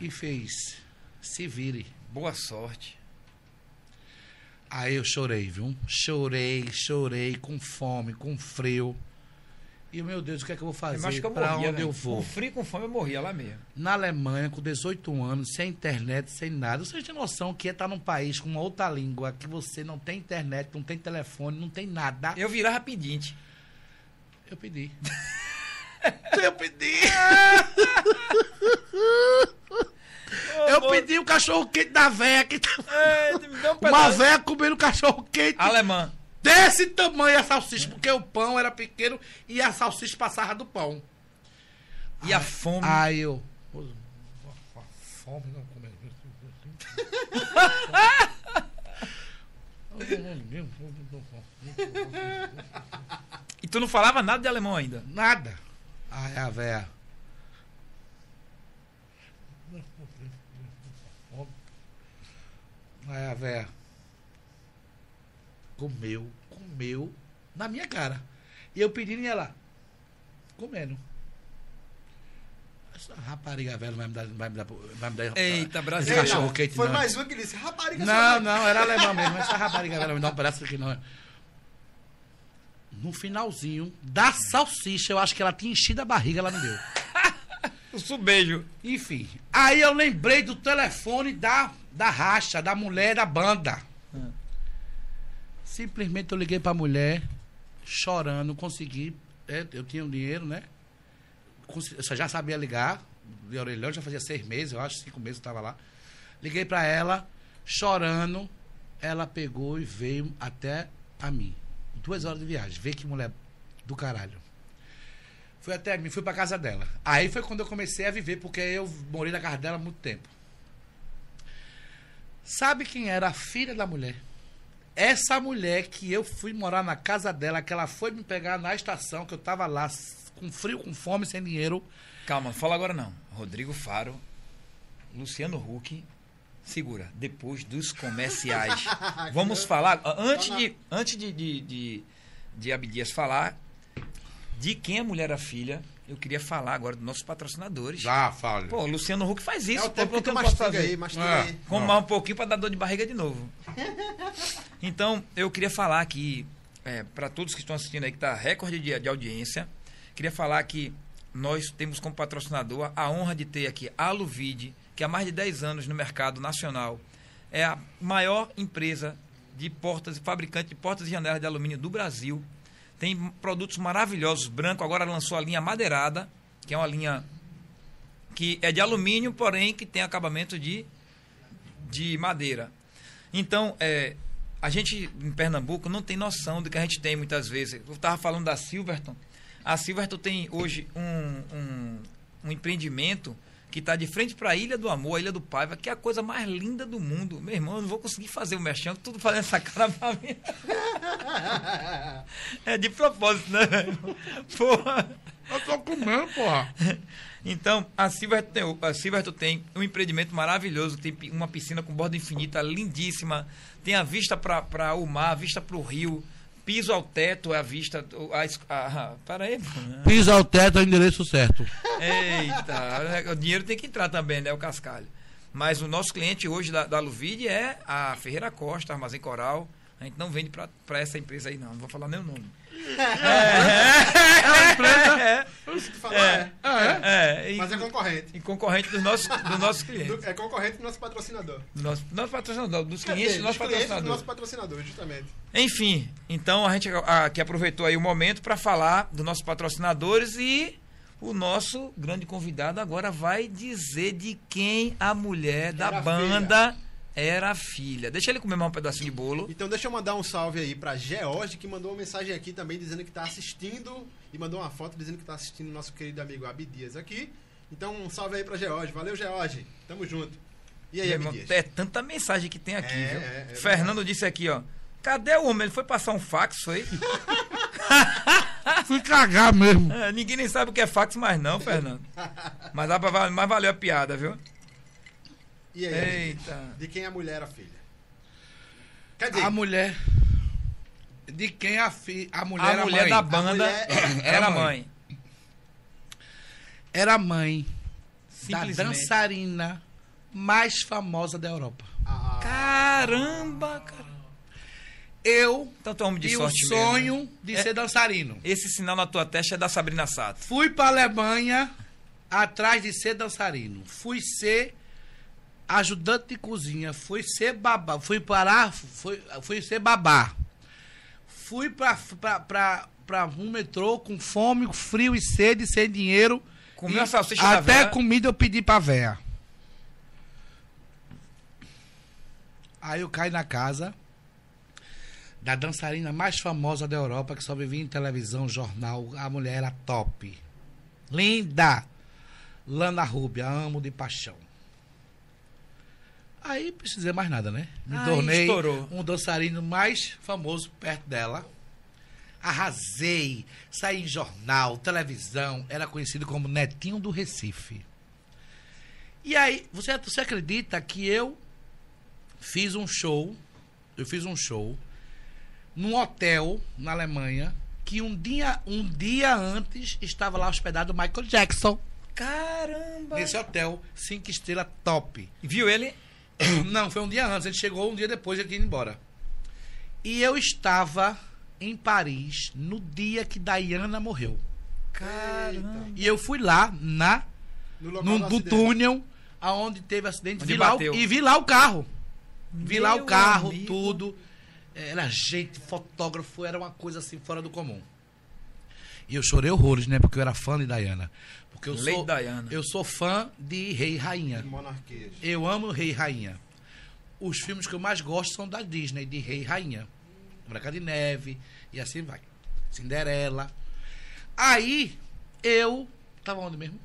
e fez. Se vire. boa sorte. Aí eu chorei, viu? Chorei, chorei, com fome, com frio. E meu Deus, o que é que eu vou fazer? morria, onde velho. eu vou? Com frio e com fome eu morria lá mesmo. Na Alemanha, com 18 anos, sem internet, sem nada. Você tem noção que é estar num país com uma outra língua, que você não tem internet, não tem telefone, não tem nada. Eu virava pedinte. Eu pedi. eu pedi. eu pedi o cachorro quente da véia que tá- É, um Uma véia comendo cachorro quente Alemã. desse tamanho a salsicha, porque o pão era pequeno e a salsicha passava do pão. E a fome. Aí eu. A Fome não come. E tu não falava nada de alemão ainda. Nada. Aí a véia. Aí a véia. Comeu, comeu na minha cara. E eu pedindo e ela. Comendo. Essa rapariga velha vai me dar. Vai me dar, vai me dar Eita, Brasil. Cachorro quente. Foi não. mais um que disse, rapariga, Não, sua mãe." não, era alemão mesmo. Essa rapariga velha me dá um pedaço aqui, não. No finalzinho da salsicha, eu acho que ela tinha enchido a barriga, ela me deu. O subejo. Enfim, aí eu lembrei do telefone da, da racha, da mulher da banda. Hum. Simplesmente eu liguei pra mulher, chorando, consegui. é, eu tinha um dinheiro, né? Eu já sabia ligar, de orelhão, já fazia seis meses, eu acho, cinco meses eu tava lá. Liguei pra ela, chorando. Ela pegou e veio até a mim. Duas horas de viagem. Vê que mulher do caralho. Fui até mim, fui pra casa dela. Aí foi quando eu comecei a viver, porque eu morei na casa dela há muito tempo. Sabe quem era a filha da mulher? Essa mulher que eu fui morar na casa dela, que ela foi me pegar na estação, que eu tava lá com frio, com fome, sem dinheiro. Calma, não fala agora não. Rodrigo Faro, Luciano Huck, segura, depois dos comerciais. Vamos falar, antes de, antes de, de, de, de Abdias falar, de quem a mulher era filha, eu queria falar agora dos nossos patrocinadores. Já, fala. Pô, o Luciano Huck faz isso. É o tempo que eu não posso fazer? aí, mastiga É. aí. Um pouquinho para dar dor de barriga de novo. Então, eu queria falar aqui, para todos que estão assistindo aí, que está recorde de, de audiência, queria falar que nós temos como patrocinador a honra de ter aqui a Aluvide, que há mais de 10 anos no mercado nacional é a maior empresa de portas e fabricante de portas e janelas de alumínio do Brasil. Tem produtos maravilhosos, branco, agora lançou a linha madeirada, que é uma linha que é de alumínio, porém que tem acabamento de, de madeira. Então, é, a gente em Pernambuco não tem noção do que a gente tem muitas vezes. Eu estava falando da Silverton. A Silverton tem hoje um, um, um empreendimento que está de frente para a Ilha do Amor, a Ilha do Paiva, que é a coisa mais linda do mundo. Meu irmão, eu não vou conseguir fazer o merchan, tudo fazendo essa cara pra mim. É de propósito, né? Porra. Eu tô comendo, porra. Então, a Silverton tem, a Silverton tem um empreendimento maravilhoso, tem uma piscina com borda infinita, lindíssima, tem a vista para o mar, a vista para o rio, piso ao teto, a vista... A, a, para aí, pô. Pisa ao teto é o endereço certo. Eita, o dinheiro tem que entrar também, né? O cascalho. Mas o nosso cliente hoje da, da Luvide é a Ferreira Costa, Armazém Coral. A gente não vende para essa empresa aí, não. Não vou falar nem o nome. É, Se tu falar, é. é, e, Mas é concorrente. e concorrente dos nossos, dos nossos clientes. Do- é concorrente do nosso patrocinador. Do nosso, do nosso patrocinador, dos clientes dizer, do nosso dos clientes do patrocinador. nosso patrocinador, justamente. Enfim, então a gente aqui aproveitou aí o momento para falar dos nossos patrocinadores e o nosso grande convidado agora vai dizer de quem a mulher da Era banda era filha. Deixa ele comer mais um pedacinho de bolo. Então deixa eu mandar um salve aí pra George, que mandou uma mensagem aqui também dizendo que tá assistindo e mandou uma foto dizendo que tá assistindo o nosso querido amigo Abdias aqui. Então um salve aí pra George. Valeu, George. Tamo junto. E aí, Meu irmão, é tanta mensagem que tem aqui, É, viu? é, é Fernando disse aqui, ó. Cadê o homem? Ele foi passar um fax, foi? Fui cagar mesmo. É, ninguém nem sabe o que é fax mais não, Fernando. Mas, dá pra, mas valeu a piada, viu? E aí? Eita. De quem a mulher era filha? Quer dizer, A mulher. De quem a, fi, a mulher A era mulher mãe. da banda mulher era mãe. mãe. Era mãe da dançarina mais famosa da Europa. a- a- Caramba, cara. Eu Então tu é homem de e o mesmo, né? sonho de É. ser dançarino. Esse sinal na tua testa é da Sabrina Sato. Fui pra Alemanha atrás de ser dançarino. Fui ser ajudante de cozinha. Fui ser babá. Fui parar. Fui, fui ser babá. Fui pra, pra, pra, pra um metrô com fome, frio e sede, sem dinheiro. Comeu a salsicha Até comida eu pedi pra véia. Aí eu caí na casa da dançarina mais famosa da Europa, que só vivia em televisão, jornal. A mulher era top. Linda! Lana Rubia, amo de paixão. Aí não precisei mais nada, né? Me tornei estourou. um dançarino mais famoso perto dela. Arrasei, saí em jornal, televisão, era conhecido como Netinho do Recife. E aí, você, você acredita que eu fiz um show, eu fiz um show num hotel na Alemanha, que um dia, um dia antes estava lá hospedado Michael Jackson. Caramba! Nesse hotel, cinco estrelas top. Viu ele? Não, foi um dia antes. Ele chegou um dia depois, ele tinha ido embora. E eu estava em Paris no dia que Diana morreu. Caramba! E eu fui lá na no local no, do do túnel aonde teve acidente. Vi lá e vi lá o carro. Vi lá Meu o carro, amigo. tudo. Era gente, fotógrafo, era uma coisa assim fora do comum. E eu chorei horrores, né? Porque eu era fã de Diana. Porque eu Lady sou, Diana. eu sou fã de Rei e Rainha. Monarquias. Eu amo Rei e Rainha. Os filmes que eu mais gosto são da Disney, de Rei e Rainha. Branca de Neve, e assim vai. Cinderela. Aí, eu. Tava onde mesmo?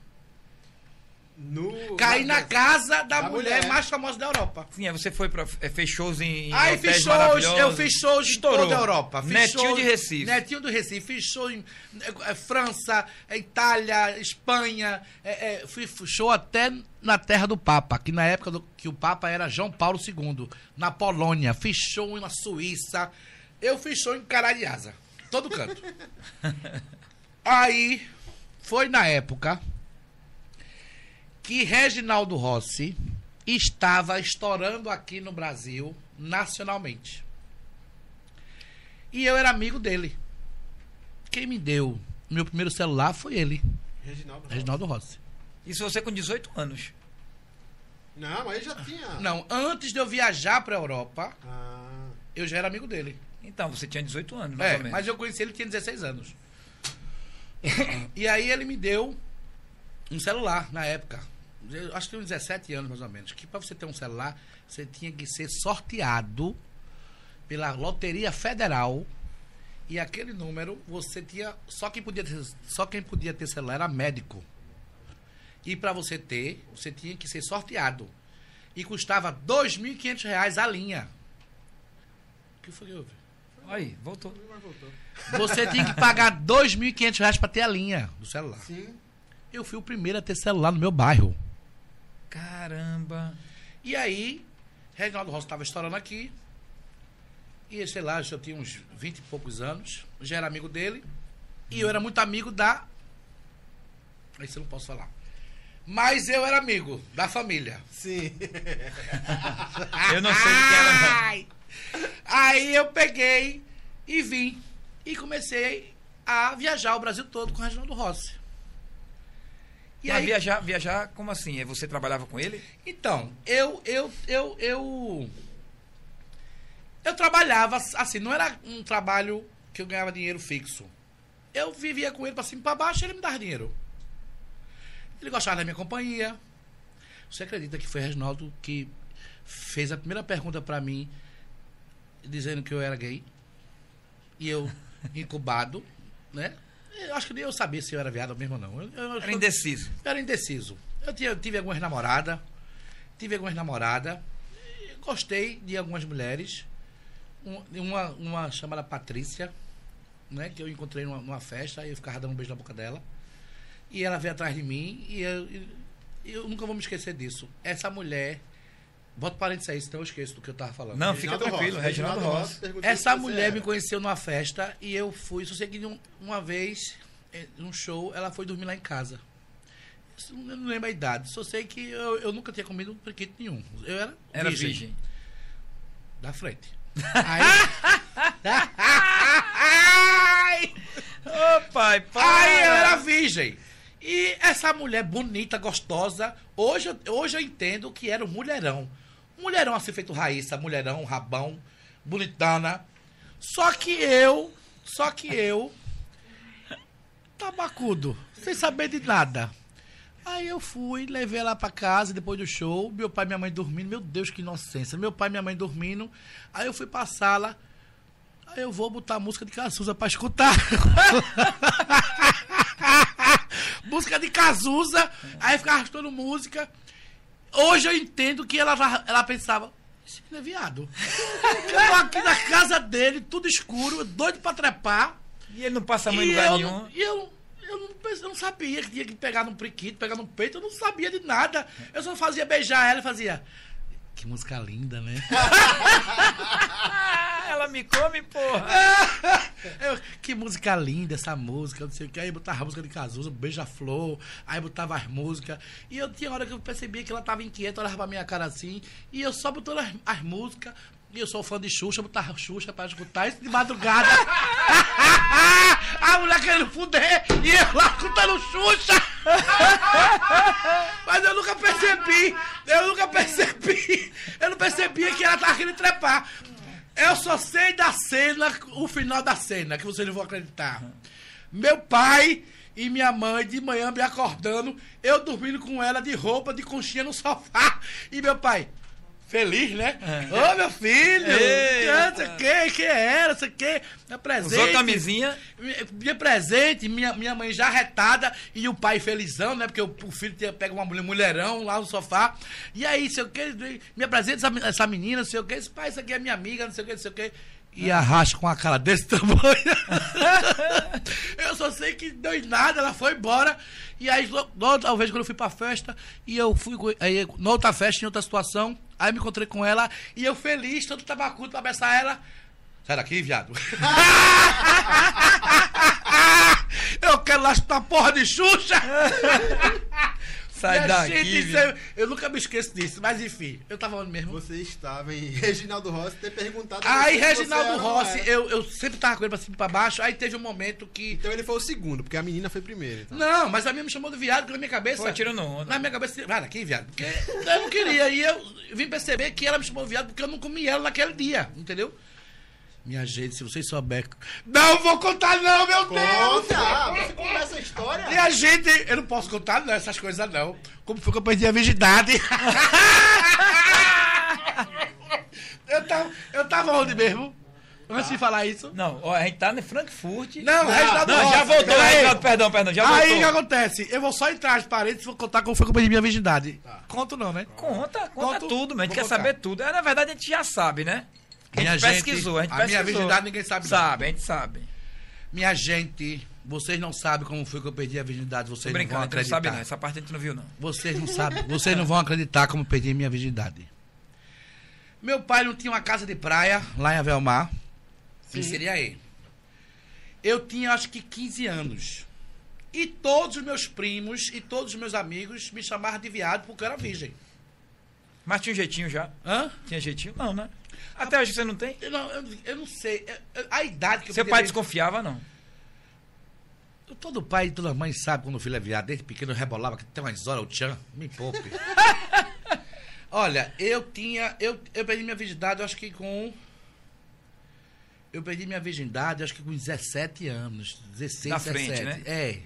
No, Caí na casa da, Da mulher, mulher. mais famosa da Europa. Sim, aí você foi pra. é, fez shows em. Aí fiz shows, eu fiz shows em Estourou. toda a Europa. Fiz Netinho shows- de Recife. Netinho do Recife. Fiz show em eh, França, eh, Itália, Espanha. fui fui show até na terra do Papa, que na época do, que o Papa era João Paulo II, na Polônia. Fiz show na Suíça. Eu fiz show em Carariasa. Todo canto. Aí, foi na época que Reginaldo Rossi estava estourando aqui no Brasil nacionalmente. E eu era amigo dele. Quem me deu meu primeiro celular foi ele, Reginaldo. Reginaldo Rossi. Isso você com 18 anos. Não, aí já tinha. Não, antes de eu viajar para a Europa, Ah, eu já era amigo dele. Então, você tinha 18 anos, mais É, ou menos. mas eu conheci ele tinha 16 anos. e aí ele me deu um celular na época. Eu acho que uns 17 anos mais ou menos. Que para você ter um celular, você tinha que ser sorteado pela Loteria Federal. E aquele número você tinha. Só quem podia ter, só quem podia ter celular era médico. E para você ter, você tinha que ser sorteado. E custava 2.500 reais a linha. O que foi que houve? Aí, voltou. Você tinha que pagar 2.500 reais pra ter a linha do celular. sim. Eu fui o primeiro a ter celular no meu bairro. Caramba. E aí, Reginaldo Rossi estava estourando aqui. E, sei lá, eu tinha uns 20 e poucos anos. Já era amigo dele. E eu era muito amigo da. Isso eu não posso falar. Mas eu era amigo da família. Sim. Eu não sei o que era. Ai! Aí eu peguei e vim. E comecei a viajar o Brasil todo com o Reginaldo Rossi. E Mas aí, viajar, viajar, como assim? É, Você trabalhava com ele? Então, eu, eu, eu, eu. Eu trabalhava, assim, não era um trabalho que eu ganhava dinheiro fixo. Eu vivia com ele pra cima e pra baixo e ele me dava dinheiro. Ele gostava da minha companhia. Você acredita que foi Reginaldo que fez a primeira pergunta pra mim, dizendo que eu era gay? E eu, incubado, né? Eu acho que nem eu sabia se eu era viado mesmo ou não. Eu, eu, Era indeciso. eu era indeciso. Eu, tinha- eu tive algumas namoradas. Tive algumas namoradas. Gostei de algumas mulheres. Um- Uma, uma chamada Patrícia, né? Que eu encontrei numa, numa festa e eu ficava dando um beijo na boca dela. E ela veio atrás de mim e eu, e eu nunca vou me esquecer disso. Essa mulher. Bota parênteses aí, senão eu esqueço do que eu tava falando. Não, fica tranquilo, Reginaldo Rossi. perguntou Essa se você mulher era. me conheceu numa festa e eu fui. Só sei que um- uma vez, eh, num show, ela foi dormir lá em casa. Eu não lembro a idade. Só sei que eu, eu nunca tinha comido um priquito nenhum. Eu era, Era virgem. Da frente. Aí, Ô, pai, pai. aí eu era virgem. E essa mulher bonita, gostosa, hoje, hoje eu entendo que era um mulherão. Mulherão assim feito Raíssa, mulherão, rabão, bonitana. Só que eu, só que eu, tabacudo, sem saber de nada. Aí eu fui, levei ela pra casa depois do show, meu pai e minha mãe dormindo, meu Deus, que inocência. Meu pai e minha mãe dormindo. Aí eu fui pra sala, aí eu vou botar música de Cazuza pra escutar. música de Cazuza, aí ficava arrastando música. Hoje eu entendo que ela, ela pensava, esse menino é viado. Eu tô aqui na casa dele, tudo escuro, doido pra trepar. E ele não passa E lugar eu, nenhum. e eu, eu, não, eu não sabia que tinha que pegar num priquito, pegar no peito, eu não sabia de nada. Eu só fazia beijar ela e fazia. Que música linda, né? Ela me come, porra. Eu, que música linda essa música, não sei o que. Aí botava a música de Cazuza, Beija-Flor, aí botava as músicas. E eu tinha hora que eu percebia que ela tava inquieta, olhava pra minha cara assim, e eu só botando as, as músicas. E eu sou fã de Xuxa, botava Xuxa pra escutar isso de madrugada. a mulher querendo fuder e eu lá escutando Xuxa. Mas eu nunca percebi, eu nunca percebi, eu não percebia que ela tava querendo trepar. Eu só sei da cena, o final da cena, que vocês não vão acreditar. Meu pai e minha mãe de manhã me acordando, eu dormindo com ela de roupa, de conchinha no sofá. E meu pai, feliz, né? É. Ô, meu filho! Não sei o que, que era, não sei o que. Minha presente. Usou camisinha. Minha- Minha presente, minha, minha mãe já retada e o pai felizão, né? Porque o, o filho tinha pego uma mulher, mulherão lá no sofá. E aí, sei o que, minha presente, essa, essa menina, não sei o que, esse pai, isso aqui é minha amiga, não sei o que, não sei o que. E arrasta com a cara desse tamanho. eu só sei que deu em nada, ela foi embora. E aí, lo- na outra vez, quando eu fui pra festa, e eu fui. Aí, na outra festa, em outra situação, aí me encontrei com ela, e eu feliz, todo tabacudo pra abraçar ela. Sai daqui, viado. eu quero lá escutar porra de Xuxa. Sai Minha daqui. gente, isso viu? é- eu nunca me esqueço disso, mas enfim, eu tava onde mesmo? Você estava em Reginaldo Rossi ter perguntado. Aí, Reginaldo Rossi, eu, eu sempre tava com ele pra cima e pra baixo, aí teve um momento que. Então ele foi o segundo, porque a menina foi primeiro. Então. Não, mas a minha me chamou de viado, porque na minha cabeça. Foi tirando onda. Na minha cabeça, vai daqui, viado. Porque eu não queria. E eu vim perceber que ela me chamou de viado porque eu não comi ela naquele dia, entendeu? Minha gente, se vocês souberem. Não vou contar, não, meu Deus! Conta! Você começa a história? Minha gente, eu não posso contar não, essas coisas não. Como foi que eu perdi a virgindade? eu, tava, eu tava onde mesmo? Antes de falar isso. Não, a gente tá em Frankfurt. Não, Reginaldo Não, já Rossi, voltou, peraí. Reginaldo, perdão, perdão, já Aí o que voltou. acontece? Eu vou só entrar as paredes e vou contar como foi que eu perdi minha virgindade. Conto não, né? Conta, conta Conto- tudo, mas a gente quer contar. saber tudo. É, na verdade, a gente já sabe, né? A gente Minha pesquisou, a gente a pesquisou. minha virgindade ninguém sabe. não. Sabe, a gente sabe. Minha gente, vocês não sabem como foi que eu perdi a virgindade, Tô vocês não vão brincando, a gente não acreditar. sabe não. Essa parte a gente não viu, não. Vocês não sabem, vocês não vão acreditar como eu perdi minha virgindade. Meu pai não tinha uma casa de praia lá em Avelmar, em Siriaí. Eu tinha acho que 15 anos. E todos os meus primos e todos os meus amigos me chamavam de viado porque eu era virgem. Mas tinha um jeitinho já. Hã? Tinha jeitinho? Não, né? Até hoje você não tem? Eu não, eu, eu não sei. eu- a idade que eu Seu pai ter- desconfiava, não? Todo pai e toda mãe sabe quando o filho é viado. Desde pequeno eu rebolava que tem umas horas o tchan. Me poupe. Olha, eu tinha. Eu, eu perdi minha virgindade, eu acho que com. Eu perdi minha virgindade, eu acho que com 17 anos. 16, Na frente, 17. né? É.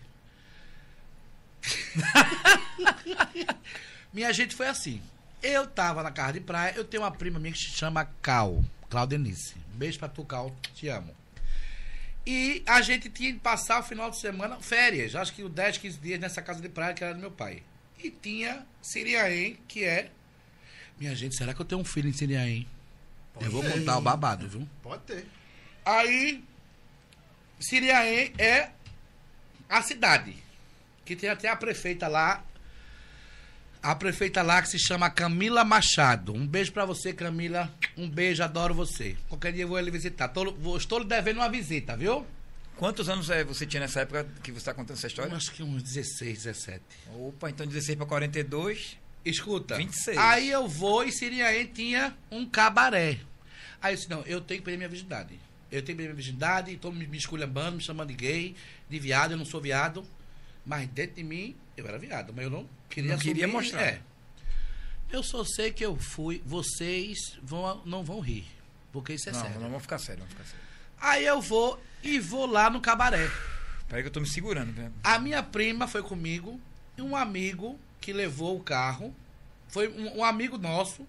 minha gente foi assim. Eu tava na casa de praia, eu tenho uma prima minha que se chama Cal, Claudenice. Beijo pra tu, Cal, te amo. E a gente tinha de passar o final de semana, férias, acho que 10, 15 dias nessa casa de praia que era do meu pai. E tinha Siriaém, que é. Minha gente, será que eu tenho um filho em Siriaém? Eu vou contar o babado, viu? Pode ter. Aí, Siriaém é a cidade. Que tem até a prefeita lá. A prefeita lá que se chama Camila Machado. Um beijo pra você, Camila. Um beijo, adoro você. Qualquer dia eu vou lhe visitar. Tô- vou- estou lhe devendo uma visita, viu? Quantos anos é, você tinha nessa época que você está contando essa Eu história? acho que uns 16, 17. Opa, então 16 para 42. Escuta. 26. Aí eu vou e Siriaém tinha um cabaré. Aí eu disse, não, eu tenho que perder minha virgindade. Eu tenho que perder minha virgindade, todo mundo me esculhambando, me chamando de gay, de viado, eu não sou viado. Mas dentro de mim, eu era viado, mas eu não queria Não queria assumir, mostrar. É. Eu só sei que eu fui, vocês vão, não vão rir. Porque isso é não, sério. não, vamos ficar sério, vamos ficar sério. Aí eu vou e vou lá no cabaré. Peraí que eu tô me segurando, velho. A minha prima foi comigo e um amigo que levou o carro. Foi um, um amigo nosso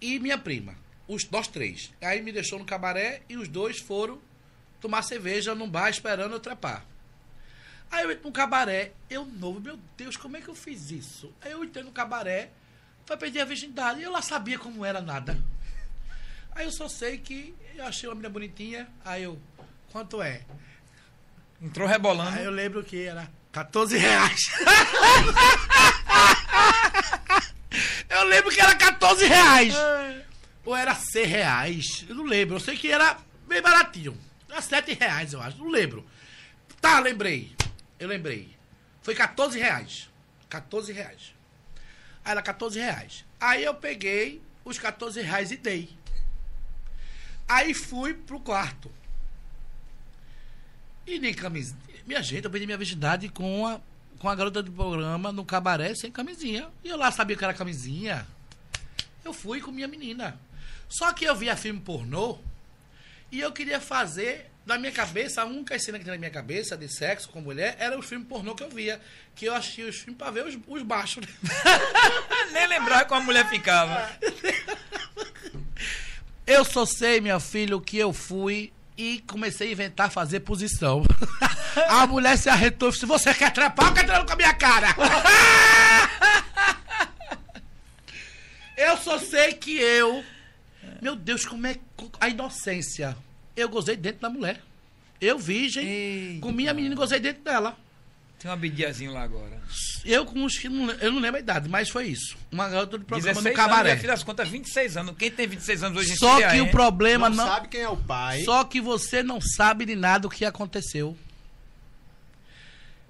e minha prima. Os, nós três. Aí me deixou no cabaré e os dois foram tomar cerveja num bar esperando eu trepar. Aí eu entro no cabaré, eu novo, meu Deus, como é que eu fiz isso? Aí eu entrei no cabaré, foi perder a virgindade, e eu lá sabia como era nada. Aí eu só sei que eu achei uma menina bonitinha, aí eu, quanto é? Entrou rebolando. Aí eu lembro que era 14 reais. eu lembro que era 14 reais. Ou era 100 reais. Eu não lembro. Eu sei que era bem baratinho. Era 7 reais, eu acho. Não lembro. Tá, lembrei. Eu lembrei. Foi 14 reais. 14 reais. Aí era 14 reais. Aí eu peguei os 14 reais e dei. Aí fui pro quarto. E nem camisinha. Minha gente, eu perdi minha virgindade com a, com a garota do programa no cabaré sem camisinha. E eu lá sabia que era camisinha. Eu fui com minha menina. Só que eu via filme pornô e eu queria fazer na minha cabeça, a única cena que tinha na minha cabeça de sexo com mulher era os filmes pornô que eu via. Que eu assistia os filmes pra ver os, os baixos. Nem lembrava como a mulher ficava. Eu só sei, minha filha, que eu fui e comecei a inventar fazer posição. A mulher se arretou e disse: Você quer trepar quer trepar com a minha cara? Eu só sei que eu. Meu Deus, como é a inocência. Eu gozei dentro da mulher. Eu, virgem, Eita. comi a menina e gozei dentro dela. Tem um abidiazinho lá agora. Eu com uns que não, eu não lembro a idade, mas foi isso. Uma garota do programa 16 no anos, cabaré. minha filha das contas, 26 anos. Quem tem 26 anos hoje em Só dia, que o hein? problema não, não. sabe quem é o pai. Só que você não sabe de nada o que aconteceu.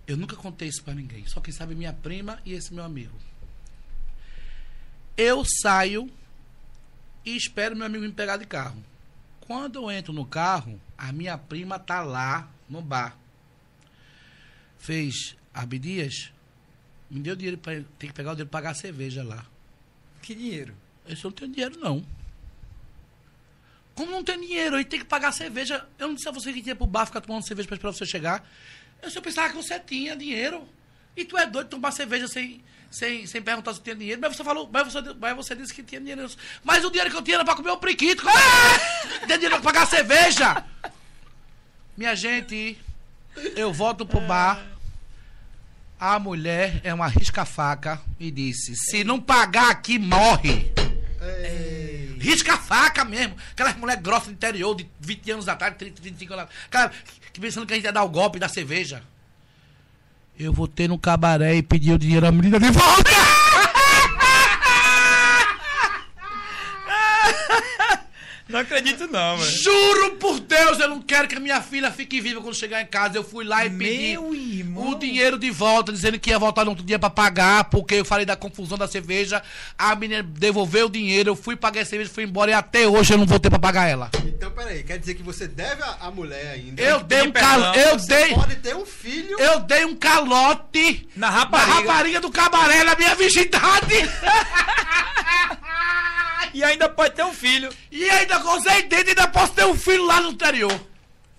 Eu nunca contei isso pra ninguém. Só quem sabe é minha prima e esse meu amigo. Eu saio e espero meu amigo me pegar de carro. Quando eu entro no carro, a minha prima tá lá no bar. Fez Abdias, me deu dinheiro para tem que pegar o dinheiro pra pagar a cerveja lá. Que dinheiro? Eu disse, eu não tenho dinheiro, não. Como não tem dinheiro? Aí tem que pagar cerveja. Eu não disse a você que tinha pro bar ficar tomando cerveja pra esperar você chegar. Eu só pensava que você tinha dinheiro. E tu é doido de tomar cerveja sem, sem, sem perguntar se tinha dinheiro. Mas você falou, mas você, mas você disse que tinha dinheiro. Mas o dinheiro que eu tinha era pra comer o priquito. Como é? que Tem dinheiro pra pagar a cerveja. Minha gente, eu volto pro bar. A mulher é uma risca-faca e disse: se não pagar aqui, morre. Risca-faca mesmo. Aquelas mulher grossa do interior de 20 anos atrás, 30, 25 anos atrás. Cara, pensando que a gente ia dar o golpe da cerveja. Eu voltei no cabaré e pedi o dinheiro à menina de volta. Não acredito não, velho. Juro por Deus, eu não quero que a minha filha fique viva quando chegar em casa. Eu fui lá e pedi Meu irmão. o dinheiro de volta, dizendo que ia voltar no outro dia pra pagar, porque eu falei da confusão da cerveja. A menina devolveu o dinheiro, eu fui pagar a cerveja, fui embora e até hoje eu não voltei pra pagar ela. Então, peraí, quer dizer que você deve a, a mulher ainda. Eu dei um perdão. calo, eu Você dei, pode ter um filho. eu dei um calote Na na rapariga. rapariga do cabaré na minha virgindade. E ainda pode ter um filho. e ainda gozei dentro e ainda posso ter um filho lá no interior.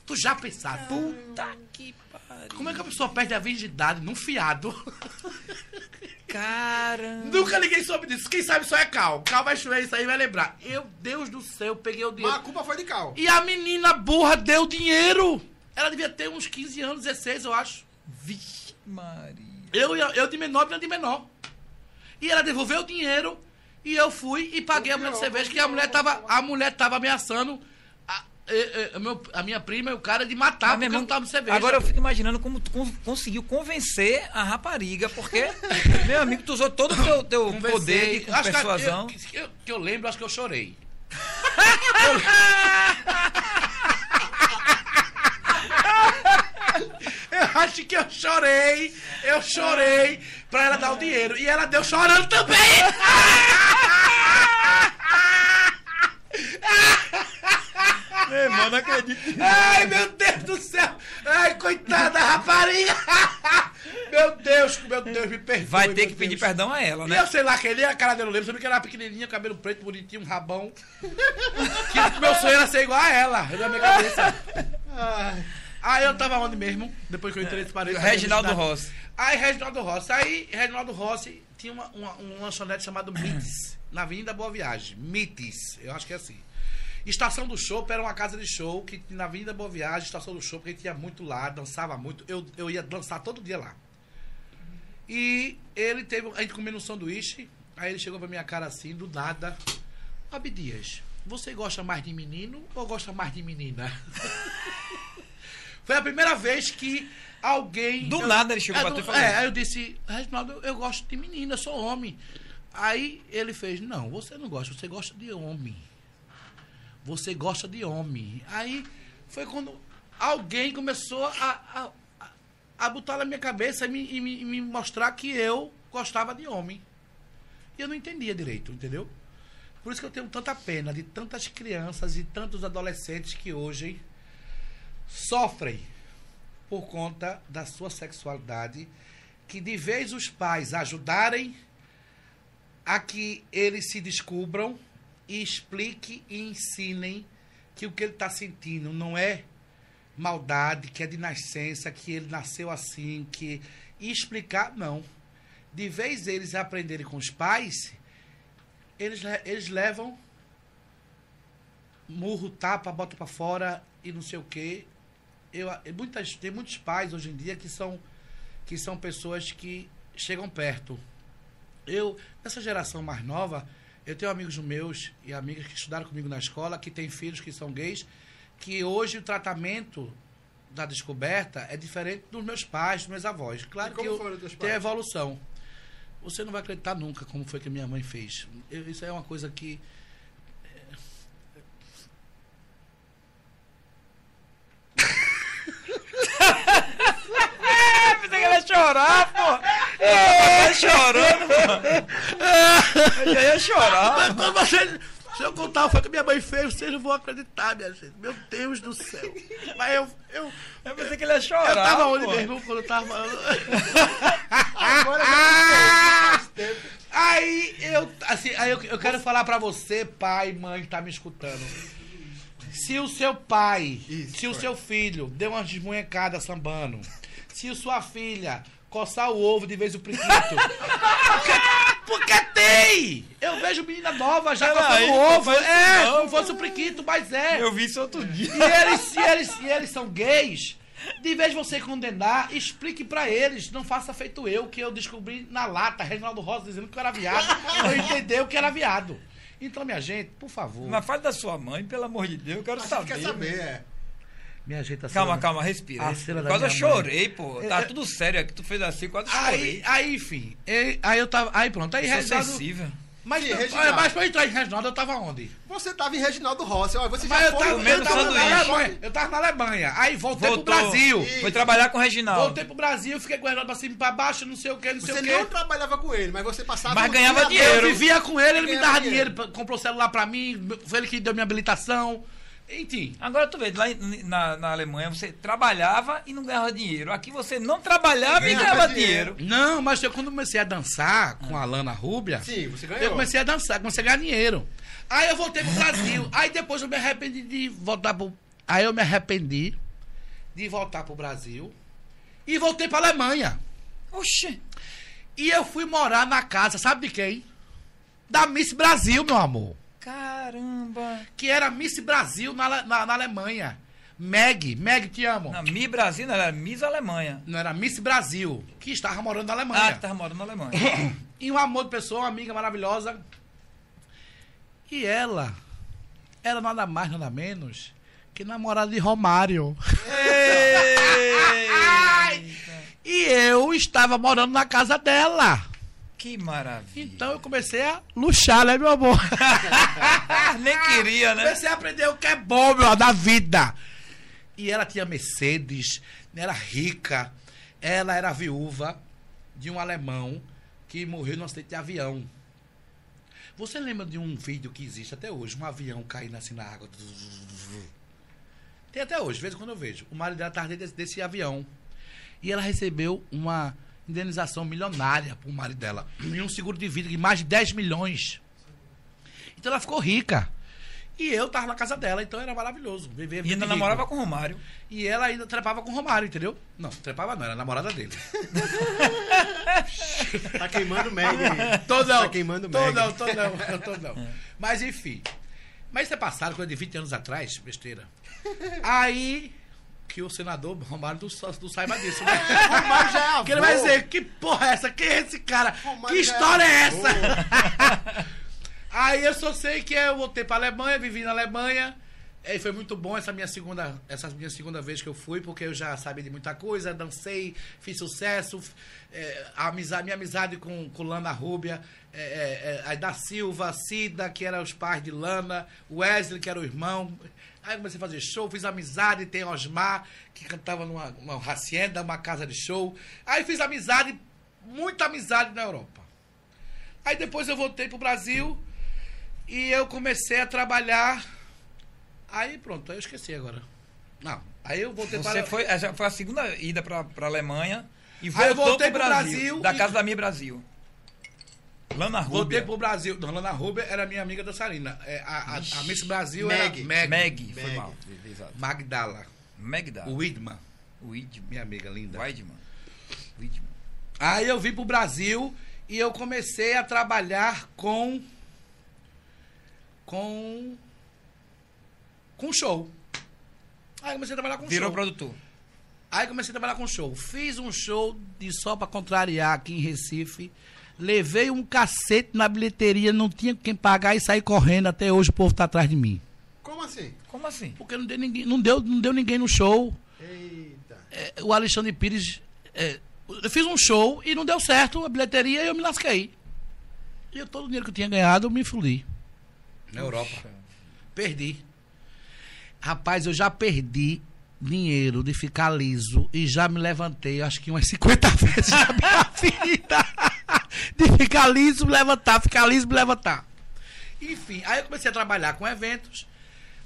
Tu já pensaste? Puta que pariu. Como é que a pessoa perde a virgindade num fiado? Caramba. Nunca ninguém soube disso. Quem sabe só é Cal. Cal vai chover isso aí e vai lembrar. Eu, Deus do céu, eu peguei o Mas dinheiro. a culpa foi de Cal. E a menina burra deu dinheiro. Ela devia ter uns 15 anos, 16, eu acho. Vixe, Maria. Eu, eu de menor, menina de menor. E ela devolveu o dinheiro e eu fui e paguei a mulher de cerveja, que a mulher tava, a mulher tava ameaçando a, minha prima e o cara de matar meu porque eu irmão, não tava cerveja. Agora eu fico imaginando como tu con- conseguiu convencer a rapariga, porque, meu amigo, tu usou todo o teu, teu poder de persuasão. Que eu, que eu lembro, acho que eu chorei. Eu acho que eu chorei, eu chorei pra ela dar o dinheiro. E ela deu chorando também. Meu irmão, não acredito. Ai, meu Deus do céu. Ai, coitada da rapariga. Meu Deus, meu Deus, me perdoe. Vai ter que pedir Deus. perdão a ela, E né? eu sei lá que ele, a cara dele eu lembro, sabia que ela era pequenininha, cabelo preto, bonitinho, um rabão. que meu sonho era ser igual a ela, na minha cabeça. Ai, Aí eu tava onde mesmo? Depois que eu entrei nesse parede. Reginaldo Rossi. Aí Reginaldo Rossi. Aí Reginaldo Rossi tinha uma, uma, um lanchonete chamado Mites, na Avenida Boa Viagem. Mites, eu acho que é assim. Estação do Show era uma casa de show que na Avenida Boa Viagem, Estação do Show, porque a gente ia muito lá, dançava muito. Eu, eu ia dançar todo dia lá. E ele teve. A gente comendo um sanduíche. Aí ele chegou pra minha cara assim, do nada. Abdias, você gosta mais de menino ou gosta mais de menina? Foi a primeira vez que alguém. Do eu- nada ele chegou é, pra tu e falou É, isso. aí eu disse, Reginaldo, eu, gosto de menina, eu sou homem. Aí ele fez, não, você não gosta, você gosta de homem. Você gosta de homem. Aí foi quando alguém começou a, a, a- a botar na minha cabeça e me, e me, e me mostrar que eu gostava de homem. E eu não entendia direito, entendeu? Por isso que eu tenho tanta pena de tantas crianças e tantos adolescentes que hoje sofrem por conta da sua sexualidade, que de vez os pais ajudarem a que eles se descubram e expliquem e ensinem que o que ele está sentindo não é maldade, que é de nascença, que ele nasceu assim, que. E explicar, não. De vez eles aprenderem com os pais, eles, le- eles levam murro, tapa, bota pra fora e não sei o quê. Eu, muitas, tem muitos pais hoje em dia que são, que são pessoas que chegam perto. Eu, nessa geração mais nova, eu tenho amigos meus e amigas que estudaram comigo na escola, que têm filhos que são gays, que hoje o tratamento da descoberta é diferente dos meus pais, dos meus avós. Claro que eu- tem evolução. Você não vai acreditar nunca como foi que minha mãe fez. Eu- isso é uma coisa que Pensei que ele ia chorar, pô. Ele tá chorando, pô. Eu já ia chorar. Mas quando você, se eu contar o que minha mãe fez, vocês não vão acreditar, minha gente. Meu Deus do céu. Mas eu. Eu, Eu pensei que ele ia chorar. eu tava onde pô. mesmo quando eu tava? Agora Aí eu. Assim, aí eu, eu quero falar pra você, pai, mãe, que tá me escutando. Se o seu pai, Isso, se o vai. seu filho deu uma desmunhecada sambando, se sua filha coçar o ovo de vez o priquito. porque, porque tem! Eu vejo menina nova já coçando ovo. É, não, como fosse o priquito, mas é. Eu vi isso outro dia. E eles, se eles, se eles são gays, de vez de você condenar, explique pra eles. Não faça feito eu, que eu descobri na lata, Reginaldo Rosa dizendo que eu era viado. Eu entendeu que era viado. Então, minha gente, por favor. Mas fala da sua mãe, pelo amor de Deus, eu quero a gente saber. quer saber, é. Minha gente, a Calma, cena- calma, respira. A Quase eu minha mãe. chorei, pô. Tá É, é- tudo sério aqui. Tu fez assim, quase Aí, chorei. aí, enfim. Aí, aí eu tava. Aí pronto, aí Reginaldo. sensível. Mas, Sim, olha, Reginaldo. mas pra eu entrar em Reginaldo, eu tava onde? Você tava em Reginaldo Rossi, ó, você Mas já eu foi tava, eu tava na sanduíche. Alemanha. Eu tava na Alemanha. Aí voltei Voltou. pro Brasil. Isso. Foi trabalhar com o Reginaldo. Voltei pro Brasil, fiquei com o Reginaldo pra cima e pra baixo, não sei o que, não sei Você o que. não trabalhava com ele, mas você passava Mas ganhava dia dinheiro. Eu vivia com ele, ele me dava dinheiro. dinheiro, comprou celular pra mim, foi ele que deu minha habilitação. Enfim. Agora tu vê, lá na, na Alemanha você trabalhava e não ganhava dinheiro. Aqui você não trabalhava e Ganhava dinheiro. dinheiro. Não, mas eu quando comecei a dançar com a Lana Rúbia, Sim, você eu comecei a dançar, comecei a ganhar dinheiro. Aí eu voltei pro Brasil. Aí depois eu me arrependi de voltar pro. Aí eu me arrependi de voltar pro Brasil e voltei pra Alemanha. Oxê. E eu fui morar na casa, sabe de quem? Da Miss Brasil, meu amor. Caramba. Que era Miss Brasil na, na, na Alemanha. Meg, Meg, te amo. Na Mi Brasil, não, era Miss Alemanha. Não era Miss Brasil, que estava morando na Ah, Alemanha. que tava morando na Alemanha. E um amor de pessoa, uma amiga maravilhosa. E ela era nada mais, nada menos que namorada de Romário. E eu estava morando na casa dela. Que maravilha. Então eu comecei a luxar, né, meu amor? Nem queria, né? Comecei a aprender o que é bom, meu, da vida. E ela tinha Mercedes, era rica. Ela era viúva de um alemão que morreu num acidente de avião. Você lembra de um vídeo que existe até hoje, um avião caindo assim na água? Tem até hoje, de vez em quando eu vejo. O marido dela estava dentro desse, desse avião. E ela recebeu uma indenização milionária pro marido dela. E um seguro de vida de mais de 10 milhões. Então ela ficou rica. E eu tava na casa dela, então era maravilhoso. Viver E ainda namorava com o Romário. E ela ainda trepava com o Romário, entendeu? Não, trepava não, era namorada dele. Tá queimando o Meg. Tô não. Tá queimando o tô Meg. não, tô não, tô não. Mas enfim. Mas isso é passado, coisa de 20 anos atrás, besteira. Aí, que o senador Romário não, sa- não saiba disso, né? Romário já é avô. Que ele vai dizer, que porra é essa? Quem é esse cara? Romário que é história é avô. essa? Aí eu só sei que eu voltei pra Alemanha, vivi na Alemanha. E foi muito bom essa minha segunda, essa minha segunda vez que eu fui, porque eu já sabia de muita coisa, dancei, fiz sucesso, é, a amizade, minha amizade com, com Lana Rúbia, é, é, é, a da Silva, Cida, que eram os pais de Lana, Wesley, que era o irmão. Aí comecei a fazer show, fiz amizade, tem Osmar, que cantava numa uma hacienda, uma casa de show. Aí fiz amizade, muita amizade na Europa. Aí depois eu voltei pro Brasil e eu comecei a trabalhar. Aí pronto, aí eu esqueci agora. Não, aí eu voltei Você para foi, foi a segunda ida pra, pra Alemanha e Aí voltou eu voltei pro pro Brasil, Brasil da e- casa da minha Brasil. Lana Voltei Rubia. pro Brasil. Dona Ana Rúbia era minha amiga dançarina. É, a, a, a Miss Brasil Meg. era Meg. Meg, foi Meg. mal. Exato. Magdala. Magda. O Widman, Widman. minha amiga linda. Weidman. Widman. Aí eu vim pro Brasil e eu comecei a trabalhar com. com. com show. Aí comecei a trabalhar com Virou show. produtor. Aí comecei a trabalhar com show. Fiz um show de só pra contrariar aqui em Recife. Levei um cacete na bilheteria, não tinha quem pagar e saí correndo. Até hoje o povo tá atrás de mim. Como assim? Como assim? Porque não deu ninguém, não deu, não deu ninguém no show. Eita. É, o Alexandre Pires. é, eu fiz um show e não deu certo a bilheteria e eu me lasquei. E eu, todo o dinheiro que eu tinha ganhado, eu me fudi. Na Europa. Perdi. Rapaz, eu já perdi dinheiro de ficar liso e já me levantei, acho que umas 50 vezes na minha vida. De ficar liso, levantar, ficar liso, levantar. Enfim, aí eu comecei a trabalhar com eventos.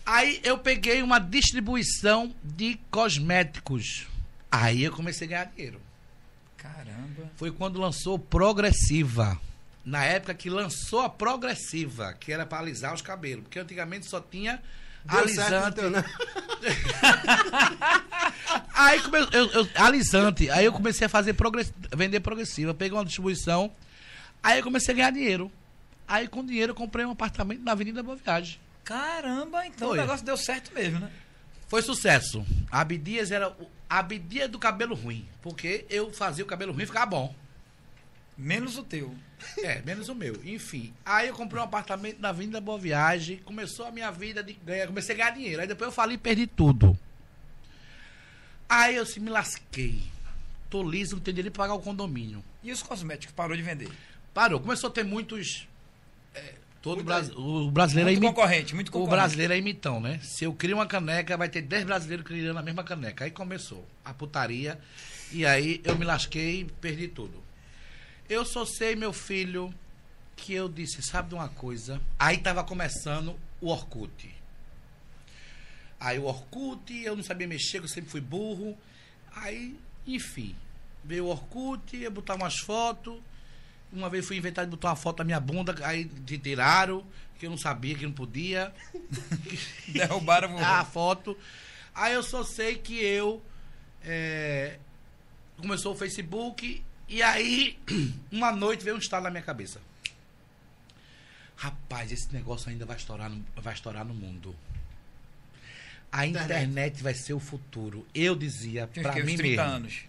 Aí eu peguei uma distribuição de cosméticos. Aí eu comecei a ganhar dinheiro. Caramba. Foi quando lançou Progressiva. Na época que lançou a Progressiva, que era para alisar os cabelos. Porque antigamente só tinha alisante. teu, né? Aí come, eu, eu- alisante. Aí eu comecei a fazer progress, vender progressiva. Peguei uma distribuição. Aí eu comecei a ganhar dinheiro. Aí com dinheiro eu comprei um apartamento na Avenida Boa Viagem. Caramba, então Foi. o negócio deu certo mesmo, né? Foi sucesso. A Abdias era o- a Abdias do cabelo ruim. Porque eu fazia o cabelo ruim ficar bom. Menos o teu. É, menos o meu. Enfim. Aí eu comprei um apartamento na Avenida Boa Viagem. Começou a minha vida de ganhar. Comecei a ganhar dinheiro. Aí depois eu falei e perdi tudo. Aí eu se me lasquei. Tô liso, não tenho dinheiro pra pagar o condomínio. E os cosméticos parou de vender? Parou. Começou a ter muitos. é, todo o brasileiro é Muito imi- concorrente, muito O concorrente. brasileiro é imitão, né? Se eu crio uma caneca, vai ter 10 brasileiros criando a mesma caneca. Aí começou a putaria. E aí eu me lasquei e perdi tudo. Eu só sei, meu filho, que eu disse, sabe de uma coisa? Aí tava começando o Orkut. Aí o Orkut, eu não sabia mexer, eu sempre fui burro. Aí, enfim, veio o Orkut, eu botar umas fotos. Uma vez fui inventar de botar uma foto da minha bunda, aí te tiraram, que eu não sabia, que não podia. Derrubaram a foto. Aí eu só sei que eu. é, começou o Facebook e aí, uma noite veio um estalo na minha cabeça. Rapaz, esse negócio ainda vai estourar no, vai estourar no mundo. A Internet. internet, vai ser o futuro. Eu dizia pra uns que, uns mim 30 mesmo. anos.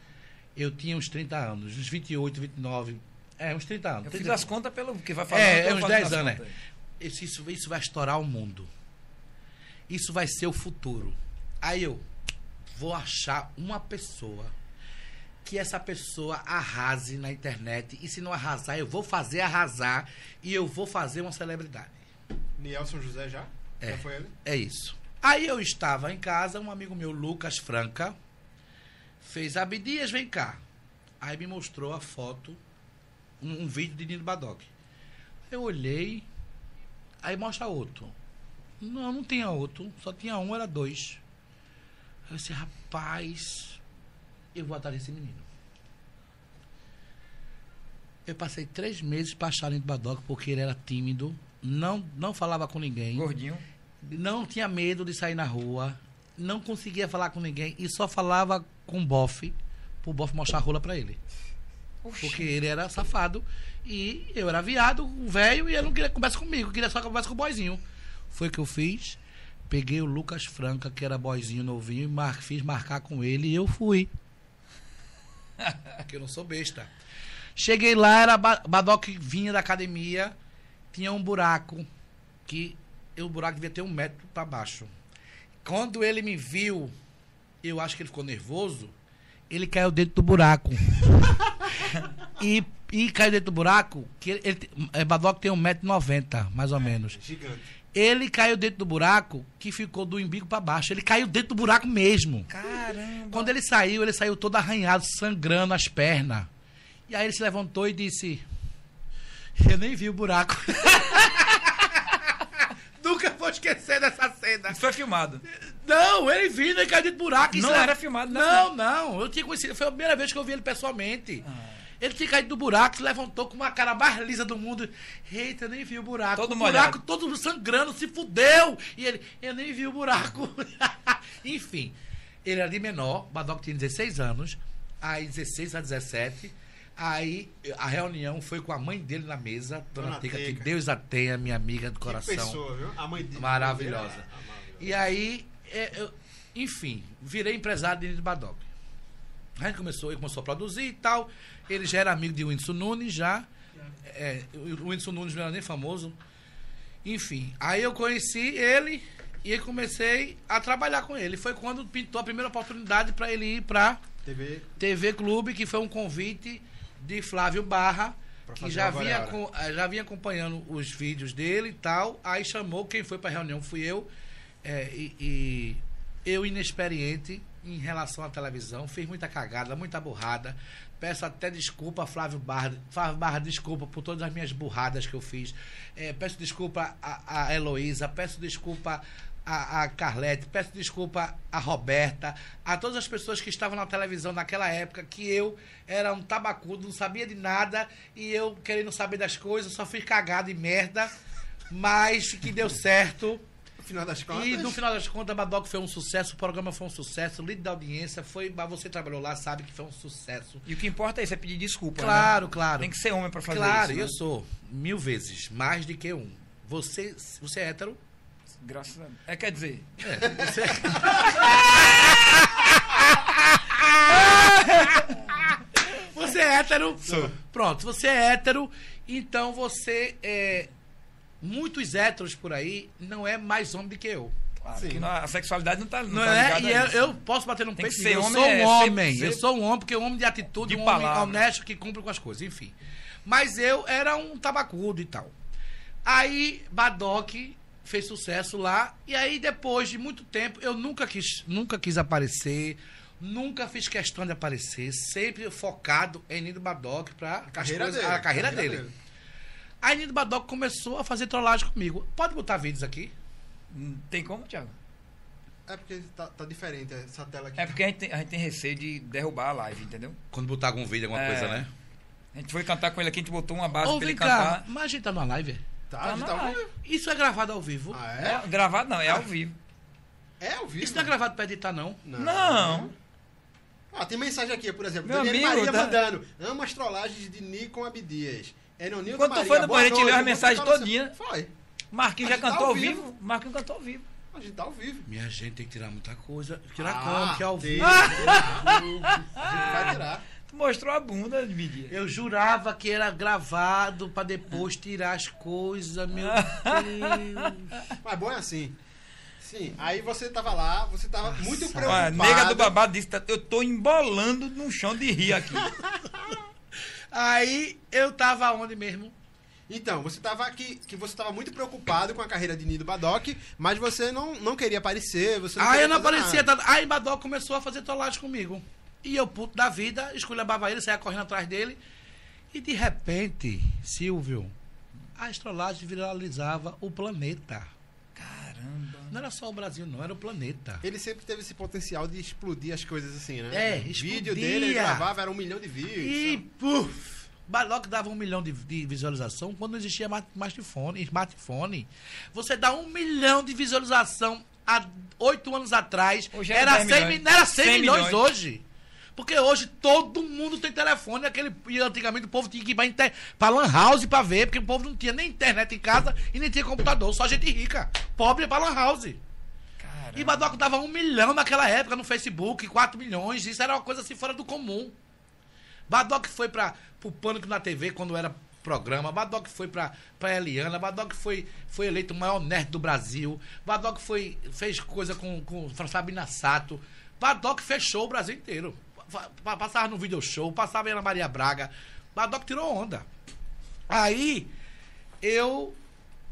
Eu tinha uns 30 anos, uns 28, 29. É, uns 30 anos. Eu fiz 30. as contas pelo que vai falar. É, é uns 10 anos, né? Isso, isso, isso vai estourar o mundo. Isso vai ser o futuro. Aí eu vou achar uma pessoa que essa pessoa arrase na internet. E se não arrasar, eu vou fazer arrasar. E eu vou fazer uma celebridade. Nielson José já? É. Já foi ele? É isso. Aí eu estava em casa, um amigo meu, Lucas Franca, fez Abdias, vem cá. Aí me mostrou a foto, um, um vídeo de Nino Badoc. Eu olhei, aí mostra outro. Não, não tinha outro, só tinha um, era dois. Aí eu disse, rapaz, eu vou atrás desse menino. Eu passei três meses para achar Nino Badoc, porque ele era tímido, não, não falava com ninguém Gordinho. não tinha medo de sair na rua, não conseguia falar com ninguém e só falava com o bofe, pro bofe mostrar a rola pra ele. Oxi. Porque ele era safado e eu era viado, velho, e ele não queria conversa comigo, queria só conversa com o boyzinho. Foi o que eu fiz. Peguei o Lucas Franca, que era boyzinho novinho, e mar- fiz marcar com ele e eu fui. Porque eu não sou besta. Cheguei lá, era Ba- Badoc vinha da academia, tinha um buraco que o buraco devia ter um metro para baixo. Quando ele me viu, eu acho que ele ficou nervoso, ele caiu dentro do buraco. e, e caiu dentro do buraco, que ele, ele, é, Badoc tem 1,90m, mais ou menos. Gigante. Ele caiu dentro do buraco que ficou do umbigo para baixo. Ele caiu dentro do buraco mesmo. Caramba. Quando ele saiu, ele saiu todo arranhado, sangrando as pernas. E aí ele se levantou e disse: Eu nem vi o buraco. Nunca vou esquecer dessa cena. Isso foi filmado. Não, ele vindo e caiu dentro do buraco. Não se era filmado, né? Não, não. Eu tinha conhecido. Foi a primeira vez que eu vi ele pessoalmente. Ah. Ele tinha caído do buraco, se levantou com uma cara mais lisa do mundo. Eita, eu nem vi o buraco. Todo o buraco todo sangrando, se fudeu. E ele, eu nem vi o buraco. Enfim, Ele era de menor, Badoc tinha 16 anos, aí 16 a 17. Aí a reunião foi com a mãe dele na mesa, Dona, Dona Teca, que. Deus a tenha, minha amiga do Que coração. pessoa, viu? A mãe dele. Maravilhosa. É, amável. E aí, é, eu- enfim, virei empresário de Badoc. A gente começou, ele começou a produzir e tal. Ele já era amigo de Whindersson Nunes, já. É, o Whindersson Nunes não era nem famoso. Enfim, aí eu conheci ele e aí comecei a trabalhar com ele. Foi quando pintou a primeira oportunidade para ele ir para TV. TV Clube, que foi um convite de Flávio Barra, que já é vinha, eh, já vinha acompanhando os vídeos dele e tal. Aí chamou, quem foi pra reunião fui eu. eh, e, e eu, inexperiente em relação à televisão, fiz muita cagada, muita burrada. Peço até desculpa, Flávio Barra. Flávio Barra, desculpa por todas as minhas burradas que eu fiz. Eh, peço desculpa a, a Heloísa, peço desculpa a, a Carlete, peço desculpa a Roberta, a todas as pessoas que estavam na televisão naquela época, que eu era um tabacudo, não sabia de nada, e eu querendo saber das coisas, só fiz cagada e merda, mas que deu certo. Final das contas. E no final das contas, Badoc foi um sucesso, o programa foi um sucesso, o líder da audiência foi. mas Você trabalhou lá, sabe que foi um sucesso. E o que importa é isso, é pedir desculpa. Claro, né? claro. Tem que ser homem pra fazer claro, isso. né? eu sou mil vezes, mais de que um. Você, você é hétero? Graças a Deus. É, quer dizer, Você... você é hétero? Sou. Pronto, você é hétero, então você é. Muitos héteros por aí não é mais homem do que eu. claro, Sim. que não- a sexualidade não tá, não Não tá é? ligada E a eu, isso. eu posso bater no Tem que peito eu homem, sou um é ser- homem. ser- Eu sou um homem, porque um homem de atitude, De um homem palavra. honesto que cumpre com as coisas, enfim. Mas eu era um tabacudo e tal. Aí, Badoc fez sucesso lá, e aí depois de muito tempo, eu nunca quis, nunca quis aparecer, nunca fiz questão de aparecer, sempre focado em Nido Badoc para A carreira dele. a carreira dele. Aí Nido Badoc começou a fazer trollagem comigo. Pode botar vídeos aqui? Hum, Tem como, Thiago? É porque tá, tá diferente essa tela aqui. É porque a gente, tem, a gente tem receio de derrubar a live, entendeu? Quando botar algum vídeo, alguma É. coisa, né? A gente foi cantar com ele aqui, a gente botou uma base Ô, pra ele cá, cantar. mas a gente tá numa live? Tá, Tá a gente tá ao live. vivo. Isso é gravado ao vivo? Ah, É, é? gravado não, é ao vivo. É ao vivo. Isso não é gravado pra editar, não? Não. Ah, tem mensagem aqui, por exemplo. Meu Daniele amigo, Maria tá- mandando. Amo as trollagens de Nikon Abdias. Enonildo Quando tu Maria, foi no banheiro, a gente noite, leu as mensagens todinha. Foi. Marquinhos já tá cantou ao vivo. vivo. Marquinhos cantou ao vivo. A gente tá ao vivo. Minha gente tem que tirar muita coisa. Tirar Ah, como? Que é ao vivo. A gente vai tirar. Tu mostrou a bunda de media. Eu jurava que era gravado pra depois tirar as coisas, meu Deus. Mas bom é assim. Sim, aí você tava lá, você tava muito Olha, preocupado. a nega do babado disse: tá- Eu tô embolando no chão de rir aqui. Aí eu tava onde mesmo? Então, você tava aqui, que você tava muito preocupado com a carreira de Nido Badoc, mas você não, não queria aparecer, você não Aí queria eu não aparecia. nada. tanto. Aí Badoc começou a fazer trollagem comigo. E eu, puto da vida, esculhambava ele, saia correndo atrás dele. E de repente, Silvio, a trollagens viralizava o planeta. Caramba. Não era só o Brasil, não, era o planeta. Ele sempre teve esse potencial de explodir as coisas assim, né? É, O vídeo dele, ele gravava, era um milhão de views. E, puf, Badoc dava um milhão de, de visualização quando não existia ma- smartphone, smartphone. Você dá um milhão de visualização há oito anos atrás. Hoje era era 10 100, milhões. mi- era 100, 100 milhões, milhões. hoje. Porque hoje todo mundo tem telefone. Aquele, e antigamente o povo tinha que ir pra, inter, pra Lan House pra ver, porque o povo não tinha nem internet em casa e nem tinha computador. Só gente rica. Pobre é pra Lan House. Caramba. E Badoc dava um milhão naquela época no Facebook, 4 milhões. Isso era uma coisa assim fora do comum. Badoc foi para o Pânico na TV quando era programa. Badoc foi para pra Eliana. Badoc foi, foi eleito o maior nerd do Brasil. Badoc foi, fez coisa com, com Sabina Sato. Badoc fechou o Brasil inteiro. Pa- pa- Passava no video show, passava em Ana Maria Braga. Badoc tirou onda. Aí, eu.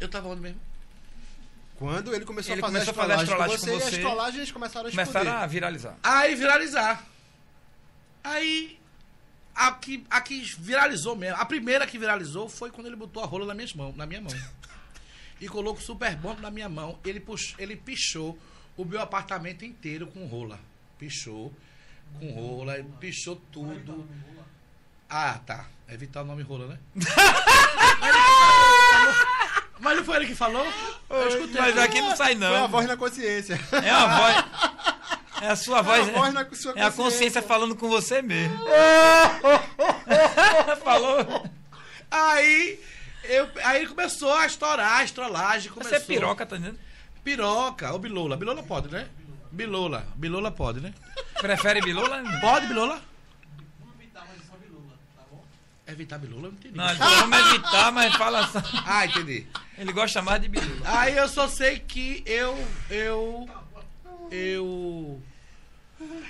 Eu tava onde mesmo? Quando ele começou Ele a fazer começou as a fazer com você, com e as você. trollagens começaram a explodir. Começaram a viralizar. Aí viralizar. Aí a que, a que viralizou mesmo, a primeira que viralizou foi quando ele botou a rola na minha mão, na minha mão. E colocou o super bomb na minha mão. Ele puxou, ele pichou o meu apartamento inteiro com rola. Pichou com rola, ele pichou tudo. Ah, tá. É evitar o nome rola, né? Mas não foi ele que falou? Eu escutei. Mas aqui não sai Foi a não. voz na consciência. É uma voz. É a sua voz. a voz na sua é a consciência. consciência falando com você mesmo. Falou. Aí, eu, aí começou a estourar, a estrolagem. Começou. Você é piroca, tá entendendo? Piroca, ou bilola. Bilola pode, né? Bilola. Bilola pode, né? Prefere bilola? Pode, bilola? Evitar bilola? Eu não entendi. Não, ele falou, vamos evitar, mas fala só. Ah, entendi. Ele gosta mais de bilola. Aí eu só sei que eu. Eu. Eu.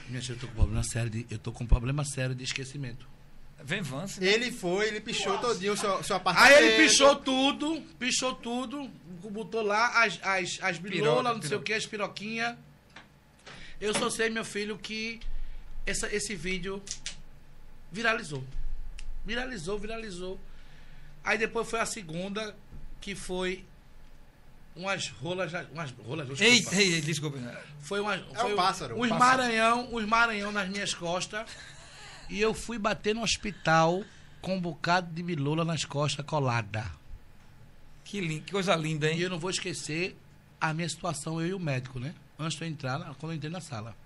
Minha gente, eu tô com problema sério de, eu tô com problema sério de esquecimento. Vem Vance. né? Ele foi, ele pichou todinho o seu, seu apartamento. Aí ele pichou tudo, pichou tudo, botou lá as, as, as bilolas, Piroca, não sei o que, as piroquinhas. Eu só sei, meu filho, que essa, esse vídeo viralizou. Viralizou, viralizou. Aí depois foi a segunda, que foi umas rolas. Umas rolas desculpa. Ei, ei, ei, desculpa. Foi uma, É foi o pássaro, o Uns pássaro. maranhão, uns maranhão nas minhas costas. E eu fui bater no hospital com um bocado de bilola nas costas colada. Que, lindo, que coisa linda, E hein? eu não vou esquecer a minha situação, eu e o médico, né? Antes de eu entrar, quando eu entrei na sala.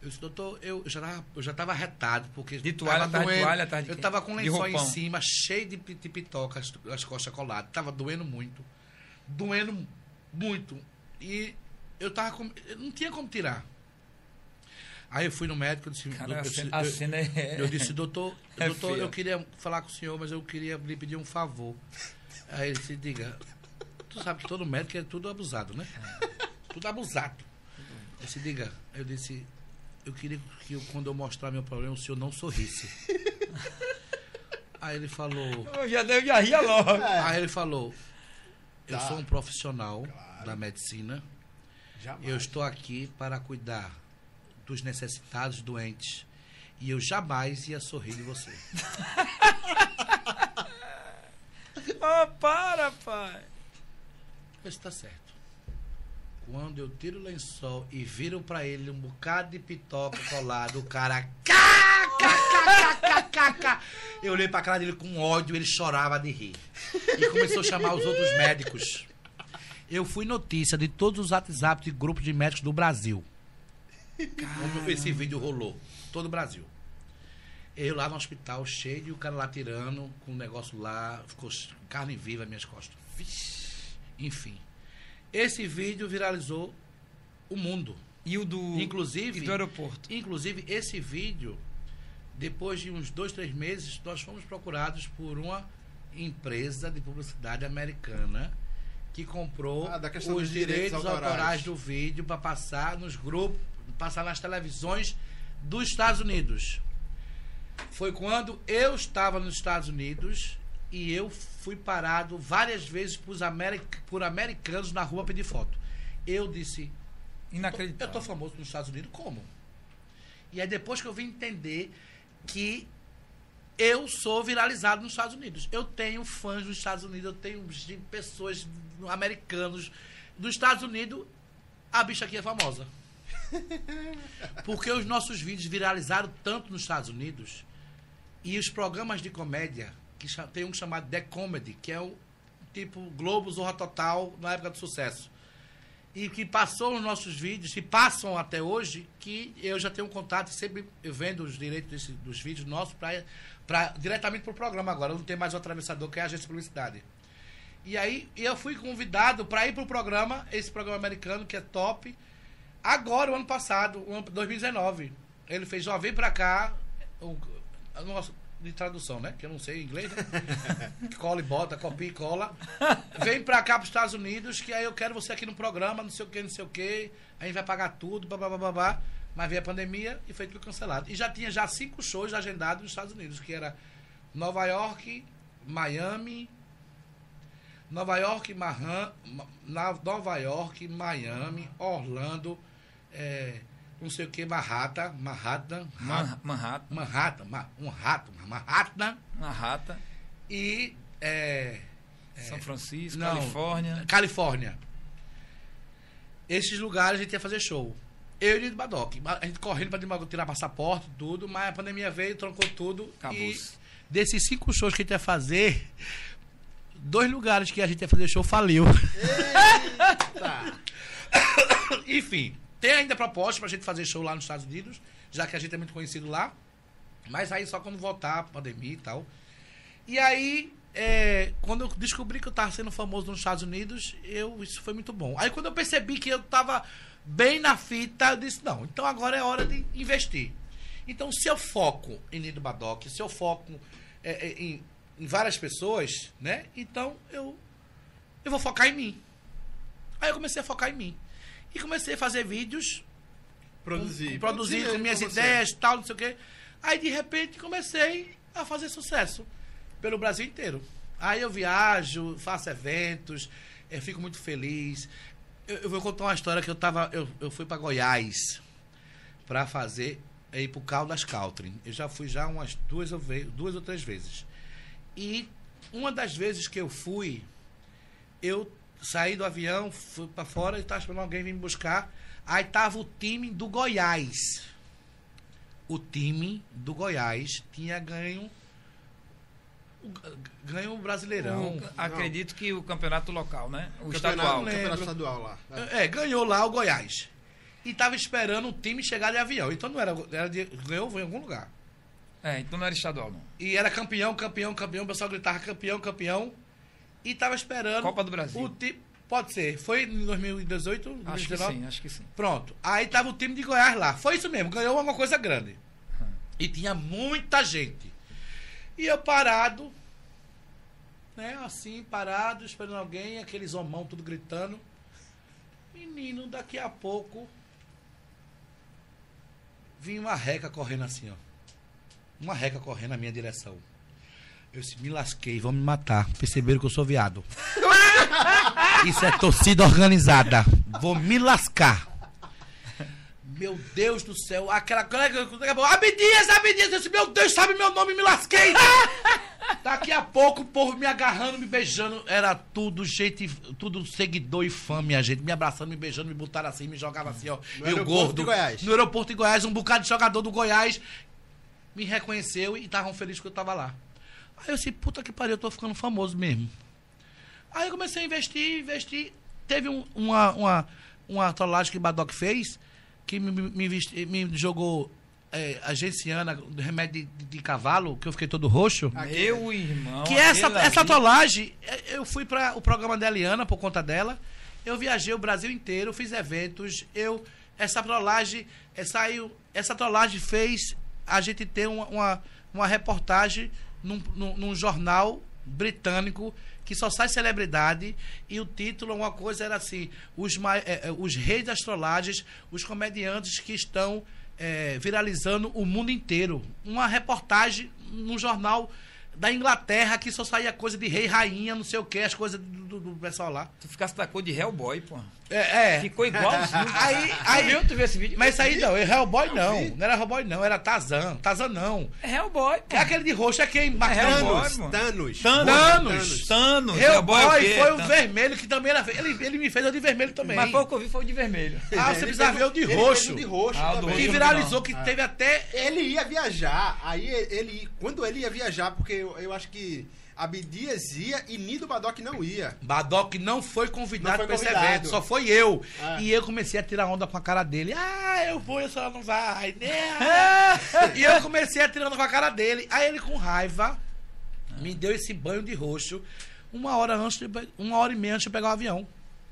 Eu disse, doutor, eu já tava, eu já tava retado, porque. De toalha, tava doendo. toalha, tava de Eu tava com um lençol em cima, cheio de, de pitoca, as, as costas coladas. Tava doendo muito. Doendo muito. E eu tava com. eu não tinha como tirar. Aí eu fui no médico, eu disse, Cara, eu a disse- cena, eu- é. eu disse, doutor, É doutor, eu queria falar com o senhor, mas eu queria lhe pedir um favor. Aí ele disse, diga, tu sabe que todo médico é tudo abusado, né? Tudo abusado. Eu disse, diga, eu disse, eu queria que eu, quando eu mostrar meu problema, o senhor não sorrisse. Aí ele falou, Eu já, eu já ria logo. aí ele falou, eu Tá. sou um profissional da medicina, Jamais. eu estou aqui para cuidar dos necessitados doentes. E eu jamais ia sorrir de você. Oh, para, pai. Isso tá certo. Quando eu tiro o lençol e viro pra ele um bocado de pitoca colado, o cara. Eu olhei pra cara dele com ódio, ele chorava de rir. E começou a chamar os outros médicos. Eu fui notícia de todos os WhatsApp de grupos de médicos do Brasil. Como esse vídeo rolou. Todo o Brasil. Eu lá no hospital, cheio, e o cara lá tirando, com o negócio lá, ficou carne viva nas minhas costas. Enfim. Esse vídeo viralizou o mundo. E o do. Inclusive- E do aeroporto. Inclusive, esse vídeo, depois de uns dois, três meses, nós fomos procurados por uma empresa de publicidade americana que comprou Ah, da questão os direitos direitos, autorais. autorais. do vídeo para passar nos grupos, passar nas televisões dos Estados Unidos. Foi quando eu estava nos Estados Unidos e eu fui parado várias vezes por, americ por americanos na rua pedir foto. Eu disse, eu Inacreditável. tô famoso nos Estados Unidos, como? E aí depois que eu vim entender que eu sou viralizado nos Estados Unidos. Eu tenho fãs nos Estados Unidos, eu tenho pessoas americanos dos Estados Unidos, a bicha aqui é famosa. Porque os nossos vídeos viralizaram tanto nos Estados Unidos e os programas de comédia, que tem um chamado The Comedy, que é o tipo Globo Zorra Total na época do sucesso e que passou nos nossos vídeos, e passam até hoje, que eu já tenho um contato, sempre eu vendo os direitos desse- dos vídeos nossos pra, pra, diretamente para o programa agora. Não tem mais o atravessador, que é a agência de publicidade. E aí eu fui convidado para ir para o programa, esse programa americano, que é top. Agora, o ano passado, o ano 2019. Ele fez, ó, vem pra cá. O nosso- de tradução, né? Que eu não sei inglês, né? cola e bota, copia e cola. Vem pra cá pros Estados Unidos, que aí eu quero você aqui no programa, não sei o que, não sei o que. A gente vai pagar tudo, babá. Mas veio a pandemia e foi tudo cancelado. E já tinha já cinco shows agendados nos Estados Unidos, que era Nova York, Miami, Nova York, Mahan, Nova York, Miami, Orlando, é, não sei o que, Manhattan, Manhattan, Man- Manhattan. Manhattan, Ma- um rato, Manhattan Uma rata. e é, São Francisco, não, Califórnia. Califórnia. Esses lugares a gente ia fazer show. Eu e o Badoc. A gente correndo pra tirar passaporte, tudo, mas a pandemia veio, trancou tudo. E Acabou-se. desses cinco shows que a gente ia fazer, dois lugares que a gente ia fazer show faliu. Tá. Enfim, tem ainda proposta pra gente fazer show lá nos Estados Unidos, já que a gente é muito conhecido lá. Mas aí só quando voltar a pandemia e tal. E aí, é, quando eu descobri que eu tava sendo famoso nos Estados Unidos, eu, isso foi muito bom. Aí quando eu percebi que eu tava bem na fita, eu disse, não, então agora é hora de investir. Então, se eu foco em Nido Badoc, se eu foco é, é, em, em várias pessoas, né? Então eu, eu vou focar em mim. Aí eu comecei a focar em mim. E comecei a fazer vídeos Produzir. produzir com minhas você. ideias tal, não sei o quê. Aí de repente comecei a fazer sucesso pelo Brasil inteiro. Aí eu viajo, faço eventos, eu fico muito feliz. Eu, eu vou contar uma história que eu tava. Eu, eu fui para Goiás para fazer é ir pro Caldas Country. Eu já fui já umas duas duas ou três vezes. E uma das vezes que eu fui, eu saí do avião, fui para fora e estava esperando alguém vir me buscar. Aí tava o time do Goiás. O time do Goiás tinha ganho o- ganho o Brasileirão. O- acredito que o campeonato local, né? O Campeonato, estadual. né? campeonato estadual lá. É, ganhou lá o Goiás. E tava esperando o time chegar de avião. Então não era, era de, ganhou em algum lugar. É, então não era estadual, não. E era campeão, campeão, campeão. O pessoal gritava campeão, campeão. E tava esperando. Copa do Brasil. O ti- Pode ser. Foi em 2018? Acho que 2019? sim, acho que sim. Pronto. Aí tava o time de Goiás lá. Foi isso mesmo, ganhou alguma coisa grande. E tinha muita gente. E eu parado, né, assim, parado, esperando alguém, aqueles homão tudo gritando. Menino, daqui a pouco vinha uma reca correndo assim, ó. Uma reca correndo na minha direção. Eu disse, me lasquei, vão me matar. Perceberam que eu sou viado. Isso é torcida organizada. Vou me lascar. Meu Deus do céu, aquela colega. Abdias, Abdias, eu disse, meu Deus, sabe meu nome, me lasquei. Daqui a pouco o povo me agarrando, me beijando. Era tudo gente, tudo seguidor e fã, minha gente. Me abraçando, me beijando, me botaram assim, me jogavam assim, ó. No eu aeroporto gordo. de Goiás. No aeroporto de Goiás, um bocado de jogador do Goiás me reconheceu e estavam felizes que eu tava lá. Aí eu disse, puta que pariu, eu tô ficando famoso mesmo. Aí eu comecei a investir, investir. Teve um- uma, uma, uma trollagem que o Badoc fez, que me, me, me me jogou é, a genciana do remédio de, de cavalo, que eu fiquei todo roxo. Meu irmão. Que essa, essa trollagem, é, eu fui para o programa da Eliana por conta dela. Eu viajei o Brasil inteiro, fiz eventos. Eu essa trollagem é, saiu, essa trollagem fez a gente ter uma, uma, uma reportagem num, num, num jornal britânico que só sai celebridade e o título uma coisa era assim os é, os reis das trollagens os comediantes que estão é, viralizando o mundo inteiro uma reportagem num jornal da Inglaterra que só saía coisa de rei rainha não sei o que as coisas do, do- do pessoal lá Tu ficasse da cor de Hellboy, pô. É, é. Ficou igualzinho. Aí- aí- viu? Tu viu esse vídeo? mas isso aí não, é Hellboy vi. não. Não era Hellboy não, era Tarzan. Tarzan não. É Hellboy, pô. É aquele de roxo, é quem Hellboy, bacana. Thanos. Thanos. Thanos. Thanos. Hellboy o quê? foi o vermelho, que também era. Ele, ele me fez o de vermelho também. Mas foi o que eu vi, foi o de vermelho. Ah, você precisa ver o de ele roxo. fez o de roxo Ah, também. Que roxo. viralizou, que teve até. Ele ia viajar, aí ele, quando ele ia viajar, porque eu, eu acho que Abdias ia e Nido Badoc não ia. Badoc não foi convidado pra esse evento, só foi eu. Ah. E eu comecei a tirar onda com a cara dele. Ah, eu vou, a senhora não vai. Né? e eu comecei a tirar onda com a cara dele. Aí ele, com raiva, me deu esse banho de roxo uma hora antes, de, uma hora e meia antes de pegar o avião.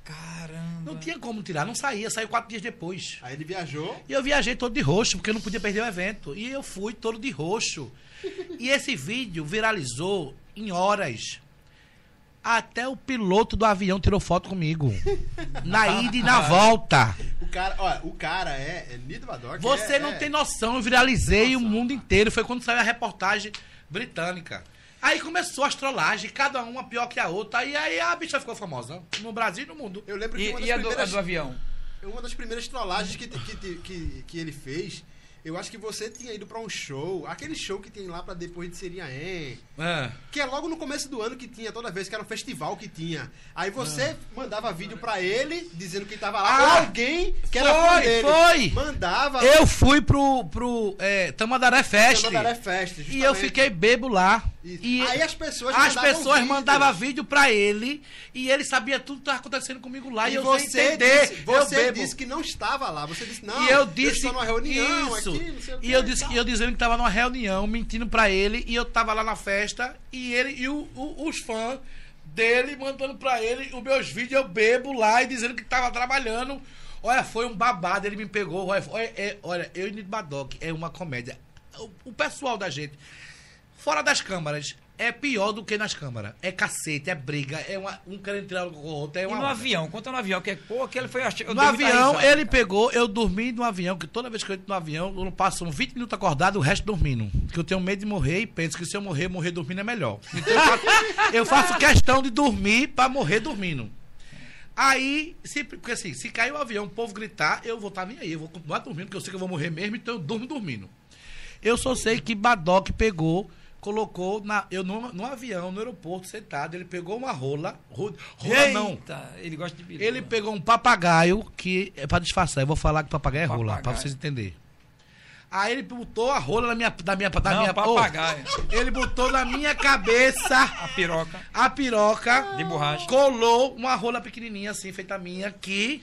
Caramba. Não tinha como tirar, não saía, saiu quatro dias depois. Aí ele viajou. E eu viajei todo de roxo, porque eu não podia perder o evento. E eu fui todo de roxo. E esse vídeo viralizou em horas. Até o piloto do avião tirou foto comigo. Na ida e na volta. O cara, olha, o cara é, é Nido. Você é- não é- tem noção, eu viralizei Nossa. o mundo inteiro. Foi quando saiu a reportagem britânica. Aí começou as trollagens, cada uma pior que a outra. Aí, aí a bicha ficou famosa. No Brasil e no mundo. Eu lembro que E, uma das e a, do, a primeiras... do avião? Uma das primeiras trollagens que, que, que, que ele fez, eu acho que você tinha ido pra um show, aquele show que tem lá pra depois de Seriaém, É. que é logo no começo do ano que tinha, toda vez que era um festival que tinha. Aí você mandava vídeo pra ele, dizendo que tava lá, Ah, alguém que era fã foi, dele. foi. Mandava Eu fui pro, pro é, Tamandaré Fest. Tamandaré Fest, E eu justamente. fiquei bebo lá. Isso. E Aí as pessoas as mandavam pessoas vídeos. mandavam vídeo pra ele e ele sabia tudo que estava acontecendo comigo lá. E, E eu você, sem entender. disse, você disse que não estava lá. Você disse, não, e eu disse numa reunião isso. aqui, não sei o e eu disse tal. e eu dizendo que tava numa reunião, mentindo pra ele, e eu tava lá na festa, e ele e o- o- os fãs dele mandando pra ele os meus vídeos, eu bebo lá e dizendo que tava trabalhando. Olha, foi um babado, ele me pegou. Olha, olha, é- olha eu e Nito Badoc é uma comédia. O, o pessoal da gente, fora das câmaras, é pior do que nas câmaras. É cacete, é briga, é uma, um querendo tirar o outro. É E uma no avião, conta no avião, que é, pô, aquele foi... Eu no avião, ele cara. pegou, eu dormi no avião, que toda vez que eu entro no avião, eu não passo uns 20 minutos acordado, o resto dormindo. Porque eu tenho medo de morrer e penso que se eu morrer, morrer dormindo é melhor. Então eu faço, eu faço questão de dormir pra morrer dormindo. Aí, se, porque assim, se cair o avião, o povo gritar, eu vou estar nem aí, eu vou continuar dormindo, porque eu sei que eu vou morrer mesmo, então eu durmo dormindo. Eu só sei que Badoc pegou, colocou na, eu no, no avião, no aeroporto, sentado, ele pegou uma rola, ro- rola não, Eita, ele gosta de ele pegou um papagaio que é pra disfarçar. Eu vou falar que papagaio é rola, pra Papagaio. vocês entenderem. Aí ele botou a rola na minha. Da minha, da Não, minha papagaio. Oh, ele botou na minha cabeça A piroca a piroca. de borracha. Colou uma rola pequenininha assim, feita minha, que.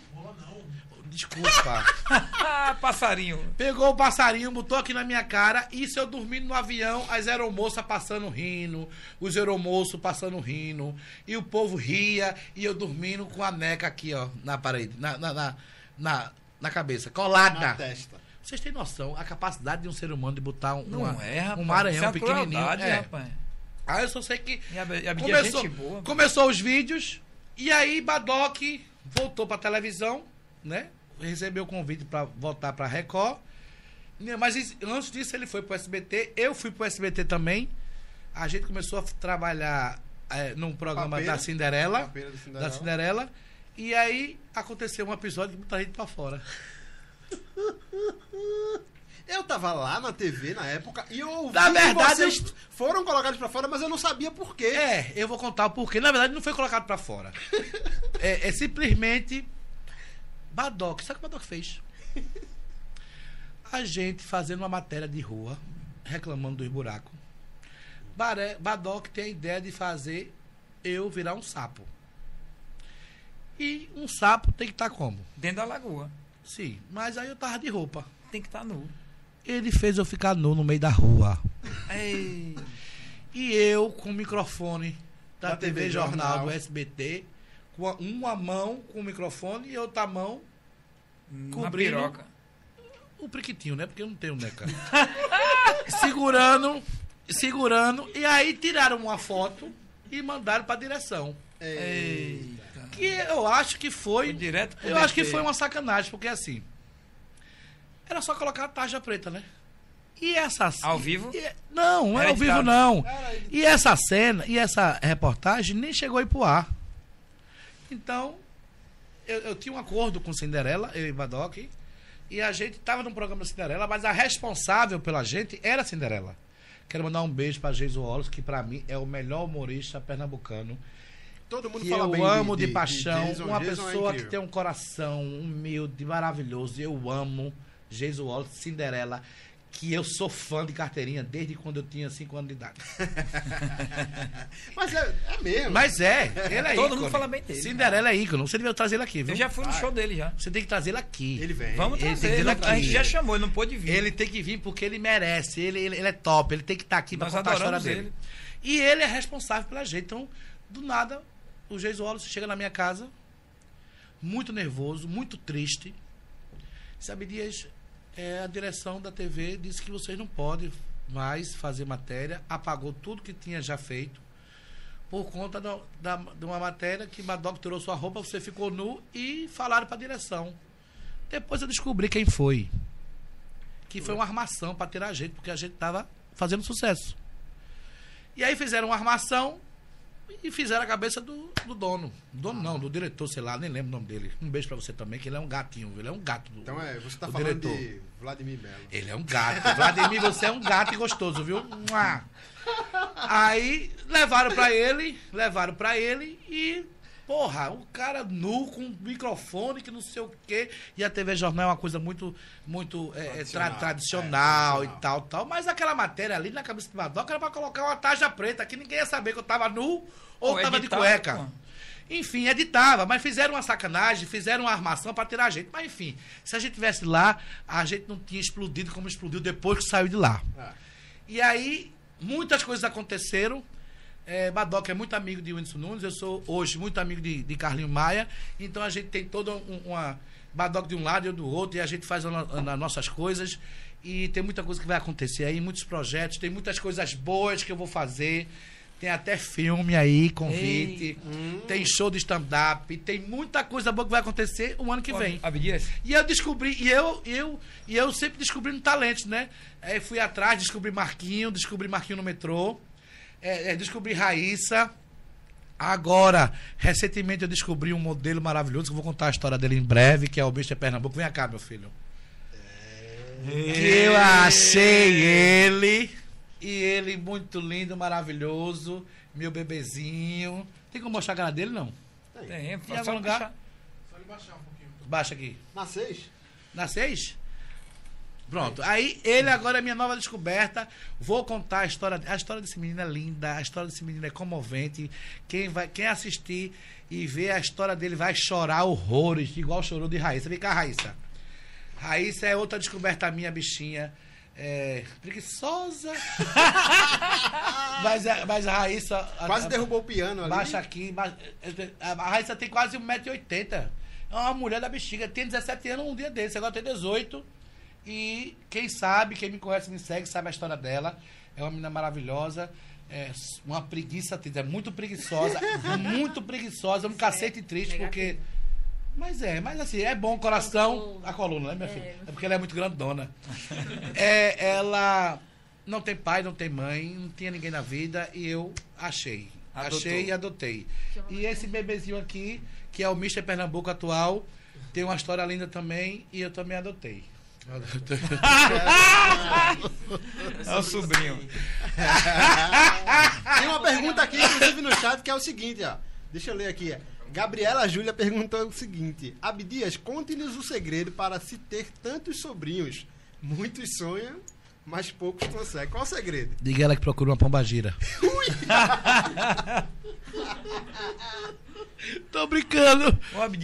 Desculpa. Ah, passarinho. Pegou o passarinho, botou aqui na minha cara. Isso eu dormindo no avião, as aeromoças passando rindo, os aeromoços passando rindo. E o povo ria e eu dormindo com a neca aqui, ó, na parede, na, na, na, na, na cabeça, colada. Na testa. Vocês têm noção a capacidade de um ser humano de botar um, Não uma- é, rapaz. um maranhão é pequenininho? crueldade, É. rapaz. Aí eu só sei que E a, e a é começou, boa. começou os vídeos e aí Badoc voltou pra televisão, né? Recebeu o convite pra voltar pra Record. Né, Mas antes disso ele foi pro SBT, eu fui pro SBT também. A gente começou a trabalhar é, num programa Papeira. da Cinderela, Papeira Cinderela. da Cinderela. E aí aconteceu um episódio que botou a gente pra fora. Eu tava lá na TV na época e eu ouvi Na que verdade, vocês foram colocados pra fora, mas eu não sabia por quê. É, eu vou contar o porquê. Na verdade, não foi colocado pra fora. é, é simplesmente. Badoc. Sabe o que o Badoc fez? A gente fazendo uma matéria de rua, reclamando dos buracos. Badoc tem a ideia de fazer eu virar um sapo. E um sapo tem que estar como? Dentro da lagoa. Sim, mas aí eu tava de roupa. Tem que estar nu. Ele fez eu ficar nu no meio da rua. Ei. E eu com o microfone da, Da TV, TV Jornal, Jornal. do SBT, com a- uma mão com o microfone e outra mão Na Cobrindo. piroca. o priquitinho, né? Porque eu não tenho, né, cara? segurando, segurando, e aí tiraram uma foto e mandaram pra direção. Eita. Que eu acho que foi. Foi direto Eu acho que foi uma sacanagem, porque assim. Era só colocar a tarja preta, né? E essa Ao vivo? e- não, não é Era ao vivo, não. E essa cena, e essa reportagem nem chegou aí pro ar. Então, eu, eu tinha um acordo com Cinderela, eu e Badoc, e a gente tava no programa Cinderela, mas a responsável pela gente era Cinderela. Quero mandar um beijo pra Geiso Wallace, que pra mim é o melhor humorista pernambucano. Todo mundo Que fala eu bem amo de, paixão. Jason. uma Jason é pessoa que incrível. tem um coração humilde, maravilhoso. Eu amo Geiso Wallace, Cinderela, que eu sou fã de carteirinha desde quando eu tinha 5 anos de idade. Mas é, é mesmo. Mas é, ele é Todo ícone. mundo fala bem dele. Cinderela é ícone. Você devia trazer ele aqui, viu? Eu já fui no show dele já. Você tem que trazer ele aqui. Ele vem. Vamos Ele trazer. ele- vir a gente aqui. já chamou, ele não pôde vir. Ele tem que vir porque ele merece. Ele, ele, ele é top. Ele tem que estar aqui pra Nós contar a história dele. ele. E ele é responsável pela gente. Então, do nada, o Geiso Wallace chega na minha casa, muito nervoso, muito triste. Sabe, Dias, é, a direção da TV disse que vocês não podem mais fazer matéria, apagou tudo que tinha já feito, por conta da, da- de uma matéria que Madoc tirou sua roupa, você ficou nu e falaram para a direção. Depois eu descobri quem foi. Que foi uma armação para tirar a gente, porque a gente tava fazendo sucesso. E aí fizeram uma armação e fizeram a cabeça do, do dono. Dono não, do diretor, sei lá, nem lembro o nome dele. Um beijo pra você também, que ele é um gatinho, viu? ele é um gato. Do, Então é, você tá falando diretor. de Vladimir Melo. Ele é um gato. Vladimir, você é um gato e gostoso, viu? Aí levaram pra ele, levaram pra ele e Porra, o cara nu com microfone, que não sei o quê. E a TV Jornal é uma coisa muito, muito é, é, tra- Tradicional. tradicional, É, e tal, tal. Mas aquela matéria ali na cabeça do Badoca era pra colocar uma tarja preta, que ninguém ia saber que eu tava nu ou Pô, tava de cueca. pô. Enfim, editava, mas fizeram uma sacanagem, fizeram uma armação pra tirar a gente. Mas enfim, se a gente tivesse lá, a gente não tinha explodido como explodiu depois que saiu de lá. Ah. E aí, muitas coisas aconteceram. É, Badoca é muito amigo de Whindersson Nunes, eu sou hoje muito amigo de, de Carlinho Maia. Então a gente tem toda um- uma. Badoca de um lado e eu do outro, e a gente faz as nossas coisas. E tem muita coisa que vai acontecer aí, muitos projetos, tem muitas coisas boas que eu vou fazer. Tem até filme aí, convite. Tem show de stand-up. Tem muita coisa boa que vai acontecer o ano que vem. Abdias? E eu descobri, e eu, eu, e eu sempre descobrindo talentos, né? Aí fui atrás, descobri Marquinho, descobri Marquinho no metrô, é, é, descobri Raíssa. Agora, recentemente eu descobri um modelo maravilhoso, que eu vou contar a história dele em breve, que é o Bicho de Pernambuco. Vem cá, meu filho. Que eu achei ele, e ele muito lindo, maravilhoso, meu bebezinho. Tem como mostrar a cara dele, não? Tem, Em só lugar? puxar. Baixa aqui. Na seis? Na seis? Pronto. Aí ele agora é minha nova descoberta. Vou contar a história. A história desse menino é linda, a história desse menino é comovente. Quem, vai, quem assistir e ver a história dele vai chorar horrores, igual chorou de Raíssa. Vem cá, Raíssa. Raíssa é outra descoberta minha, bichinha. É, preguiçosa. mas, a- mas a Raíssa. Quase a- derrubou o piano ali. Baixa aqui. ba- A Raíssa tem quase 1,80m. É uma mulher da bexiga. Tem 17 anos um dia desse. Agora tem 18. E quem sabe, quem me conhece, me segue, sabe a história dela. É uma menina maravilhosa. É uma preguiça, é muito preguiçosa. muito preguiçosa. Um cacete triste, porque. Mas é, mas assim, é bom o coração. A coluna, né, minha filha? É porque ela é muito grandona. É, ela não tem pai, não tem mãe, não tinha ninguém na vida e eu achei. Adotou. Achei e adotei. E esse bebezinho aqui, que é o Mr. Pernambuco atual, tem uma história linda também e eu também adotei. É o sobrinho. Tem uma pergunta aqui, inclusive, no chat, que é o seguinte, ó. Deixa eu ler aqui. Gabriela Júlia perguntou o seguinte: Abdias, conte-nos o segredo para se ter tantos sobrinhos. Muitos sonham, mas poucos conseguem. Qual o segredo? Diga ela que procura uma pombagira. Tô brincando.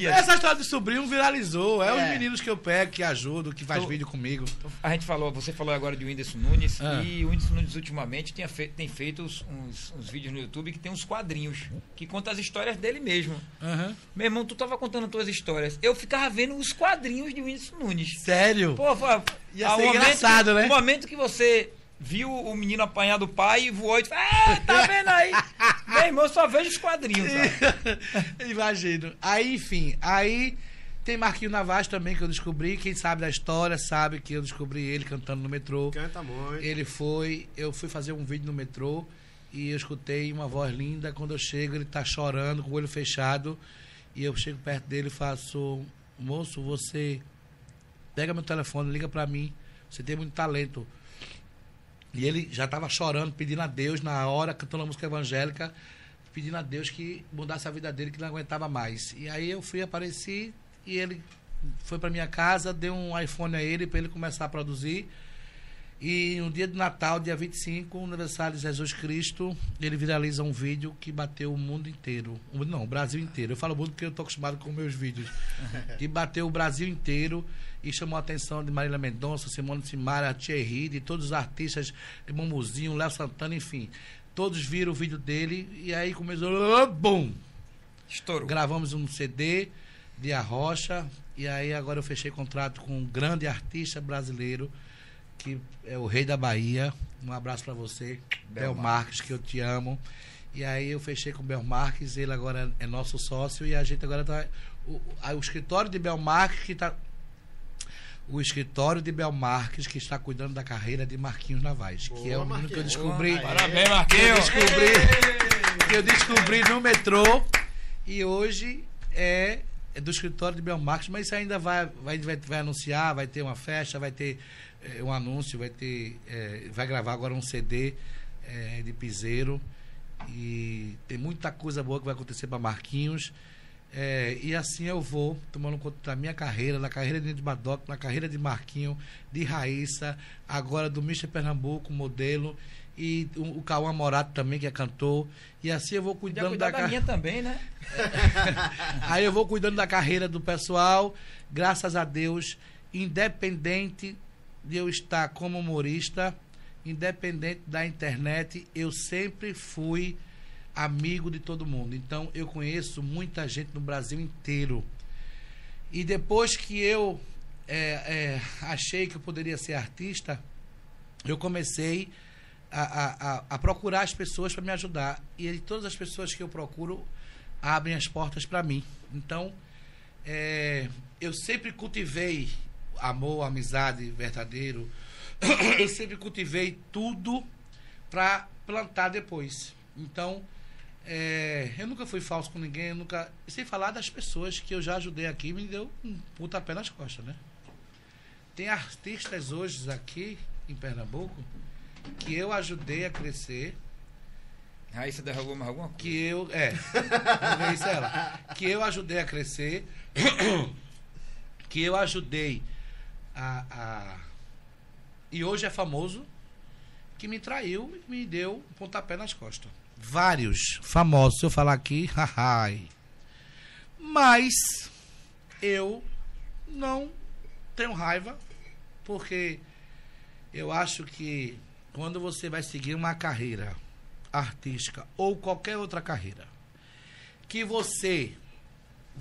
Essa história de sobrinho viralizou. É, É. os meninos que eu pego, que ajudam, que faz Tô- vídeo comigo. a gente falou, você falou agora de Whindersson Nunes Ah. e o Whindersson Nunes ultimamente tem, fe- tem feito uns, uns- uns vídeos no YouTube que tem uns quadrinhos que contam as histórias dele mesmo. Aham. Meu irmão, tu tava contando tuas histórias. Eu ficava vendo os quadrinhos de Whindersson Nunes. Sério? Pô, foi, Ia ser engraçado, que- né? O momento que você viu o menino apanhar do pai e voou e disse, ah, tá vendo aí? Meu irmão, eu só vejo os quadrinhos? Imagino. Aí, enfim, aí tem Marquinho Navas também que eu descobri. Quem sabe da história sabe que eu descobri ele cantando no metrô. Canta muito. Ele foi, eu fui fazer um vídeo no metrô e eu escutei uma voz linda. Quando eu chego, ele tá chorando, com o olho fechado. E eu chego perto dele e faço: Moço, você pega meu telefone, liga pra mim. Você tem muito talento. E ele já tava chorando, pedindo a Deus na hora, cantando a música evangélica, pedindo a Deus que mudasse a vida dele, que não aguentava mais. E aí eu fui, apareci e ele foi pra minha casa, deu um iPhone a ele para ele começar a produzir. E no dia de Natal, dia 25, aniversário de Jesus Cristo, ele viraliza um vídeo que bateu o mundo inteiro. O- Não, o Brasil inteiro. Eu falo mundo porque eu tô acostumado com meus vídeos. que bateu o Brasil inteiro e chamou a atenção de Marília Mendonça, Simone Simara, Thierry, de todos os artistas, Mamuzinho, Léo Santana, enfim. Todos viram o vídeo dele e aí começou. Bum! Estourou. Gravamos um CD de Arrocha e aí agora eu fechei contrato com um grande artista brasileiro que é o Rei da Bahia. Um abraço pra você, Bel Bel Marques, que eu te amo. E aí eu fechei com o Bel Marques, ele agora é nosso sócio e a gente agora tá o, o- escritório de Bel Marques que tá o escritório de Bel Marques que está cuidando da carreira de Marquinhos Navais, que é o menino que eu Marquinhos. descobri. Boa, Parabéns, que eu Marquinhos. descobri, que eu descobri no metrô e hoje é, é do escritório de Belmarques, mas isso ainda vai, vai, vai, vai anunciar, vai ter uma festa, vai ter eh, um anúncio, vai ter. eh, vai gravar agora um CD eh, de piseiro. E tem muita coisa boa que vai acontecer para Marquinhos. É, e assim eu vou tomando conta da minha carreira, da carreira de Badoc, na carreira de Marquinho, de Raíssa, agora do Mr. Pernambuco, modelo, e o, o Cauã Morato também, que é cantor. E assim eu vou cuidando da, da carreira. minha também, né? Aí eu vou cuidando da carreira do pessoal, graças a Deus, independente de eu estar como humorista, independente da internet, eu sempre fui amigo de todo mundo. Então eu conheço muita gente no Brasil inteiro. E depois que eu é, é, achei que eu poderia ser artista, eu comecei a, a, a- procurar as pessoas para me ajudar. E todas as pessoas que eu procuro abrem as portas para mim. Então, é, eu sempre cultivei amor, amizade verdadeiro. Eu sempre cultivei tudo para plantar depois. Então, é, eu nunca fui falso com ninguém, nunca. Sem falar das pessoas que eu já ajudei aqui, me deu um pontapé nas costas, né? Tem artistas hoje aqui em Pernambuco que eu ajudei a crescer, Aí você derrubou mais alguma coisa. que eu. É, vamos ver isso ela. Que eu ajudei a crescer, que eu ajudei a, a. E hoje é famoso, que me traiu e me deu um pontapé nas costas. Vários famosos, se eu falar aqui, ai. Mas eu não tenho raiva, porque eu acho que quando você vai seguir uma carreira artística ou qualquer outra carreira, que você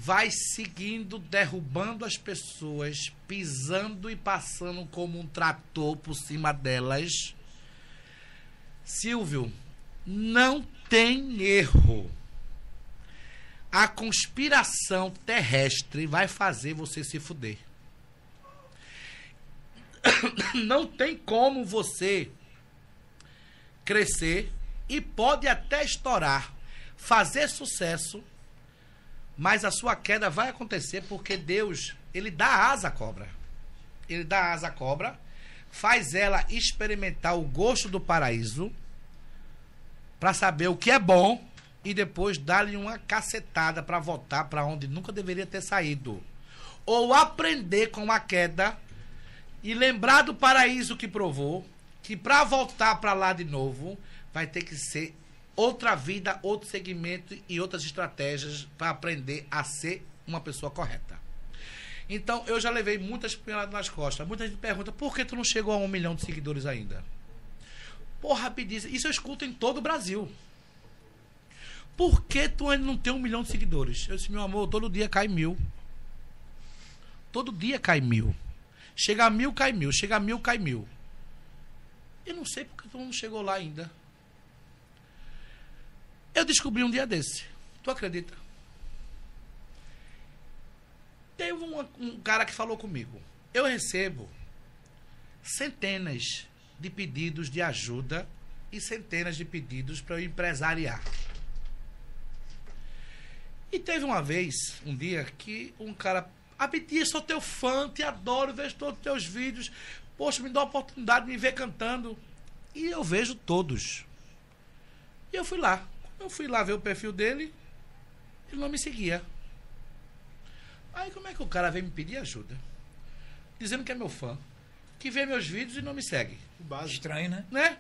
vai seguindo, derrubando as pessoas, pisando e passando como um trator por cima delas. Silvio, não tem erro. A conspiração terrestre vai fazer você se fuder. Não tem como você crescer e pode até estourar, fazer sucesso, mas a sua queda vai acontecer porque Deus, ele dá asa à cobra. Ele dá asa à cobra, faz ela experimentar o gosto do paraíso para saber o que é bom e depois dar-lhe uma cacetada para voltar para onde nunca deveria ter saído. Ou aprender com a queda e lembrar do paraíso que provou, que para voltar para lá de novo, vai ter que ser outra vida, outro segmento e outras estratégias para aprender a ser uma pessoa correta. Então, eu já levei muitas punhaladas nas costas. Muita gente pergunta, por que tu não chegou a um milhão de seguidores ainda? Porra, rapidíssimo. Isso eu escuto em todo o Brasil. Por que tu ainda não tem um milhão de seguidores? Eu disse, meu amor, todo dia cai mil. Todo dia cai mil. Chega a mil, cai mil. Chega a mil, cai mil. Eu não sei porque tu não chegou lá ainda. Eu descobri um dia desse. Tu acredita? Teve um, um cara que falou comigo. Eu recebo centenas de pedidos de ajuda e centenas de pedidos para eu empresariar. E teve uma vez, um dia, que um cara. Abdi, sou teu fã, te adoro, vejo todos os teus vídeos. Poxa, me dá a oportunidade de me ver cantando. E eu vejo todos. E eu fui lá. Eu fui lá ver o perfil dele, ele não me seguia. Aí como é que o cara veio me pedir ajuda? Dizendo que é meu fã. Que vê meus vídeos e não me segue. Estranho, né? Né?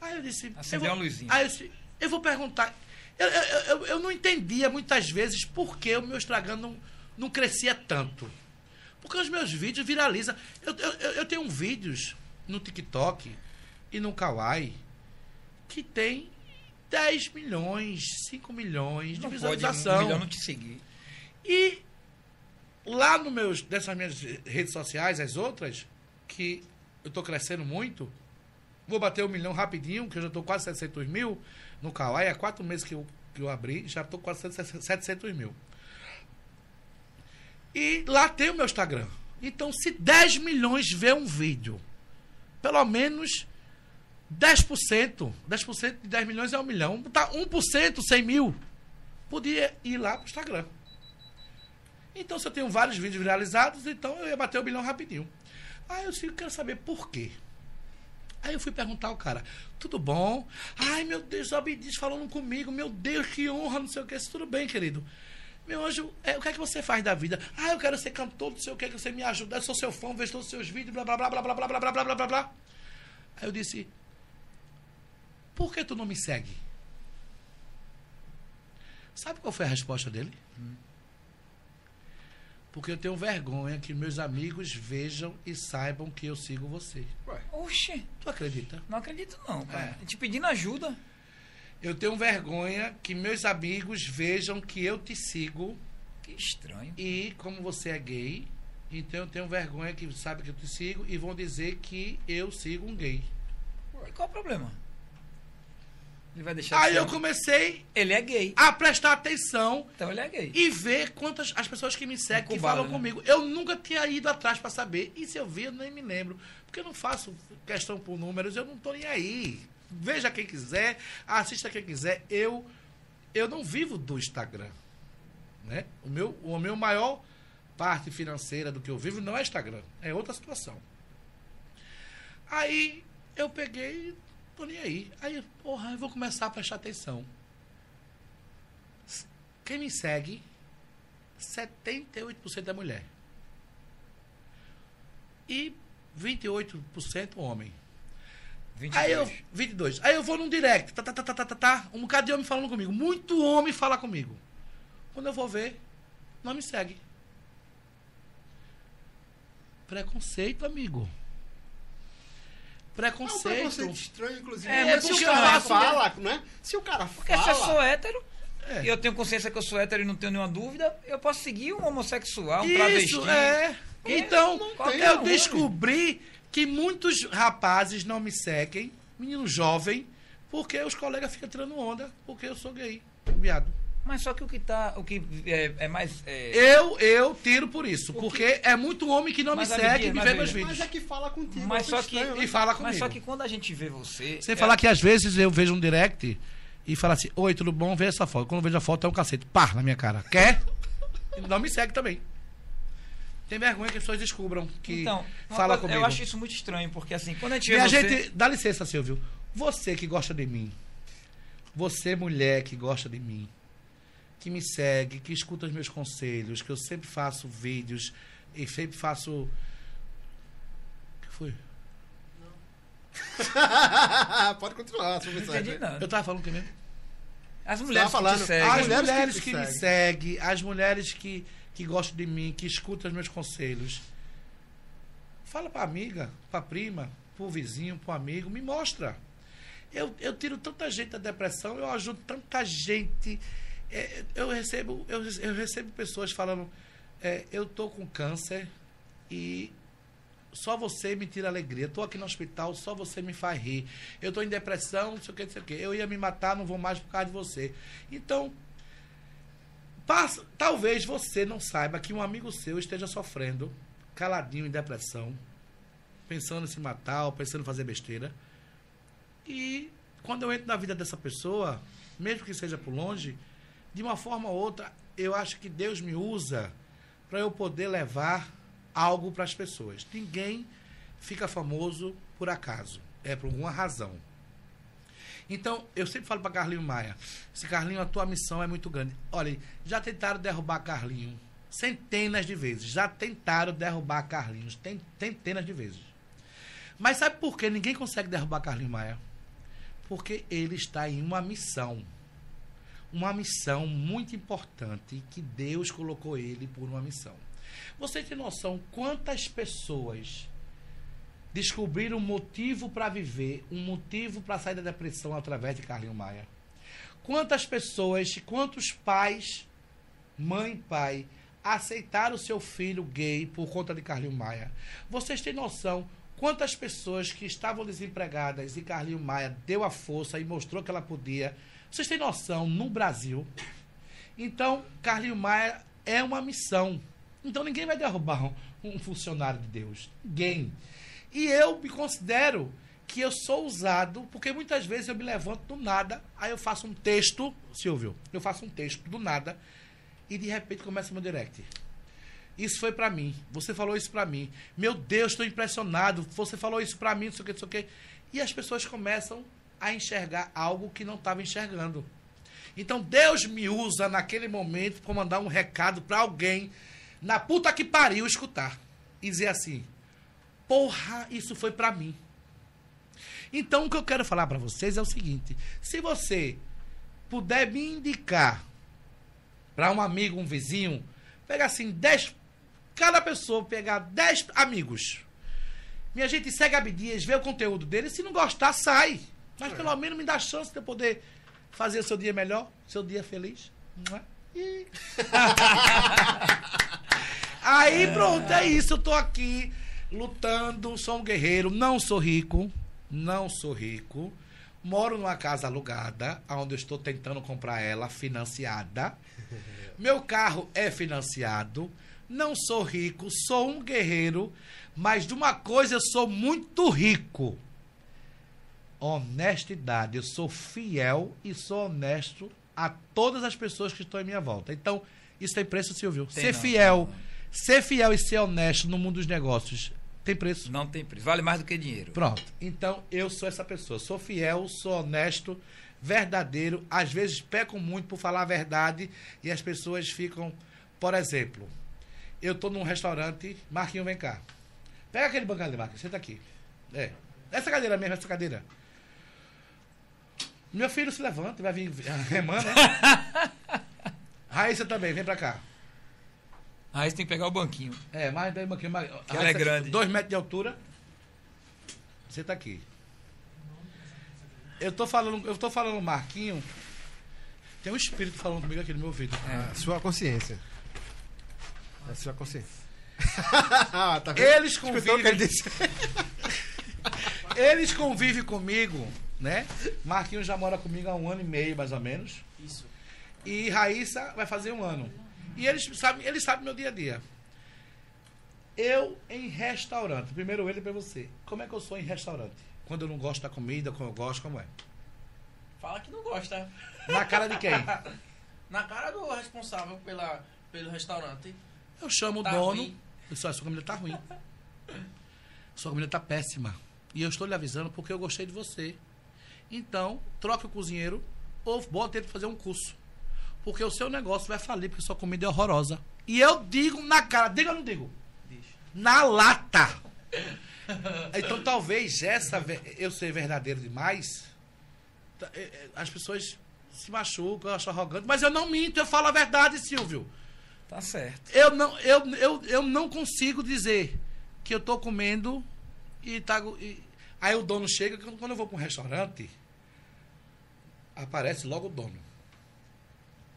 Aí eu disse. Acendeu eu vou- uma luzinha. Aí eu disse, eu vou perguntar. Eu, eu, eu, eu não entendia muitas vezes por que o meu Instagram não, não crescia tanto. Porque os meus vídeos viralizam. Eu, eu, eu- eu tenho vídeos no TikTok e no Kawaii que tem 10 milhões, 5 milhões de Não pode visualização. um milhão não te seguir. E lá no meus, dessas minhas redes sociais, as outras, que eu estou crescendo muito, vou bater um milhão rapidinho, que eu já estou quase 700 mil no Kawaii, há quatro meses que eu, que eu abri, já estou quase 700 mil. E lá tem o meu Instagram. Então, se 10 milhões vê um vídeo, pelo menos 10%, 10% de 10 milhões é um milhão, botar 1%, 100 mil, podia ir lá pro Instagram. Então, se eu tenho vários vídeos viralizados, então eu ia bater o bilhão rapidinho. Aí eu disse, quero saber por quê. Aí eu fui perguntar ao cara, tudo bom? Ai, meu Deus, o Abdias falando comigo, meu Deus, que honra, não sei o que. Tudo bem, querido. Meu anjo, é, o que é que você faz da vida? Ah, eu quero ser cantor, não sei o que, que você me ajuda, eu sou seu fã, vejo todos os seus vídeos, blá blá blá blá blá blá blá blá blá blá blá. Aí eu disse, por que tu não me segue? Sabe qual foi a resposta dele? Porque eu tenho vergonha que meus amigos vejam e saibam que eu sigo você. Oxe, Tu acredita? não acredito não, cara. É. Te pedindo ajuda. Eu tenho vergonha que meus amigos vejam que eu te sigo Que estranho. e como você é gay, então eu tenho vergonha que sabe que eu te sigo e vão dizer que eu sigo um gay. E qual o problema? Ele vai deixar Aí de eu comecei Ele é gay. a prestar atenção Então ele é gay. e ver quantas as pessoas que me seguem, que falam né? comigo. Eu nunca tinha ido atrás para saber. E se eu vi, eu nem me lembro. Porque eu não faço questão por números, eu não tô nem aí. Veja quem quiser, assista quem quiser. Eu eu não vivo do Instagram. Né? O, meu, o meu maior parte financeira do que eu vivo não é Instagram. É outra situação. Aí eu peguei, tô nem aí. Aí, porra, eu vou começar a prestar atenção. Quem me segue, 78% é mulher. E 28% homem. 22. Aí eu, 22. Aí eu vou num direct, tá, tá, tá, tá, tá, tá, tá, um bocado de homem falando comigo. Muito homem fala comigo. Quando eu vou ver, não me segue. Preconceito, amigo. É um Preconceito. preconceito estranho, inclusive. É, Porque mas se o cara não é? fala, né? Se o cara Porque se eu sou fala... hétero, É. e eu tenho consciência que eu sou hétero e não tenho nenhuma dúvida, eu posso seguir um homossexual, um Isso, travesti. é. Então, eu descobri que muitos rapazes não me seguem, menino jovem, porque os colegas ficam tirando onda, porque eu sou gay, viado. Mas só que o que tá. O que é, é mais. é, Eu, eu tiro por isso, porque é muito homem que não Mas, me segue e me mas vê meus vídeos. Mas é que fala contigo. Mas só que- estranho, né? E fala Mas comigo. só que quando a gente vê você. Sem é- falar que às vezes eu vejo um direct e falo assim, oi, tudo bom? Vê essa foto. Quando eu vejo a foto é um cacete. Pá, na minha cara. Quer? E não me segue também. Tem vergonha que as pessoas descubram que Então, fala coisa- comigo. eu acho isso muito estranho, porque assim, quando a gente vê Minha você. gente, dá licença, Silvio. Você que gosta de mim, você mulher que gosta de mim, que me segue, que escuta os meus conselhos, que eu sempre faço vídeos e sempre faço. O que foi? Pode continuar, sua Não mensagem. entendi nada. Eu tava falando o que mesmo? As mulheres que falando- seguem. As mulheres mulheres, que que, me seguem. seguem, as mulheres que, que gostam de mim, que escutam os meus conselhos. Fala pra amiga, pra prima, pro vizinho, pro amigo, me mostra. Eu, eu tiro tanta gente da depressão, eu ajudo tanta gente. É, eu, recebo, eu, eu recebo pessoas falando, é, eu tô com câncer e só você me tira alegria. Estou aqui no hospital, só você me faz rir. Eu estou em depressão, não sei o que, não sei o que. Eu ia me matar, não vou mais por causa de você. Então, passa, talvez você não saiba que um amigo seu esteja sofrendo, caladinho em depressão, pensando em se matar ou pensando em fazer besteira. E quando eu entro na vida dessa pessoa, mesmo que seja por longe, de uma forma ou outra, eu acho que Deus me usa para eu poder levar algo para as pessoas. Ninguém fica famoso por acaso, é por alguma razão. Então, eu sempre falo para Carlinho Maia, se Carlinho, a tua missão é muito grande. Olha, já tentaram derrubar Carlinho centenas de vezes, já tentaram derrubar Carlinhos, tem centenas de vezes. Mas sabe por que ninguém consegue derrubar Carlinho Maia? Porque ele está em uma missão. Uma missão muito importante que Deus colocou ele por uma missão. Você tem noção quantas pessoas descobriram um motivo para viver, um motivo para sair da depressão através de Carlinho Maia? Quantas pessoas, quantos pais, mãe e pai, aceitaram seu filho gay por conta de Carlinho Maia? Vocês têm noção quantas pessoas que estavam desempregadas e Carlinho Maia deu a força e mostrou que ela podia? Vocês têm noção, no Brasil? Então, Carlinho Maia é uma missão. Então ninguém vai derrubar um, funcionário de Deus. Ninguém. E eu me considero que eu sou usado, porque muitas vezes eu me levanto do nada, aí eu faço um texto, Silvio, eu faço um texto do nada, e de repente começa meu direct. Isso foi pra mim. Você falou isso pra mim. Meu Deus, estou impressionado. Você falou isso pra mim, não sei o que, não sei o que. E as pessoas começam a enxergar algo que não estava enxergando. Então Deus me usa naquele momento para mandar um recado para alguém na puta que pariu escutar e dizer assim: "Porra, isso foi para mim". Então o que eu quero falar para vocês é o seguinte: se você puder me indicar para um amigo, um vizinho, pega assim 10 cada pessoa pegar 10 amigos. Minha gente segue Abdias, vê o conteúdo dele, se não gostar, sai. Mas pelo menos me dá chance de eu poder fazer o seu dia melhor, seu dia feliz. Não é? E- Aí pronto, é isso. Eu tô aqui lutando, sou um guerreiro, não sou rico, não sou rico. Moro numa casa alugada, onde eu estou tentando comprar ela financiada. Meu carro é financiado. Não sou rico, sou um guerreiro, mas de uma coisa eu sou muito rico. Honestidade. Eu sou fiel e sou honesto a todas as pessoas que estão em minha volta. Então, isso tem preço, Silvio. Tem ser não, fiel, não. ser fiel e ser honesto no mundo dos negócios tem preço. Não tem preço. Vale mais do que dinheiro. Pronto. Então, eu sou essa pessoa. Sou fiel, sou honesto, verdadeiro. Às vezes peco muito por falar a verdade e as pessoas ficam. Por exemplo, eu tô num restaurante, Marquinho, vem cá. Pega aquele banco ali, Marquinhos, senta aqui. É. Essa cadeira mesmo, essa cadeira. Meu filho se levanta, vai vir remando, né? Raíssa também, vem pra cá. Aí você tem que pegar o banquinho. É, mais daí um pouquinho mais. Que ela é grande. Dois metros de altura. Você tá aqui. Eu tô falando, eu tô falando Marquinho. Tem um espírito falando comigo aqui no meu ouvido. É. A sua consciência. A sua consciência. Ah, tá vendo? Eles Escutou o que ele convivem, disse? eles convivem comigo, né? Marquinho já mora comigo há um ano e meio, mais ou menos. Isso. E Raíssa vai fazer um ano. E eles sabem, eles sabem meu dia a dia. Eu em restaurante, primeiro ele para você. Como é que eu sou em restaurante? Quando eu não gosto da comida, quando eu gosto, como é? Fala que não gosta. Na cara de quem? Na cara do responsável pela, pelo restaurante. Eu chamo Tá o dono. ruim. Eu sua comida tá ruim. Sua comida tá péssima. E eu estou lhe avisando porque eu gostei de você. Então, troque o cozinheiro ou bota ele pra fazer um curso. Porque o seu negócio vai falir, porque sua comida é horrorosa. E eu digo na cara, diga ou não digo? Na lata. Então talvez essa eu ser verdadeiro demais, tá, é, é, as pessoas se machucam, eu acho arrogante, mas eu não minto, eu falo a verdade, Silvio. Tá certo. Eu não, eu, eu, eu não consigo dizer que eu tô comendo e tá. e- aí o dono chega, quando eu vou para um restaurante, aparece logo o dono.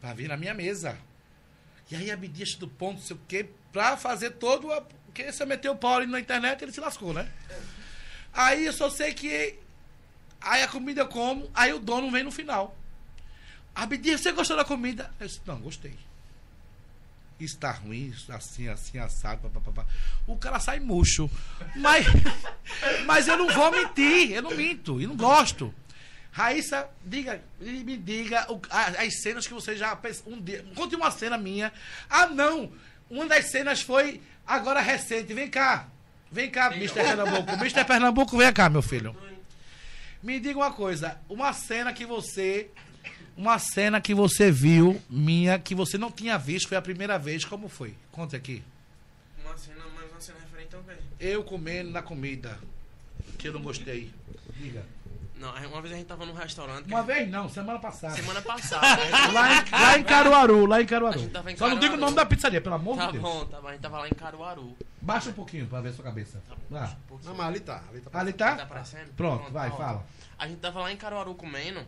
Pra vir na minha mesa. E aí Abdias do ponto, sei o quê, pra fazer todo. A, porque se eu meter o pau na internet, ele se lascou, né? Aí eu só sei que. Aí a comida eu como, aí o dono vem no final. Abdias, você gostou da comida? Eu disse, não, gostei isso tá ruim, assim, assim, assado, papapá. O cara sai murcho. Mas, mas eu não vou mentir, eu não minto, e não gosto. Raíssa, diga, me diga o- as cenas que você já um dia. Conte uma cena minha. Ah, não! Uma das cenas foi agora recente. Vem cá. Vem cá, Mr. Pernambuco. Mr. Pernambuco, vem cá, meu filho. Me diga uma coisa. Uma cena que você. Uma cena que você viu, minha, que você não tinha visto, foi a primeira vez. Como foi? Conte aqui. Uma cena, mas uma cena referente ao quê? Eu comendo na comida. Que eu não gostei. Diga. Não, uma vez a gente tava num restaurante. Uma vez não, semana passada. Semana passada. né? Lá em, lá em Caruaru, lá em Caruaru. em Só não diga o Caruaru. nome da pizzaria, pelo amor Tá de Deus. bom, tá bom. A gente tava lá em Caruaru. Baixa um pouquinho pra ver sua cabeça. Lá. Não, mas ali tá. Ali tá. Ali Tá tá? aparecendo? Pronto, vai, ó. fala. A gente tava lá em Caruaru comendo.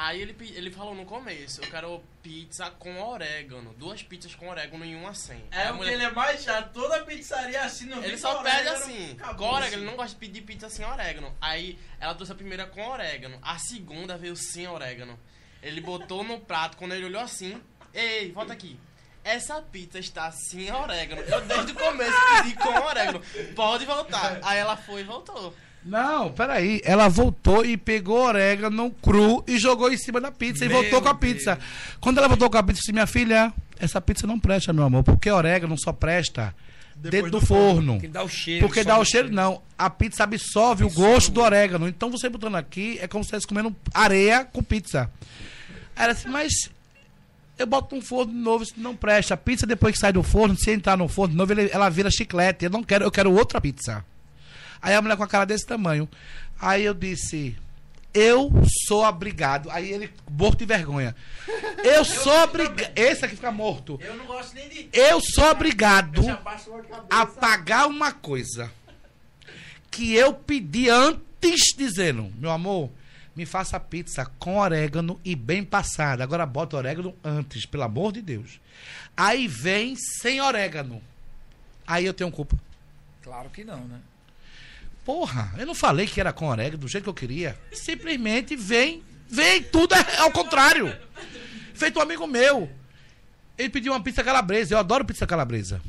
Aí ele, ele falou no começo, eu quero pizza com orégano. Duas pizzas com orégano e uma sem. É a o que mulher- ele é mais chato. Toda pizzaria assim no Ele só pede assim, com orégano, assim. ele não gosta de pedir pizza sem orégano. Aí ela trouxe a primeira com orégano, a segunda veio sem orégano. Ele botou no prato, quando ele olhou assim, ei, volta aqui. Essa pizza está sem orégano. Eu desde o começo pedi com orégano. Pode voltar. Aí ela foi e voltou. Não, peraí. Ela voltou e pegou orégano cru e jogou em cima da pizza e Meu voltou com a Deus. pizza. Quando ela voltou com a pizza, eu disse, minha filha, essa pizza não presta, meu amor, porque orégano só presta Depois dentro do, do forno. Porque dá o cheiro. Porque dá o cheiro, não. A pizza absorve o gosto do orégano. Então você botando aqui é como se estivesse comendo areia com pizza. Ela disse, mas eu boto um forno novo, isso não presta. A pizza, depois que sai do forno, se entrar no forno novo, ela vira chiclete. Eu não quero, eu quero outra pizza. Aí a mulher com a cara desse tamanho. Aí eu disse, eu sou obrigado. Aí ele, morto de vergonha. Eu sou obrigado. Esse aqui fica morto. Eu não gosto nem de. Eu sou obrigado a pagar uma coisa que eu pedi antes, dizendo, meu amor, me faça pizza com orégano e bem passada. Agora bota orégano antes, pelo amor de Deus. Aí vem sem orégano. Aí eu tenho culpa. Claro que não, né? Porra, eu não falei que era com orégano do jeito que eu queria. Simplesmente vem, vem tudo é ao contrário. Feito um amigo meu. Ele pediu uma pizza calabresa. Eu adoro pizza calabresa.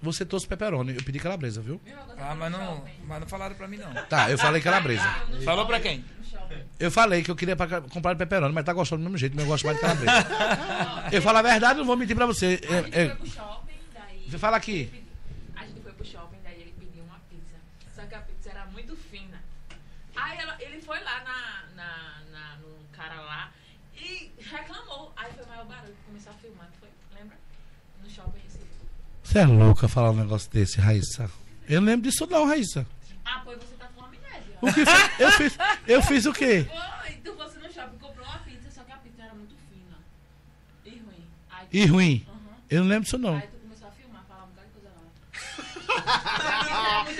Você trouxe pepperoni. Eu pedi calabresa, viu? Ah, mas não, mas não falaram pra mim, não. Tá, eu falei calabresa. Falou pra quem? Eu falei que eu queria pra- comprar pepperoni, mas tá gostando do mesmo jeito, mas eu gosto mais de calabresa. eu falo a verdade, não vou mentir pra você. Pro shopping, daí. Fala aqui. A gente foi pro shopping, daí ele pediu uma pizza. Só que a pizza era muito fina. Aí ela- ele foi lá na, na, na, no cara lá e reclamou. Aí foi maior barulho, começou a filmar, foi? Lembra? No shopping Recife. Você é louca falar um negócio desse, Raíssa. Eu não lembro disso não, Raíssa. Ah, pois você tá com amnésia. O que foi? Eu fiz, eu fiz o quê? Foi, tu fosse no shopping, comprou uma pizza, só que a pizza era muito fina. E ruim. Aí, E ruim? Aham. Eu não lembro disso não. Aí tu começou a filmar, falar um bocado de coisa lá.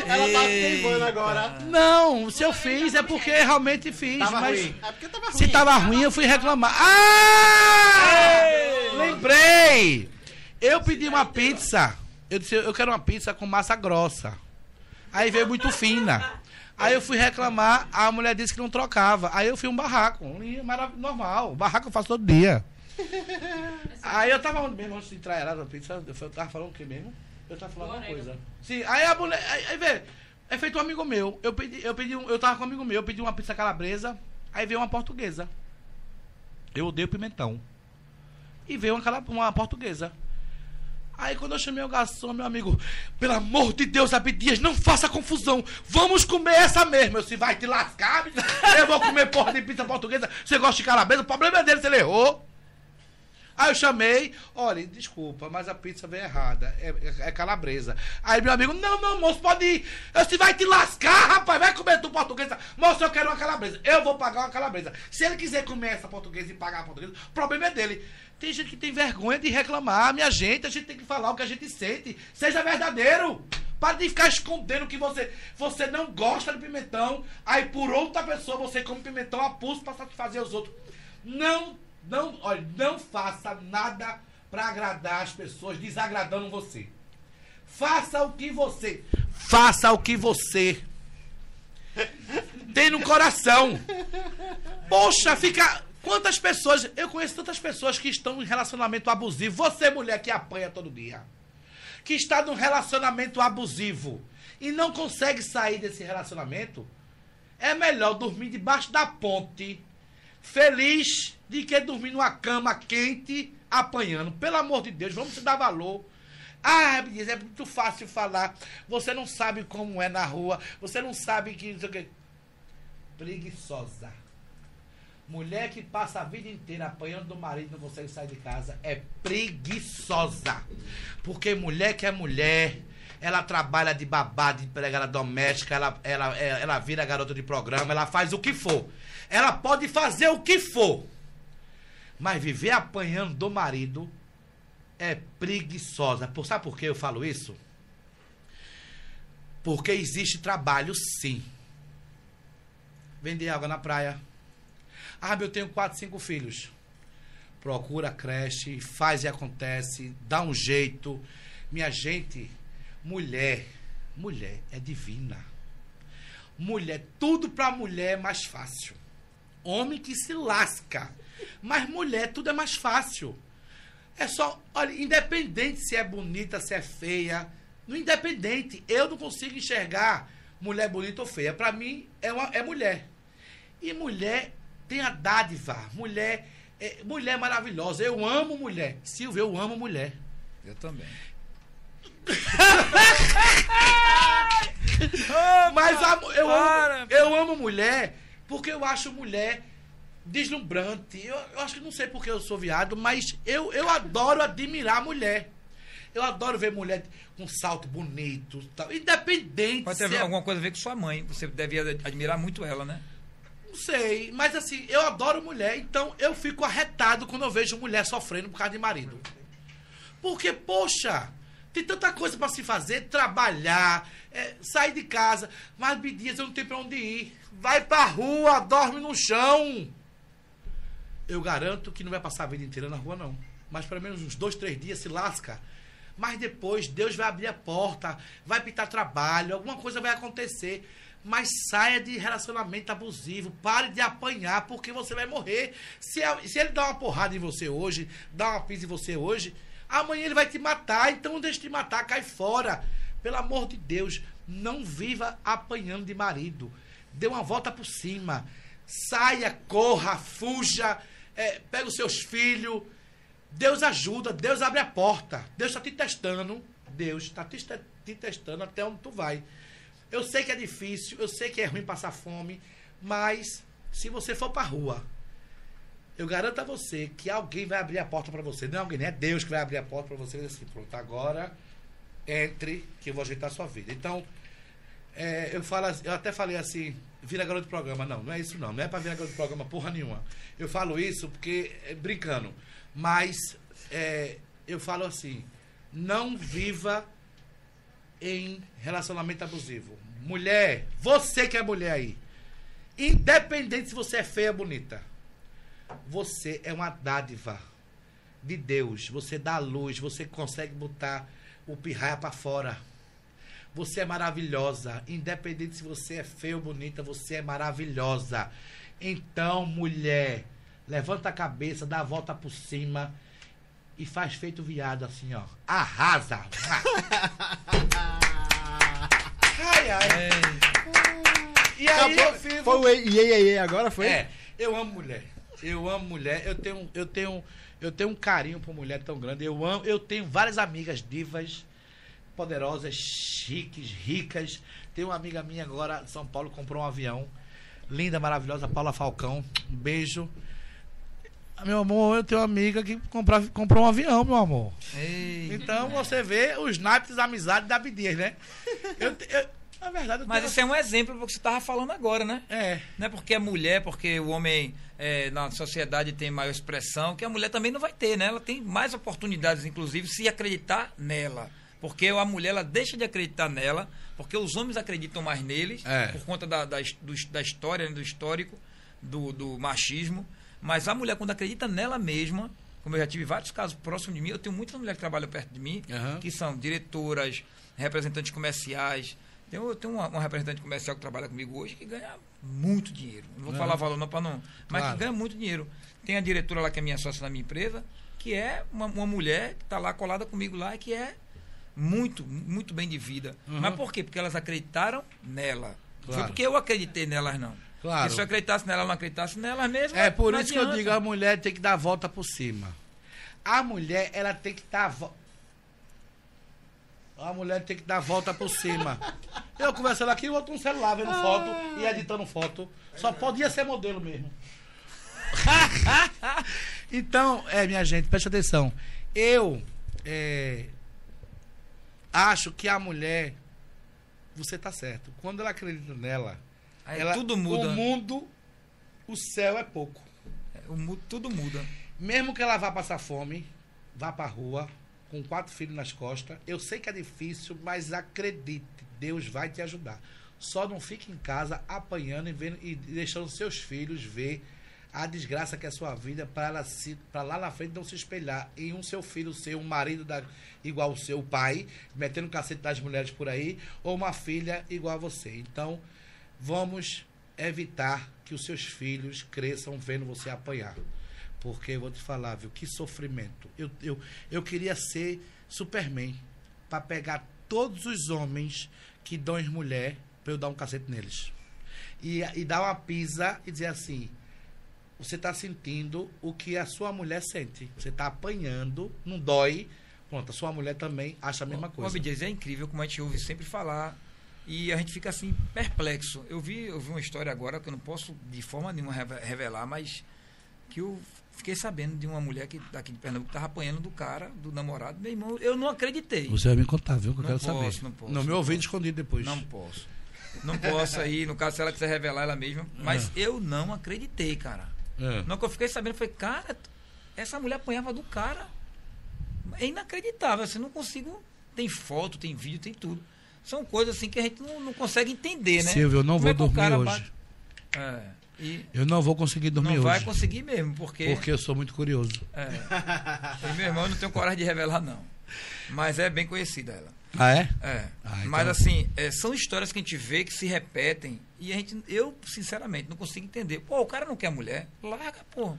Ela tá queimando agora. Não, se eu fiz é porque realmente fiz, Tava mas ruim. É porque tava ruim. se tava ruim eu fui reclamar. Ah! Lembrei! Eu pedi uma pizza. Eu disse, eu quero uma pizza com massa grossa. Aí veio muito fina. Aí eu fui reclamar, a mulher disse que não trocava. Aí eu fui um barraco, normal. Barraco eu faço todo dia. Aí eu tava mesmo, antes de entrar era a pizza, eu tava falando o que mesmo? Eu tava falando alguma coisa. Sim, aí a mulher, aí, aí vê, é feito um amigo meu. Eu pedi, eu pedi, um, eu tava com um amigo meu, eu pedi uma pizza calabresa, aí veio uma portuguesa. Eu odeio pimentão. E veio uma, uma portuguesa. Aí quando eu chamei o garçom, meu amigo, pelo amor de Deus, Abdias, não faça confusão. Vamos comer essa mesmo. Eu disse, vai te lascar, eu vou comer porra de pizza portuguesa. Você gosta de calabresa? O problema é dele se ele errou. Aí eu chamei, olha, desculpa, mas a pizza veio errada. É, é- é calabresa. Aí meu amigo, não, não, moço, pode ir. Disse, vai te lascar, rapaz, vai comer tu portuguesa. Moço, eu quero uma calabresa. Eu vou pagar uma calabresa. Se ele quiser comer essa portuguesa e pagar a portuguesa, o problema é dele. Tem gente que tem vergonha de reclamar, minha gente. A gente tem que falar o que a gente sente. Seja verdadeiro. Para de ficar escondendo que você, você não gosta de pimentão. Aí por outra pessoa você come pimentão a pulso para satisfazer os outros. Não, não, olha, não faça nada para agradar as pessoas desagradando você. Faça o que você. Faça o que você tem no coração. Poxa, fica. Quantas pessoas. Eu conheço tantas pessoas que estão em relacionamento abusivo. Você, mulher que apanha todo dia. Que está num relacionamento abusivo e não consegue sair desse relacionamento. É melhor dormir debaixo da ponte, feliz, de que dormir numa cama quente, apanhando. Pelo amor de Deus, vamos dar valor. Ah, Abdias, é muito fácil falar. Você não sabe como é na rua. Você não sabe que. não sei o quê. Preguiçosa. Mulher que passa a vida inteira apanhando do marido não consegue sair de casa é preguiçosa. Porque mulher que é mulher, ela trabalha de babá, de empregada doméstica, ela, ela, ela vira garota de programa, ela faz o que for. Ela pode fazer o que for. Mas viver apanhando do marido é preguiçosa. Por, sabe por que eu falo isso? Porque existe trabalho sim. Vender água na praia. Ah, eu tenho quatro, cinco filhos. Procura creche, faz e acontece, dá um jeito. Minha gente, mulher, mulher é divina. Mulher, tudo pra mulher é mais fácil. Homem que se lasca. Mas mulher, tudo é mais fácil. É só, olha, independente se é bonita, se é feia, no independente, eu não consigo enxergar mulher bonita ou feia. Pra mim, é, uma, é mulher. E mulher tem a dádiva. Mulher é, mulher maravilhosa. Eu amo mulher. Silvio, eu amo mulher. Eu também. Mas a- eu, para, amo, eu amo mulher porque eu acho mulher deslumbrante. Eu, eu acho que não sei porque eu sou viado, mas eu, eu adoro admirar mulher. Eu adoro ver mulher com salto bonito, tal. independente. Pode ter é- alguma coisa a ver com sua mãe. Você deve admirar muito ela, né? Não sei, mas assim, eu adoro mulher, então eu fico arretado quando eu vejo mulher sofrendo por causa de marido. Porque, poxa, tem tanta coisa pra se fazer, trabalhar, é, sair de casa, mas dias eu não tenho pra onde ir. Vai pra rua, dorme no chão. Eu garanto que não vai passar a vida inteira na rua, não. Mas pelo menos uns dois, três dias se lasca. Mas depois Deus vai abrir a porta, vai pintar trabalho, alguma coisa vai acontecer. Mas saia de relacionamento abusivo, pare de apanhar, porque você vai morrer. Se, a- se ele dá uma porrada em você hoje, dá uma pisa em você hoje, amanhã ele vai te matar. Então deixa de matar, cai fora. Pelo amor de Deus, não viva apanhando de marido. Dê uma volta por cima. Saia, corra, fuja, é, pega os seus filhos. Deus ajuda, Deus abre a porta. Deus está te testando. Deus está te, te testando até onde tu vai. Eu sei que é difícil, eu sei que é ruim passar fome, mas se você for pra rua, eu garanto a você que alguém vai abrir a porta para você. Não é alguém, não é Deus que vai abrir a porta para você assim, pronto, agora entre que eu vou ajeitar a sua vida. Então, é, eu falo, eu até falei assim, vira garoto de programa. Não, não é isso não. Não é para virar garoto de programa porra nenhuma. Eu falo isso porque, é, brincando, mas é, eu falo assim, não viva em relacionamento abusivo. Mulher, você que é mulher aí, independente se você é feia ou bonita, você é uma dádiva de Deus. Você dá luz, você consegue botar o pirraia para fora. Você é maravilhosa. Independente se você é feia ou bonita, você é maravilhosa. Então, mulher, levanta a cabeça, dá a volta por cima e faz feito viado assim, ó. Arrasa! ai, ai. E aí eu. Foi o iê, agora foi? É, eu amo mulher. Eu amo mulher. Eu tenho, eu tenho, eu tenho um carinho por mulher tão grande. Eu amo, eu tenho várias amigas divas, poderosas, chiques, ricas. Tem uma amiga minha agora, em São Paulo, comprou um avião. Linda, maravilhosa, Paula Falcão. Um beijo. Ah, Meu amor, eu tenho uma amiga que compra, comprou um avião, meu amor. Ei. Então você vê os naipes da amizade da Abdias, né? Eu, eu- na verdade, eu Mas tenho- isso é um exemplo do que você estava falando agora, né? É. Não é porque é mulher, porque o homem é, na sociedade tem maior expressão, que a mulher também não vai ter, né? Ela tem mais oportunidades, inclusive, se acreditar nela. Porque a mulher ela deixa de acreditar nela, porque os homens acreditam mais neles, É. por conta da, da, do- da história, né, do histórico, do, do machismo. Mas a mulher, quando acredita nela mesma, como eu já tive vários casos próximos de mim, eu tenho muitas mulheres que trabalham perto de mim, Aham. que são diretoras, representantes comerciais. Eu tenho uma, uma representante comercial que trabalha comigo hoje que ganha muito dinheiro. Não vou Aham. falar valor não para não. Mas Claro. que ganha muito dinheiro. Tem a diretora lá que é minha sócia na minha empresa, que é uma, uma mulher que está lá colada comigo lá e que é muito, muito bem de vida. Uhum. Mas por quê? Porque elas acreditaram nela. Não Claro. Foi porque eu acreditei nelas, não. Claro. Porque se eu acreditasse nela, ela não acreditasse nelas mesmo. É por isso que eu adianta. digo, a mulher tem que dar a volta por cima. A mulher, ela tem que dar a volta. A mulher tem que dar a volta por cima. Eu conversando aqui, o outro um celular vendo foto e editando foto. Só podia ser modelo mesmo. então, é, minha gente, preste atenção. Eu é, acho que a mulher, você tá certo. Quando ela acredita nela, Aí ela- tudo muda. O mundo, o céu é pouco. O mu- tudo muda. Mesmo que ela vá passar fome, vá pra rua, com quatro filhos nas costas, eu sei que é difícil, mas acredite, Deus vai te ajudar. Só não fique em casa apanhando e, vendo, e deixando seus filhos ver a desgraça que é a sua vida para lá na frente não se espelhar em um seu filho ser um marido da, igual o seu pai, metendo o cacete das mulheres por aí, ou uma filha igual a você. Então, vamos evitar que os seus filhos cresçam vendo você apanhar. Porque eu vou te falar, viu, que sofrimento. Eu, eu, eu queria ser Superman para pegar todos os homens que dão as mulher para eu dar um cacete neles. E, e dar uma pisa e dizer assim: você está sentindo o que a sua mulher sente. Você está apanhando, não dói. Pronto, a sua mulher também acha a mesma coisa. Abdias, é incrível como a gente ouve sempre falar e a gente fica assim perplexo. Eu vi, eu vi uma história agora que eu não posso de forma nenhuma reve- revelar, mas que eu fiquei sabendo de uma mulher que daqui de Pernambuco estava apanhando do cara, do namorado. Meu irmão, eu não acreditei. Você vai me contar, viu? Que eu Não quero posso, saber. não posso, Não, meu não ouvido escondido depois. Não posso. Não posso aí, no caso, se ela quiser revelar ela mesma. Mas eu não acreditei, cara. É. Não que eu fiquei sabendo, foi, cara, essa mulher apanhava do cara. É inacreditável, assim, não consigo. Tem foto, tem vídeo, tem tudo. São coisas assim que a gente não, não consegue entender, né? Silvio, eu não Como vou é que o dormir hoje. bate- É, e Eu não vou conseguir dormir não vai hoje. conseguir mesmo, porque. Porque eu sou muito curioso. É. E meu irmão eu não tenho coragem de revelar, não. Mas é bem conhecida ela. Ah, é? É. Ah, então- Mas assim, é, são histórias que a gente vê que se repetem e a gente, eu, sinceramente, não consigo entender. Pô, o cara não quer mulher? Larga, pô.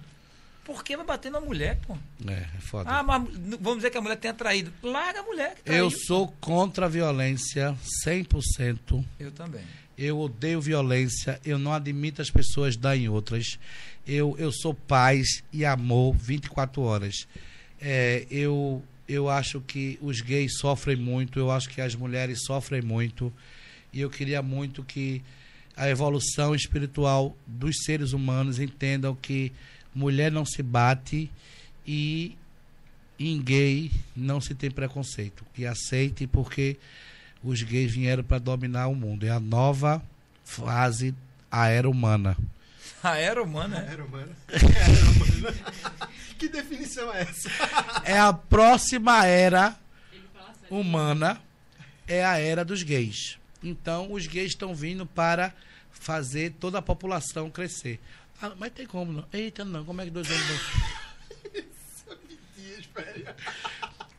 Por que vai bater na mulher, pô? É, é foda. Ah, mas vamos dizer que a mulher tenha traído. Larga a mulher que traiu. eu sou contra a violência 100%. Eu também. Eu odeio violência. Eu não admito as pessoas darem outras. Eu, eu sou paz e amor 24 horas. É, eu, eu acho que os gays sofrem muito. Eu acho que as mulheres sofrem muito. E eu queria muito que a evolução espiritual dos seres humanos entendam que mulher não se bate e em gay não se tem preconceito. Que aceite porque os gays vieram para dominar o mundo. É a nova fase. A era humana, é. Era humana. Era humana. que definição é essa? É a próxima era humana, é a era dos gays. Então, os gays estão vindo para fazer toda a população crescer. Ah, mas tem como não? Eita, não. Como é que dois homens vão...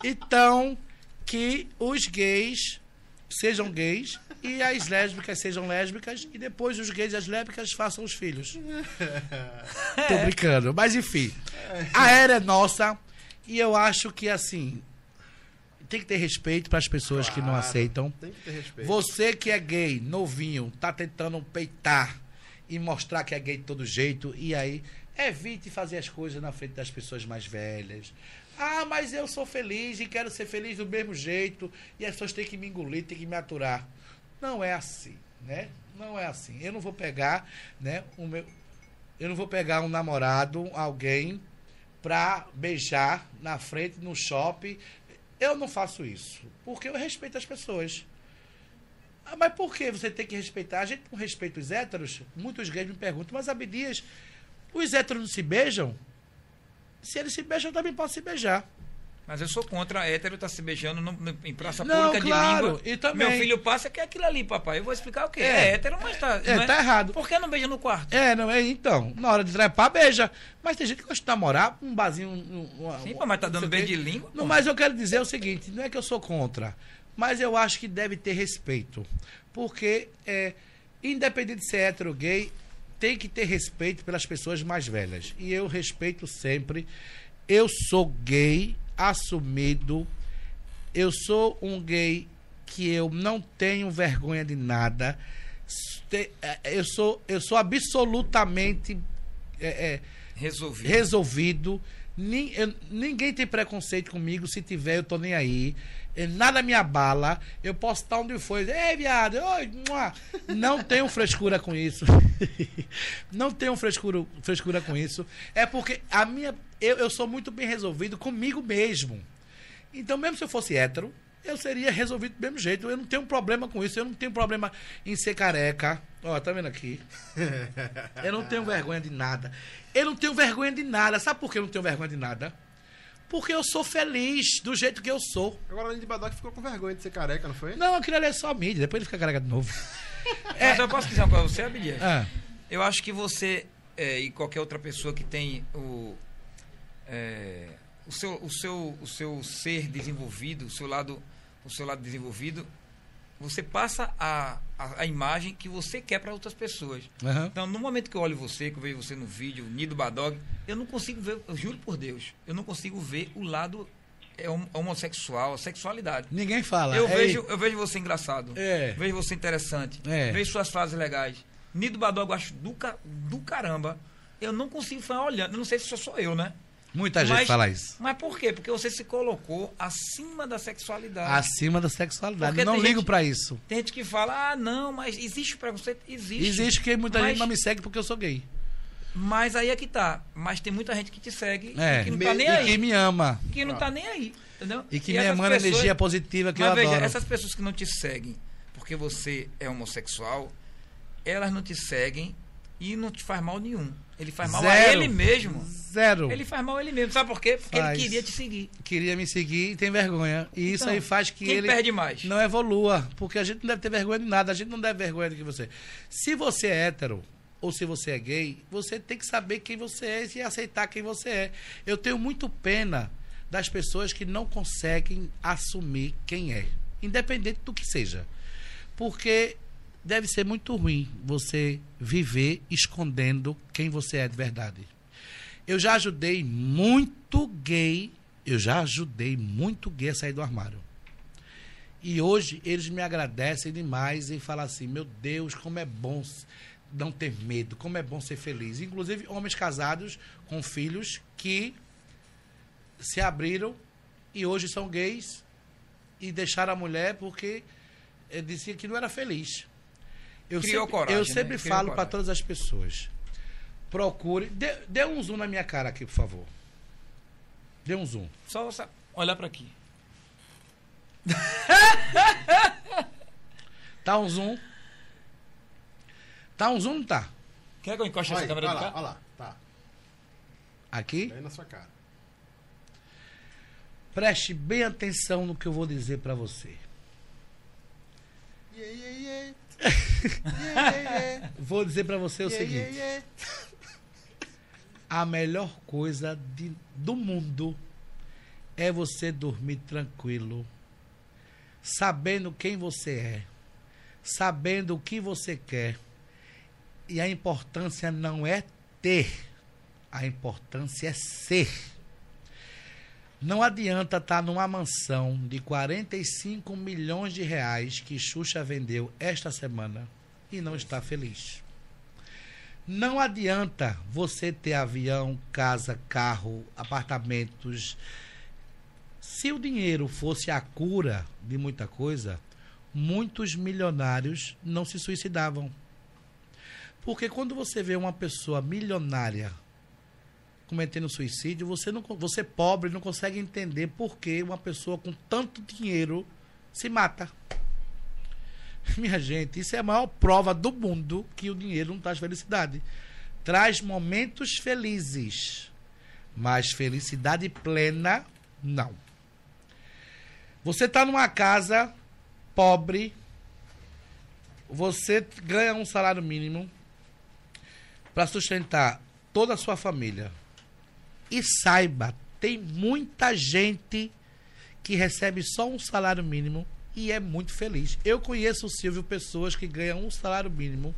Então, que os gays sejam gays e as lésbicas sejam lésbicas e depois os gays e as lésbicas façam os filhos. Tô brincando, mas enfim. A era é nossa e eu acho que assim tem que ter respeito para as pessoas que não Claro. aceitam. Tem que ter respeito. Você que é gay, novinho, tá tentando peitar e mostrar que é gay de todo jeito, e aí evite fazer as coisas na frente das pessoas mais velhas. Ah, mas eu sou feliz e quero ser feliz do mesmo jeito, e as pessoas têm que me engolir, têm que me aturar. Não é assim, né? Não é assim. Eu não vou pegar, né, o meu eu não vou pegar um namorado, alguém pra beijar na frente no shopping. Eu não faço isso, porque eu respeito as pessoas. Ah, mas por que você tem que respeitar? A gente não respeita os héteros? Muitos gays me perguntam, mas Abdias, os héteros não se beijam? Se eles se beijam, eu também posso se beijar. Mas eu sou contra hétero estar se beijando no- no- em praça Não, pública claro, de língua. e também- Meu filho passa que é aquilo ali, papai. Eu vou explicar o quê? É. É, hétero, mas tá. É, não tá errado. Por que não beija no quarto? É, não é? Então, na hora de trepar, beija. Mas tem gente que gosta de namorar, um barzinho. Um, uma- Sim, pô, mas tá dando sei o bem quê. de língua. Não, pô. mas eu quero dizer o seguinte: não é que eu sou contra, mas eu acho que deve ter respeito. Porque, é, independente de ser hétero ou gay, tem que ter respeito pelas pessoas mais velhas. E eu respeito sempre. Eu sou gay, assumido. Eu sou um gay que eu não tenho vergonha de nada. É, Eu sou, eu sou absolutamente. é, é, Resolvido. resolvido. Ninguém tem preconceito comigo. Se tiver, eu tô nem aí. Nada me abala. Eu posso estar onde for. Ei, viado. Oi. Não tenho frescura com isso. Não tenho frescura, frescura com isso. É porque a minha. Eu, eu sou muito bem resolvido comigo mesmo. Então, mesmo se eu fosse hétero, eu seria resolvido do mesmo jeito. Eu não tenho problema com isso. Eu não tenho problema em ser careca. Ó, tá vendo aqui? Eu não tenho vergonha de nada. Eu não tenho vergonha de nada. Sabe por que eu não tenho vergonha de nada? Porque eu sou feliz do jeito que eu sou. Agora, além de Badoc, ficou com vergonha de ser careca, não foi? Não, aquilo ali é só mídia. Depois ele fica careca de novo. Mas eu posso dizer uma coisa pra você, Abdias? Ah, Eu acho que você é, e qualquer outra pessoa que tem o, é, o, seu, o, seu, o seu ser desenvolvido, o seu lado, o seu lado desenvolvido, você passa a, a, a imagem que você quer para outras pessoas. aham. Então, no momento que eu olho você, que eu vejo você no vídeo, Nido Badog, eu não consigo ver, eu juro por Deus, eu não consigo ver o lado é, hom- homossexual, a sexualidade. Ninguém fala. Eu Ei, vejo, eu vejo você engraçado. É. Vejo você interessante. É. Vejo suas frases legais. Nido Badog eu acho do, do caramba. Eu não consigo ficar olhando. Eu não sei se só sou eu, né? Muita gente Mas- fala isso. Mas por quê? Porque você se colocou acima da sexualidade. Acima da sexualidade. Porque não ligo gente- pra isso. Tem gente que fala, ah, não, mas existe preconceito? Existe. Existe que muita Mas- gente não me segue porque eu sou gay. Mas aí é que tá. Mas tem muita gente que te segue É. e que não Me- tá nem E aí. que me ama. Que não tá nem aí. Entendeu? E que me essas emana pessoas- energia positiva que Mas eu veja, adoro. essas pessoas que não te seguem porque você é homossexual, elas não te seguem e não te faz mal nenhum. Ele faz mal a Zero. ele mesmo. Zero. Ele faz mal a ele mesmo. Sabe por quê? Porque Faz. ele queria te seguir. Queria me seguir e tem vergonha. E isso Então, aí faz que ele perde mais? não evolua. Porque a gente não deve ter vergonha de nada. A gente não deve vergonha do que você. Se você é hétero ou se você é gay, você tem que saber quem você é e aceitar quem você é. Eu tenho muito pena das pessoas que não conseguem assumir quem é, independente do que seja. Porque deve ser muito ruim você viver escondendo quem você é de verdade. Eu já ajudei muito gay, eu já ajudei muito gay a sair do armário. E hoje eles me agradecem demais e falam assim: meu Deus, como é bom não ter medo, como é bom ser feliz. Inclusive, homens casados com filhos que se abriram e hoje são gays e deixaram a mulher porque eh, dizia que não era feliz. Eu Criou sempre, coragem, eu né? sempre Criou falo para todas as pessoas: procure. Dê, dê um zoom na minha cara aqui, por favor. Dê um zoom. Só sa- olhar pra aqui. Tá um zoom? Tá um zoom, não tá? Quer que eu encoste Olha essa aí, câmera olha do lá, carro? olha lá. Tá. Aqui? Aí na sua cara. Preste bem atenção no que eu vou dizer para você. Yeah, yeah, yeah. Yeah, yeah, yeah. Vou dizer para você o seguinte: a melhor coisa de- do mundo é você dormir tranquilo, sabendo quem você é, sabendo o que você quer. E a importância não é ter, a importância é ser. Não adianta estar numa mansão de 45 milhões de reais que Xuxa vendeu esta semana e não estar feliz. Não adianta você ter avião, casa, carro, apartamentos. Se o dinheiro fosse a cura de muita coisa, muitos milionários não se suicidavam. Porque quando você vê uma pessoa milionária cometendo suicídio, você não você pobre não consegue entender por que uma pessoa com tanto dinheiro se mata. Minha gente, isso é a maior prova do mundo que o dinheiro não traz felicidade. Traz momentos felizes, mas felicidade plena, não. Você está numa casa pobre, você ganha um salário mínimo para sustentar toda a sua família. E saiba, tem muita gente que recebe só um salário mínimo e é muito feliz. Eu conheço, Silvio, pessoas que ganham um salário mínimo,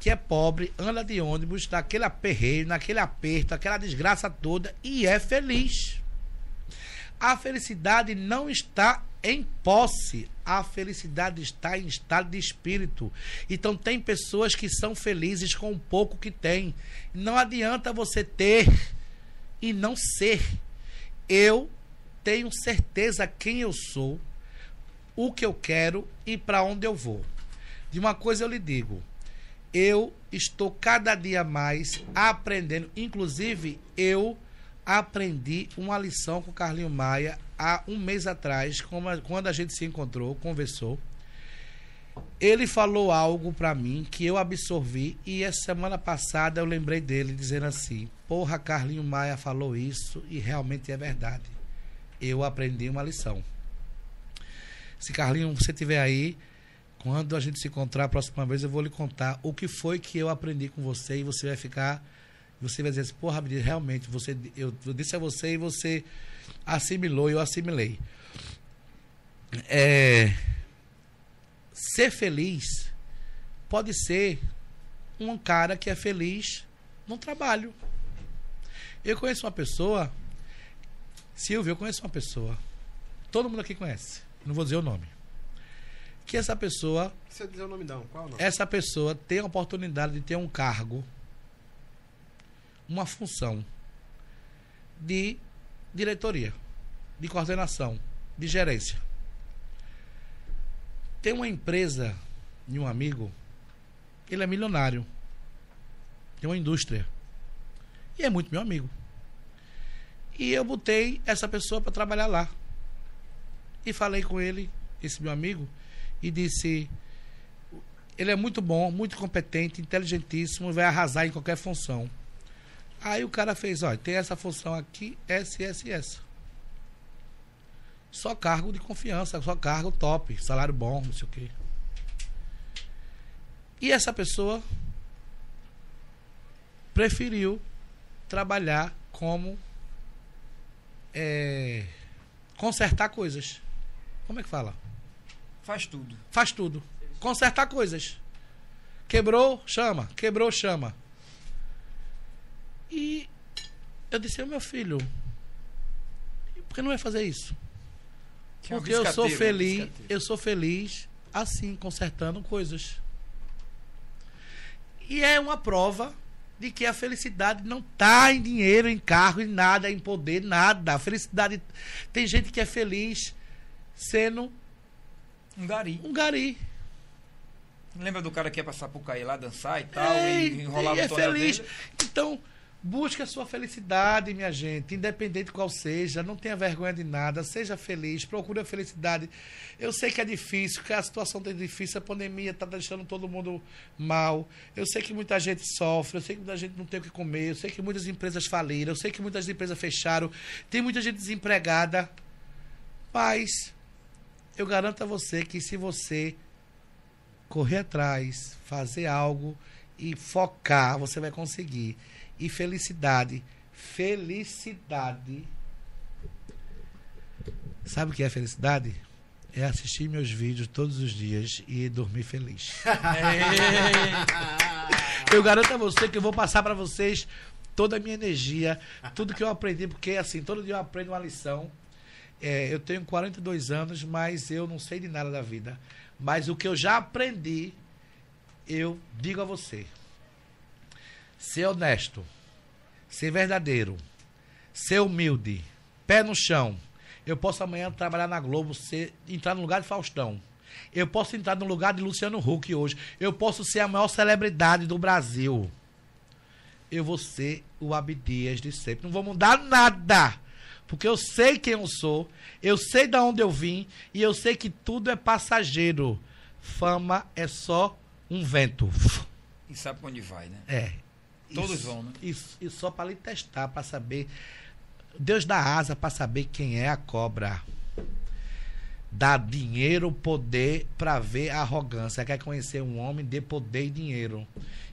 que é pobre, anda de ônibus, naquele aperreio, naquele aperto, aquela desgraça toda e é feliz. A felicidade não está em posse, a felicidade está em estado de espírito. Então tem pessoas que são felizes com o pouco que têm. Não adianta você ter e não ser. Eu tenho certeza quem eu sou, o que eu quero e para onde eu vou. De uma coisa eu lhe digo, eu estou cada dia mais aprendendo, inclusive eu aprendi uma lição com o Carlinho Maia há um mês atrás, quando a gente se encontrou, conversou. Ele falou algo pra mim que eu absorvi e essa semana passada eu lembrei dele dizendo assim: "Porra, Carlinho Maia falou isso e realmente é verdade. Eu aprendi uma lição." Se Carlinho, você estiver aí, quando a gente se encontrar a próxima vez, eu vou lhe contar o que foi que eu aprendi com você e você vai ficar você vai dizer assim, porra, realmente, você, eu, eu disse a você e você assimilou e eu assimilei. É, ser feliz pode ser um cara que é feliz no trabalho. Eu conheço uma pessoa, Silvio, eu conheço uma pessoa, todo mundo aqui conhece, não vou dizer o nome, que essa pessoa, Você dizer o nome não, qual o nome? essa pessoa tem a oportunidade de ter um cargo, uma função de diretoria, de coordenação, de gerência. Tem uma empresa de um amigo, ele é milionário, tem uma indústria. E é muito meu amigo. E eu botei essa pessoa para trabalhar lá. E falei com ele, esse meu amigo, e disse: ele é muito bom, muito competente, inteligentíssimo, vai arrasar em qualquer função. Aí o cara fez: olha, tem essa função aqui, essa, essa essa. Só cargo de confiança, só cargo top, salário bom, não sei o quê. E essa pessoa preferiu trabalhar como é, consertar coisas. Como é que fala? Faz tudo. Faz tudo. Consertar coisas. Quebrou, chama. Quebrou, chama. E eu disse, meu filho, por que não vai fazer isso? Que é Porque eu sou um feliz, eu sou feliz assim, consertando coisas. E é uma prova de que a felicidade não está em dinheiro, em carro, em nada, em poder, nada. A felicidade. Tem gente que é feliz sendo Um gari. um gari. Lembra do cara que ia pra Sapucaí lá dançar e tal, É, e enrolava e é o feliz. dele? Então, busque a sua felicidade, minha gente, independente qual seja, não tenha vergonha de nada, seja feliz, procure a felicidade. Eu sei que é difícil, que a situação está difícil, a pandemia está deixando todo mundo mal. Eu sei que muita gente sofre, eu sei que muita gente não tem o que comer, eu sei que muitas empresas faliram, eu sei que muitas empresas fecharam, tem muita gente desempregada. Mas eu garanto a você que se você correr atrás, fazer algo e focar, você vai conseguir. E felicidade, felicidade. Sabe o que é felicidade? É assistir meus vídeos todos os dias e dormir feliz. eu garanto a você que eu vou passar para vocês toda a minha energia, tudo que eu aprendi, porque assim, todo dia eu aprendo uma lição. É, eu tenho 42 anos, mas eu não sei de nada da vida. Mas o que eu já aprendi, eu digo a você. Ser honesto, ser verdadeiro, ser humilde, pé no chão. Eu posso amanhã trabalhar na Globo, ser, entrar no lugar de Faustão. Eu posso entrar no lugar de Luciano Huck hoje. Eu posso ser a maior celebridade do Brasil. Eu vou ser o Abdias de sempre. Não vou mudar nada. Porque eu sei quem eu sou, eu sei de onde eu vim e eu sei que tudo é passageiro. Fama é só um vento. E sabe pra onde vai, né? É. Todos vão, né? Isso, e só para lhe testar, para saber. Deus dá asa para saber quem é a cobra. Dá dinheiro, poder para ver a arrogância. Quer conhecer um homem, dê poder e dinheiro.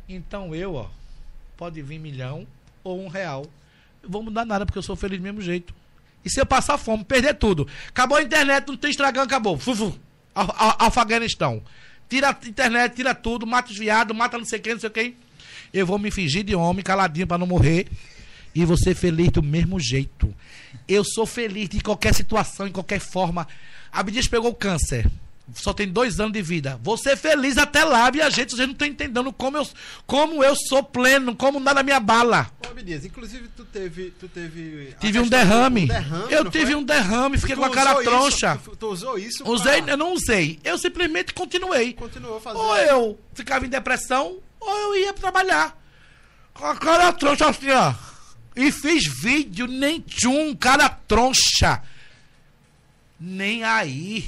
Então eu, ó, pode vir milhão ou um real. Eu vou mudar nada porque eu sou feliz do mesmo jeito. E se eu passar fome, perder tudo. Acabou a internet, não tem Instagram, acabou. Fufu. Afeganistão. Tira a internet, tira tudo, mata os viados, mata não sei quem, não sei quem. Eu vou me fingir de homem, caladinho pra não morrer. E vou ser feliz do mesmo jeito. Eu sou feliz de qualquer situação, em qualquer forma. Abdias pegou câncer. Só tem dois anos de vida. Vou ser feliz até lá, minha gente. Vocês não estão entendendo como eu, como eu sou pleno, como nada me abala. Ô, Abdias, inclusive tu teve. Tu teve Tive um derrame. do derrame, eu tive foi? um derrame, fiquei com a cara isso- troncha. tu, tu usou isso Usei, pra- eu não usei. Eu simplesmente continuei. Continuou fazendo. Ou eu ficava em depressão, ou eu ia trabalhar. Com a cara troncha assim, ó. E fiz vídeo, nem tchum, cara troncha. Nem aí.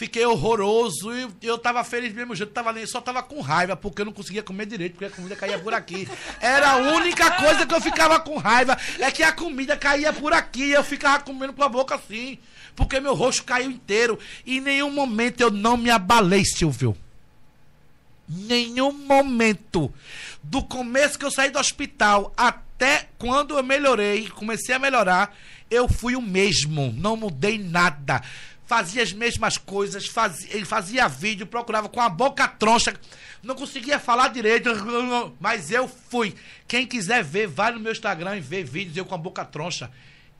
Fiquei horroroso e eu tava feliz mesmo jeito, tava nem, só tava com raiva, porque eu não conseguia comer direito, porque a comida caía por aqui. Era a única coisa que eu ficava com raiva, é que a comida caía por aqui e eu ficava comendo com a boca assim, porque meu rosto caiu inteiro. E em nenhum momento eu não me abalei, Silvio. Nenhum momento. Do começo que eu saí do hospital até quando eu melhorei, comecei a melhorar, eu fui o mesmo. Não mudei nada. Fazia as mesmas coisas, fazia, fazia vídeo, procurava com a boca troncha. Não conseguia falar direito, mas eu fui. Quem quiser ver, vai no meu Instagram e vê vídeos eu com a boca troncha.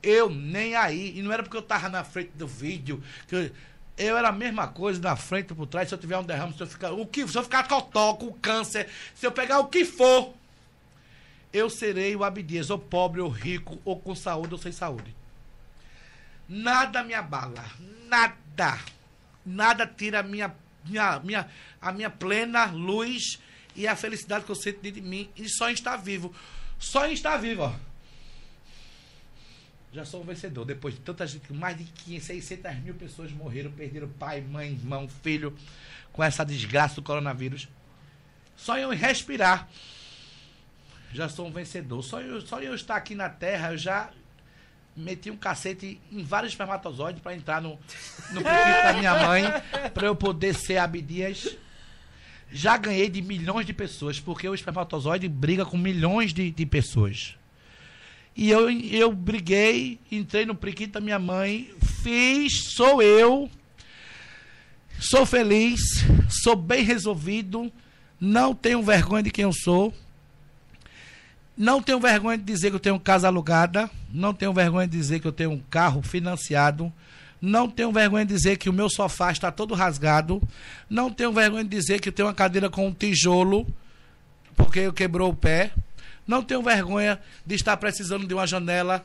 Eu nem aí. E não era porque eu tava na frente do vídeo. Que eu, eu era a mesma coisa na frente e por trás. Se eu tiver um derrame, se eu ficar. O que, se eu ficar cotó, com câncer, se eu pegar o que for, eu serei o Abdias, ou pobre, ou rico, ou com saúde, ou sem saúde. Nada me abala. Nada. Nada tira a minha, minha, minha, a minha plena luz e a felicidade que eu sinto dentro de mim e só em estar vivo. Só em estar vivo, ó. Já sou um vencedor. Depois de tanta gente, mais de 500, 600 mil pessoas morreram, perderam pai, mãe, irmão, filho, com essa desgraça do coronavírus. Só eu respirar, já sou um vencedor. Só eu, só eu estar aqui na Terra, eu já meti um cacete em vários espermatozoides para entrar no, no da minha mãe, para eu poder ser Abdias. Já ganhei de milhões de pessoas, porque o espermatozoide briga com milhões de, de pessoas. E eu, eu briguei, entrei no periquito da minha mãe, fiz, sou eu, sou feliz, sou bem resolvido, não tenho vergonha de quem eu sou. Não tenho vergonha de dizer que eu tenho casa alugada. Não tenho vergonha de dizer que eu tenho um carro financiado. Não tenho vergonha de dizer que o meu sofá está todo rasgado. Não tenho vergonha de dizer que eu tenho uma cadeira com um tijolo, porque eu quebrou o pé. Não tenho vergonha de estar precisando de uma janela.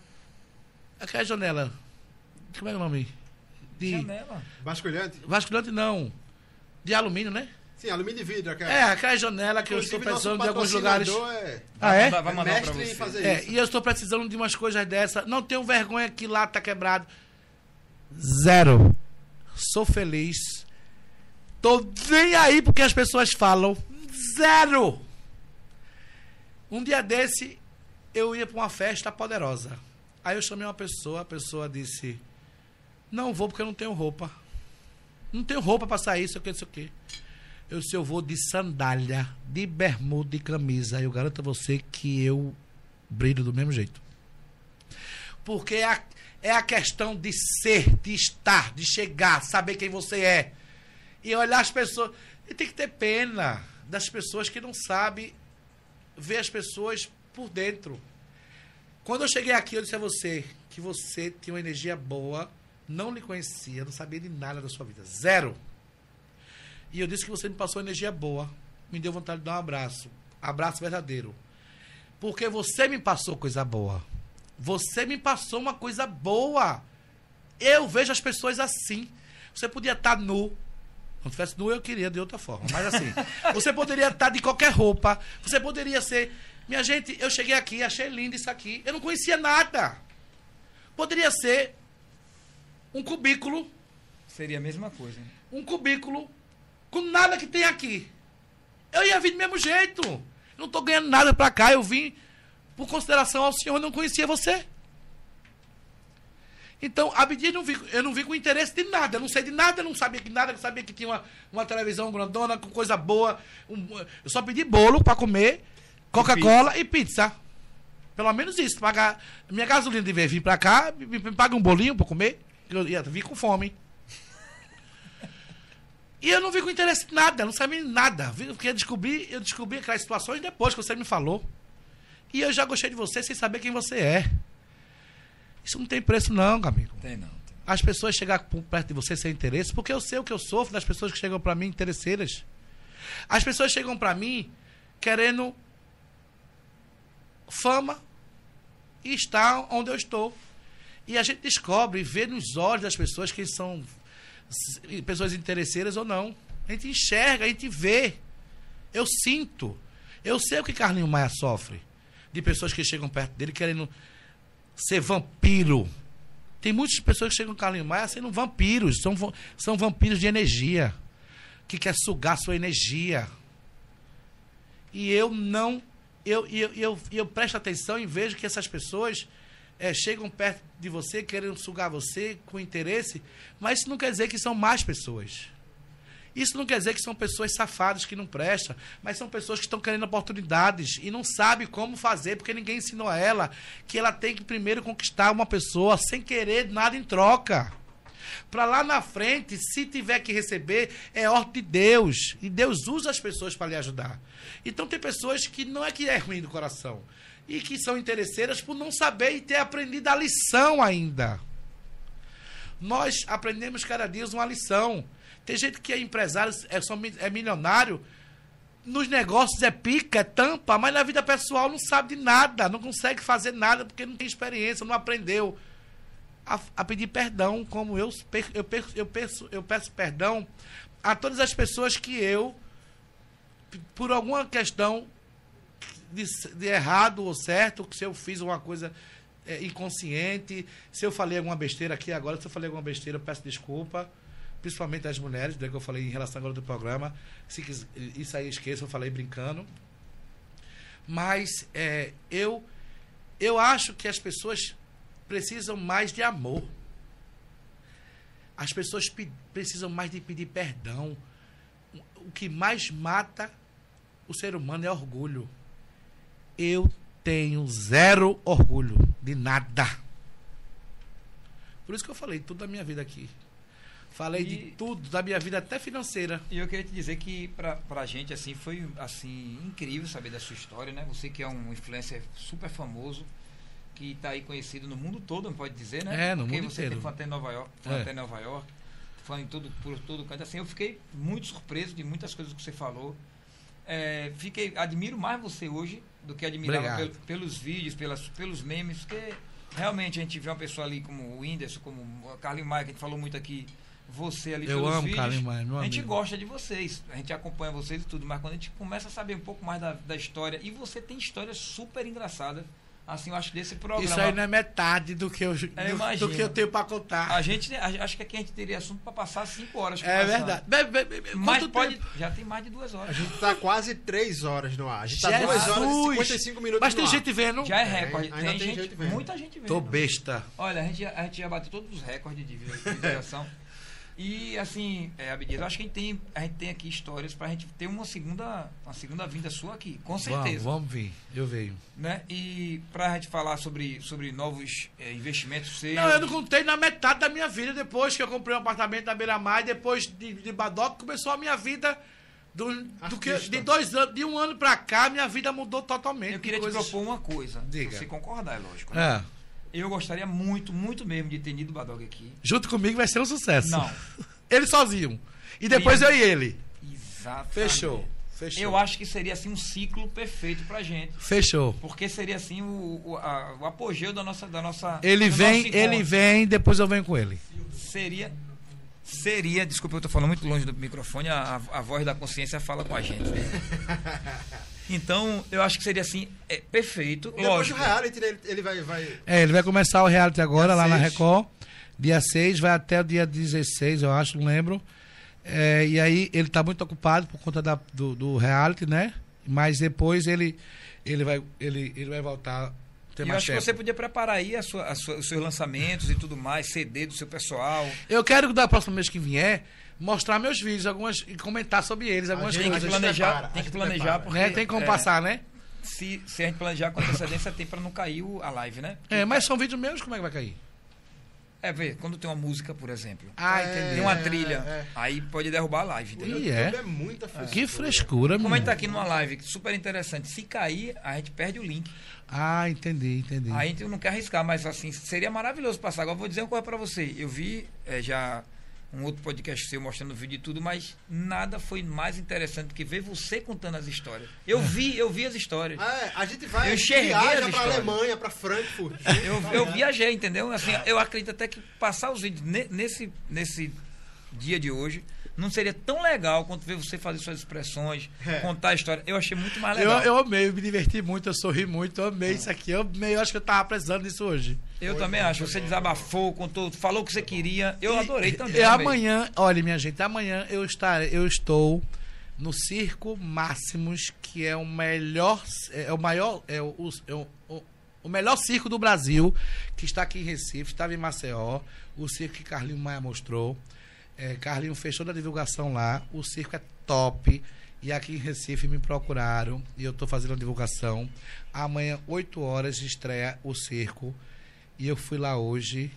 Aquela janela. Como é o nome? De Janela. Basculhante? vasculhante não. De alumínio, né? Sim, alumínio e vidro. Aquela. É, aquela janela que eu estou Inclusive, precisando de alguns lugares. É, Ah, é? Vai é mandar pra mestre você. fazer É, isso. e eu estou precisando de umas coisas dessa. Não tenho vergonha que lá tá quebrado. Zero. Sou feliz. Tô nem aí porque as pessoas falam. Zero. Um dia desse, eu ia para uma festa poderosa. Aí eu chamei uma pessoa, a pessoa disse: Não vou porque eu não tenho roupa. Não tenho roupa para sair, isso aqui, isso aqui. Eu disse: Eu vou de sandália, de bermuda e camisa. Eu garanto a você que eu brilho do mesmo jeito. Porque é a, é a questão de ser, de estar, de chegar, saber quem você é. E olhar as pessoas. E tem que ter pena das pessoas que não sabem ver as pessoas por dentro. Quando eu cheguei aqui, eu disse a você que você tinha uma energia boa, não lhe conhecia, não sabia de nada da sua vida. Zero. E eu disse que você me passou energia boa, me deu vontade de dar um abraço. Abraço verdadeiro. Porque você me passou coisa boa. Você me passou uma coisa boa. Eu vejo as pessoas assim. Você podia estar nu. Não tivesse nu, eu queria de outra forma. Mas assim, você poderia estar de qualquer roupa. Você poderia ser. Minha gente, eu cheguei aqui, achei lindo isso aqui. Eu não conhecia nada. Poderia ser um cubículo Seria a mesma coisa. um cubículo com nada que tem aqui. Eu ia vir do mesmo jeito. Não estou ganhando nada para cá. Eu vim por consideração ao senhor, eu não conhecia você. Então, Abdi, não vi, eu não vi com interesse de nada. Eu não sei de nada, eu não sabia que nada, eu sabia que tinha uma, uma televisão grandona com coisa boa. um- eu só pedi bolo para comer, Coca-Cola e pizza. Pelo menos isso. Pagar minha gasolina de vir para cá, me, me paga um bolinho para comer. Eu ia vir com fome. E eu não vi com interesse em nada, não sabia nada. Porque eu descobri, eu descobri aquelas situações depois que você me falou. E eu já gostei de você sem saber quem você é. Isso não tem preço, não, amigo. Tem não. tem. As pessoas chegar perto de você sem interesse, porque eu sei o que eu sofro das pessoas que chegam pra mim interesseiras. As pessoas chegam pra mim querendo fama e estar onde eu estou. E a gente descobre, vê nos olhos das pessoas que são pessoas interesseiras ou não. A gente enxerga, a gente vê. Eu sinto. Eu sei o que Carlinho Maia sofre. De pessoas que chegam perto dele querendo ser vampiro. Tem muitas pessoas que chegam no Carlinho Maia sendo vampiros. São, são vampiros de energia. Que quer sugar sua energia. E eu não. Eu, eu, eu, eu presto atenção e vejo que essas pessoas eh, chegam perto de você, querendo sugar você com interesse, mas isso não quer dizer que são más pessoas. Isso não quer dizer que são pessoas safadas que não prestam, mas são pessoas que estão querendo oportunidades e não sabem como fazer, porque ninguém ensinou a ela que ela tem que primeiro conquistar uma pessoa sem querer nada em troca. Para lá na frente, se tiver que receber, é ordem de Deus. E Deus usa as pessoas para lhe ajudar. Então tem pessoas que não é que é ruim do coração. E que são interesseiras por não saber e ter aprendido a lição ainda. Nós aprendemos cada dia uma lição. Tem gente que é empresário, é, só, é milionário, nos negócios é pica, é tampa, mas na vida pessoal não sabe de nada, não consegue fazer nada porque não tem experiência, não aprendeu a, a pedir perdão, como eu, eu, per- eu, peço, eu peço perdão a todas as pessoas que eu, por alguma questão, de, de errado ou certo, se eu fiz uma coisa é, inconsciente, se eu falei alguma besteira aqui agora, se eu falei alguma besteira, eu peço desculpa. Principalmente as mulheres, né, que eu falei em relação agora do programa. Se isso aí esqueça, eu falei brincando. Mas é, eu, eu acho que as pessoas precisam mais de amor. As pessoas pe- precisam mais de pedir perdão. O que mais mata o ser humano é orgulho. Eu tenho zero orgulho de nada. Por isso que eu falei tudo da minha vida aqui. Falei de E- tudo, da minha vida até financeira. E eu queria te dizer que pra, pra gente, assim, foi, assim, incrível saber da sua história, né? Você que é um influencer super famoso, que está aí conhecido no mundo todo, pode dizer, né? É, no Porque mundo você inteiro. tem fã até em Nova York, fã É. até Nova York, fã em todo, por todo canto. Assim, eu fiquei muito surpreso de muitas coisas que você falou. É, fiquei, admiro mais você hoje do que admirava Obrigado. pel- pelos vídeos, pelas, pelos memes, porque realmente a gente vê uma pessoa ali como o Whindersson, como o Carlinhos Maia, que a gente falou muito aqui, você ali Eu pelos amo vídeos. Carlinhos Maia, meu a gente amigo. gosta de vocês, a gente acompanha vocês e tudo, mas quando a gente começa a saber um pouco mais da, da história, e você tem histórias super engraçadas, assim, eu acho desse programa. Isso aí não é metade do que eu, do, imagino. do que eu tenho para contar. A gente, a- acho que aqui a gente teria assunto para passar cinco horas. É verdade. Be- be- be- Mas pode, tempo? já tem mais de duas horas. A gente tá quase 3 horas no ar. A gente tá! 2 horas e 55 minutos Mas no tem ar. gente vendo. Já é recorde. ainda Tem, tem gente, gente vendo. muita gente vendo. Tô besta. Olha, a gente, já- a gente já bateu todos os recordes de visualização. E assim, é, Abdias, eu acho que a gente tem, a gente tem aqui histórias pra gente ter uma segunda, uma segunda vinda sua aqui, com Vamos, certeza. vamos vir. Eu venho. Né? E pra gente falar sobre, sobre novos é, investimentos seus. Não, eu não contei na metade da minha vida, depois que eu comprei um apartamento na Beira-Mar, e depois de, de Badoc, começou a minha vida. Do, do que, de dois anos, de um ano pra cá, minha vida mudou totalmente. Eu queria te Coisas- propor uma coisa. Diga. Se você concordar, é lógico. né? É. Eu gostaria muito, muito mesmo de ter ido o Badog aqui. Junto comigo vai ser um sucesso. Não. Ele sozinho. E depois eu e ele. Exato. Fechou. Fechou. Eu acho que seria assim um ciclo perfeito pra gente. Fechou. Porque seria assim o, o, a- o apogeu da nossa. Da nossa Ele vem, ele vem, depois eu venho com ele. Seria. Seria, desculpa, eu tô falando muito longe do microfone, a, a voz da consciência fala com a gente. Então, eu acho que seria assim, é, perfeito. Depois do Lógico. reality, ele, ele vai, vai... É, ele vai começar o reality agora, Dia lá na seis. Record. Dia 6, vai até o dia 16, eu acho, não lembro. É, e aí ele tá muito ocupado por conta da, do, do reality, né? Mas depois ele, ele, vai, ele, ele vai voltar. Ter E eu acho que tempo. você podia preparar aí a sua, a sua- os seus lançamentos e tudo mais, CD do seu pessoal. Eu quero que da próxima vez que vier, mostrar meus vídeos algumas, e comentar sobre eles, algumas gente- Tem coisas. que a gente planejar, prepara, tem que planejar prepara. porque né? Tem como é, passar, né? Se, se a gente planejar com antecedência, tem pra não cair o- a live, né? É, mas são vídeos meus, como é que vai cair? É, vê, quando tem uma música, por exemplo, Ah, É, tem entendi. uma é, trilha, é. aí pode derrubar a live, entendeu? Ih, é? É muita frescura. Que frescura, Como a gente tá aqui numa live super interessante, se cair, a gente perde o link. Ah, entendi, entendi. Aí a gente não quer arriscar, mas assim, seria maravilhoso passar. Agora vou dizer uma coisa pra você. Eu vi é, já um outro podcast seu mostrando vídeo e tudo, mas nada foi mais interessante do que ver você contando as histórias. Eu vi, eu vi as histórias. É, a gente vai, Eu a gente viaja pra. Alemanha, pra Frankfurt. Eu, eu viajei, entendeu? Assim, eu acredito até que passar os vídeos ne- nesse, nesse dia de hoje não seria tão legal quanto ver você fazer suas expressões, É. contar a história. Eu achei muito mais Eu, legal. eu amei, eu me diverti muito, eu sorri muito, eu amei isso aqui. Eu amei, eu acho que eu tava precisando disso hoje. Eu também acho. Você desabafou, contou, falou o que você queria. Eu adorei também. E amanhã, olha, minha gente, amanhã eu estarei, eu estou no Circo Máximos, que é o melhor, é o maior, é o, o, é o, o- o melhor circo do Brasil, que está aqui em Recife, estava em Maceió, o circo que Carlinho Maia mostrou. É, Carlinho fez toda a divulgação lá, o circo é top. E aqui em Recife me procuraram e eu estou fazendo a divulgação. Amanhã, 8 horas, estreia o circo. E eu fui lá hoje.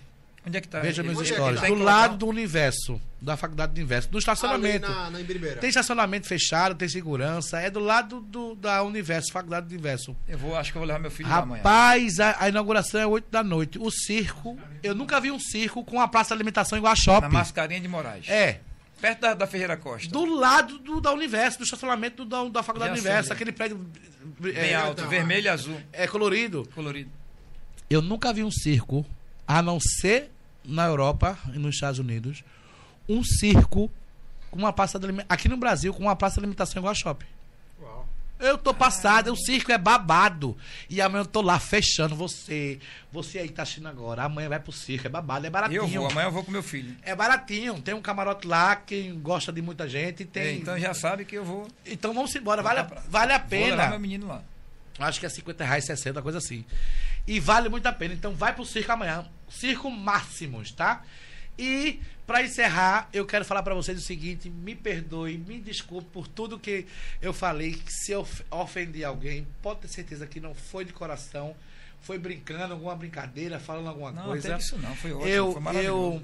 Onde é que tá? Veja meus é stories. tá Do em lado local? do universo, da faculdade do universo. Ali estacionamento. na, na. Tem estacionamento fechado, tem segurança. É do lado do, da Universo, faculdade do universo. Eu vou, acho que eu vou levar meu filho lá amanhã. Rapaz, a, a inauguração é 8 da noite. O circo, eu nunca vi um circo com a praça de alimentação igual a Na shopping. Mascarinha de Moraes. É, Perto da, da Ferreira Costa. do lado do, da Universo, do estacionamento do, da, da faculdade do universo, aquele prédio Bem é, alto, então. vermelho e azul. é colorido. Colorido. Eu nunca vi um circo, a não ser na Europa e nos Estados Unidos, um circo com uma praça de alimentação. Aqui no Brasil, com uma praça de alimentação igual a shopping. Uau. Eu tô passado, o circo é babado. E amanhã eu tô lá fechando você. Você aí tá assistindo agora. Amanhã vai pro circo, é babado, é baratinho. Eu vou, amanhã eu vou com meu filho. É baratinho. Tem um camarote lá, quem gosta de muita gente. Tem... É, então já sabe que eu vou. Então vamos embora, vale, pra- vale a Vou levar meu pena. menino lá. Acho que é 50 reais, 60, coisa assim. E vale muito a pena. Então vai pro circo amanhã. Circo Máximos, tá? E pra encerrar, eu quero falar pra vocês o seguinte: me perdoe, me desculpe por tudo que eu falei. Que se eu of- ofendi alguém, pode ter certeza que não foi de coração. Foi brincando, alguma brincadeira, falando alguma Não, coisa. teve isso não, foi ótimo, eu, foi maravilhoso.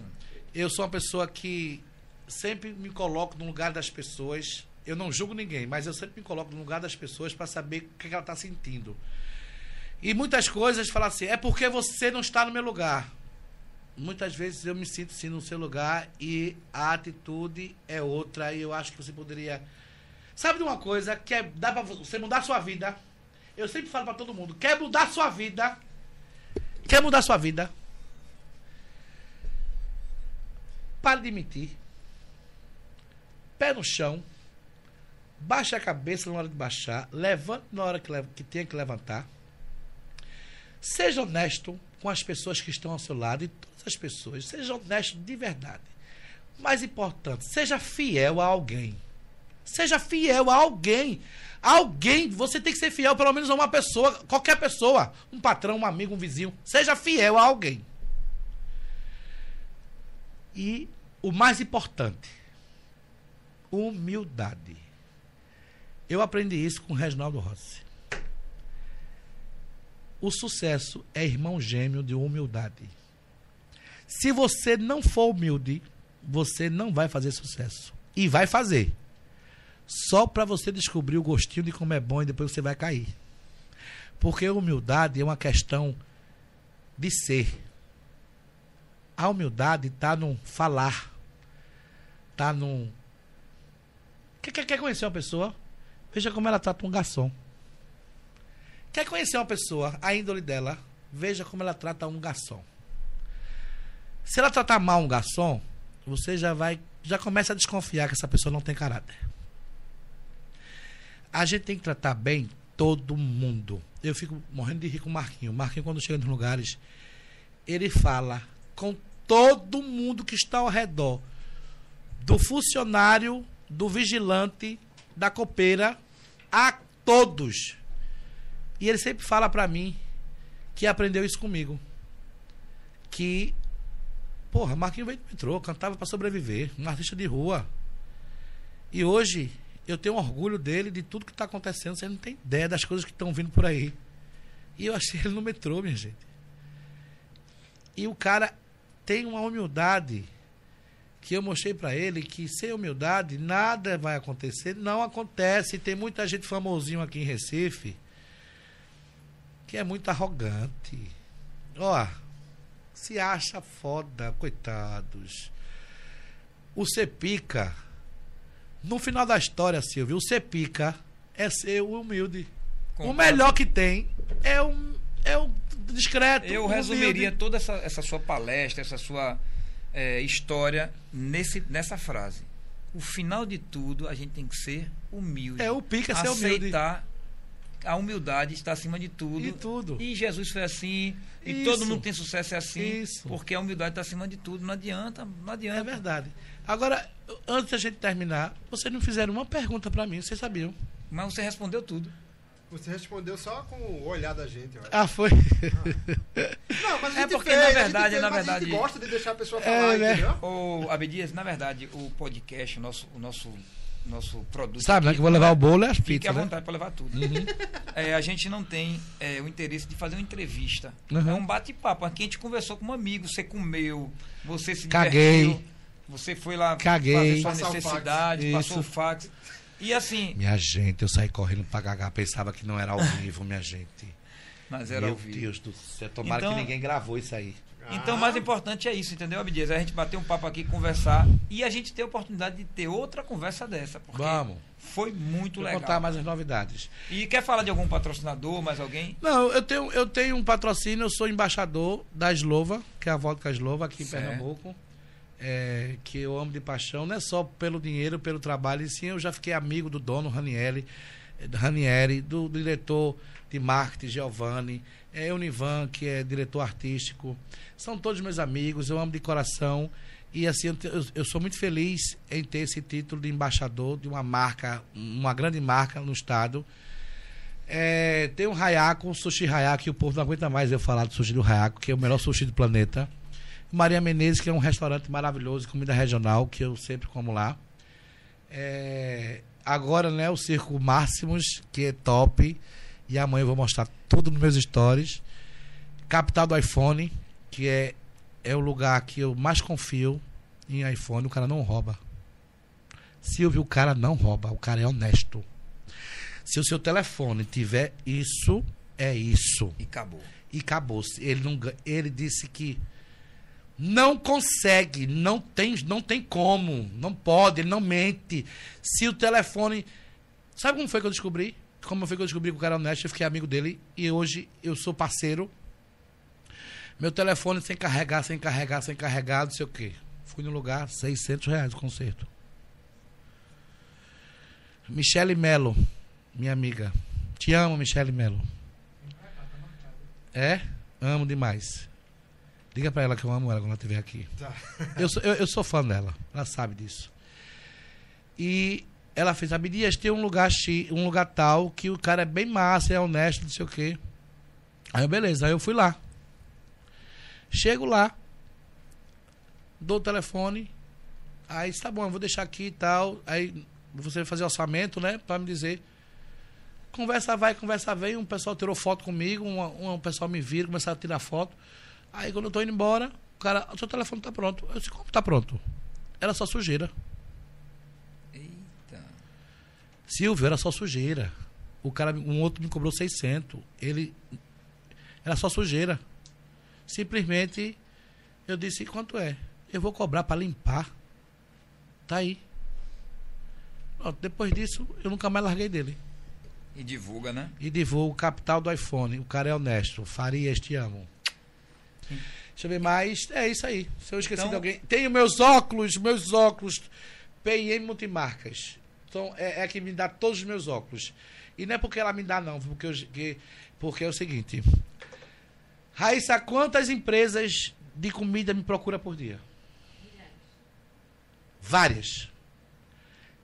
eu, eu sou uma pessoa que sempre me coloco no lugar das pessoas. Eu não julgo ninguém, mas eu sempre me coloco no lugar das pessoas para saber o que, que ela está sentindo. E muitas coisas falam assim, é porque você não está no meu lugar. Muitas vezes eu me sinto sim no seu lugar e a atitude é outra e eu acho que você poderia. Sabe de uma coisa que é, dá para você mudar a sua vida? Eu sempre falo para todo mundo, quer mudar a sua vida? Quer mudar a sua vida? Pare de mentir. Pé no chão. Baixa a cabeça na hora de baixar. Levante na hora que, que tenha que levantar. Seja honesto com as pessoas que estão ao seu lado e todas as pessoas. Seja honesto de verdade. Mais importante, seja fiel a alguém. Seja fiel a alguém. Alguém, você tem que ser fiel pelo menos a uma pessoa, qualquer pessoa, um patrão, um amigo, um vizinho. Seja fiel a alguém. E o mais importante, humildade. Eu aprendi isso com o Reginaldo Rossi. O sucesso é irmão gêmeo de humildade. Se você não for humilde, você não vai fazer sucesso. E vai fazer. Só para você descobrir o gostinho de como é bom e depois você vai cair. Porque humildade é uma questão de ser. A humildade está no falar. Está no. Quer, quer, quer conhecer uma pessoa? Veja como ela trata um garçom. Quer conhecer uma pessoa, a índole dela? Veja como ela trata um garçom. Se ela tratar mal um garçom, você já vai, já começa a desconfiar que essa pessoa não tem caráter. A gente tem que tratar bem todo mundo. Eu fico morrendo de rir com o Marquinho. O Marquinho, quando chega nos lugares, ele fala com todo mundo que está ao redor. Do funcionário, do vigilante, da copeira, a todos. E ele sempre fala pra mim que aprendeu isso comigo. Que, porra, Marquinho veio do metrô, cantava pra sobreviver, um artista de rua. E hoje eu tenho orgulho dele, de tudo que tá acontecendo, você não tem ideia das coisas que estão vindo por aí. E eu achei ele no metrô, minha gente. E o cara tem uma humildade que eu mostrei pra ele que sem humildade nada vai acontecer. Não acontece. Tem muita gente famosinho aqui em Recife que é muito arrogante. Ó, se acha foda, coitados. O Cepica, no final da história, Silvio, o Cepica é ser o humilde. O melhor que tem é um, é um discreto. Eu humilde. resumiria toda essa, essa sua palestra, essa sua eh, história nesse, nessa frase. O final de tudo, a gente tem que ser humilde. É, o pica é ser humilde. Aceitar a humildade está acima de tudo. E tudo. E Jesus foi assim. E Isso. todo mundo tem sucesso é assim. Isso. Porque a humildade está acima de tudo. Não adianta, não adianta. É verdade. Agora, antes da gente terminar, vocês não fizeram uma pergunta pra mim, vocês sabiam? Mas você respondeu tudo. Você respondeu só com o olhar da gente. Ah, foi. Não, mas a É gente porque, fez, na a gente verdade, fez, na mas A verdade- gente gosta de deixar a pessoa É, falar, né? entendeu? Ô, Abdias, na verdade, o podcast, o nosso, o nosso, nosso produto. Sabe, né? aqui, Que eu vou levar o bolo e as Fique à pizzas, né? vontade para levar tudo. É, a gente não tem é, o interesse de fazer uma entrevista. Uhum. É um bate-papo. Aqui a gente conversou com um amigo, você comeu, você se Caguei. divertiu, você foi lá Caguei. fazer sua Passar necessidade, fax. passou o fax. E assim, Minha gente, eu saí correndo pra cagar, pensava que não era ao vivo, minha gente. mas era Meu ao vivo. Deus do céu, tomara Então- que ninguém gravou isso aí. Então, o Ah. mais importante é isso, entendeu, Abdias? A gente bater um papo aqui, conversar e a gente ter a oportunidade de ter outra conversa dessa. Porque Vamos. foi muito Vou legal. contar mais as novidades. E quer falar de algum patrocinador, mais alguém? Não, eu tenho, eu tenho um patrocínio, eu sou embaixador da Slova, que é a vodka Slova aqui em Certo. Pernambuco. é, que eu amo de paixão, não é só pelo dinheiro, pelo trabalho, e sim eu já fiquei amigo do dono, Ranielli. eh, Ranieri, do, do diretor de marketing, Giovanni, é Univan, que é diretor artístico. São todos meus amigos, eu amo de coração. E assim, eu, eu- sou muito feliz em ter esse título de embaixador de uma marca, uma grande marca no estado. É, tem um Hayako, um sushi Hayako, que o povo não aguenta mais eu falar do sushi do Hayako, que é o melhor sushi do planeta. Maria Menezes, que é um restaurante maravilhoso, comida regional, que eu sempre como lá. É, agora, né, o Circo Máximos, que é top. E amanhã eu vou mostrar tudo nos meus stories. Capital do iPhone, que é, é o lugar que eu mais confio em iPhone. O cara não rouba. Silvio, o cara não rouba. O cara é honesto. Se o seu telefone tiver isso, é isso. E acabou. E acabou. Ele, não, ele disse que não consegue, não tem, não tem como, não pode, ele não mente. Se o telefone. Sabe como foi que eu descobri? Como foi que eu descobri que o cara é honesto? Eu fiquei amigo dele e hoje eu sou parceiro. Meu telefone sem carregar, sem carregar, sem carregar, não sei o quê. Fui no lugar, 600 reais o conserto. Michele Melo, minha amiga. Te amo, Michele Melo. É? Amo demais. Diga pra ela que eu amo ela quando ela estiver aqui. Tá. Eu, sou, eu, eu sou fã dela. Ela sabe disso. E ela fez, Abdias, tem um lugar, um lugar tal que o cara é bem massa, é honesto, não sei o quê. Aí eu, beleza, aí eu fui lá. Chego lá, dou o telefone, aí tá bom, eu vou deixar aqui e tal. Aí você vai fazer orçamento, né? Pra me dizer. Conversa vai, conversa vem. Um pessoal tirou foto comigo, um, um pessoal me vira, começaram a tirar foto. Aí quando eu tô indo embora, o cara, o seu telefone tá pronto. Eu disse, como tá pronto? Era só sujeira. Silvio, era só sujeira. O cara, um outro me cobrou 600. Ele era só sujeira. Simplesmente eu disse, quanto é? Eu vou cobrar para limpar. Tá aí. Pronto, depois disso, eu nunca mais larguei dele. E divulga, né? E divulgo o capital do iPhone. O cara é honesto. Farias, te amo. Deixa eu ver mais. É isso aí. Se eu esqueci Então- de alguém. Tenho meus óculos, meus óculos. PIM Multimarcas. Então, é, é que me dá todos os meus óculos. E não é porque ela me dá, não. Porque, eu, que, porque é o seguinte. Raíssa, quantas empresas de comida me procura por dia? Várias.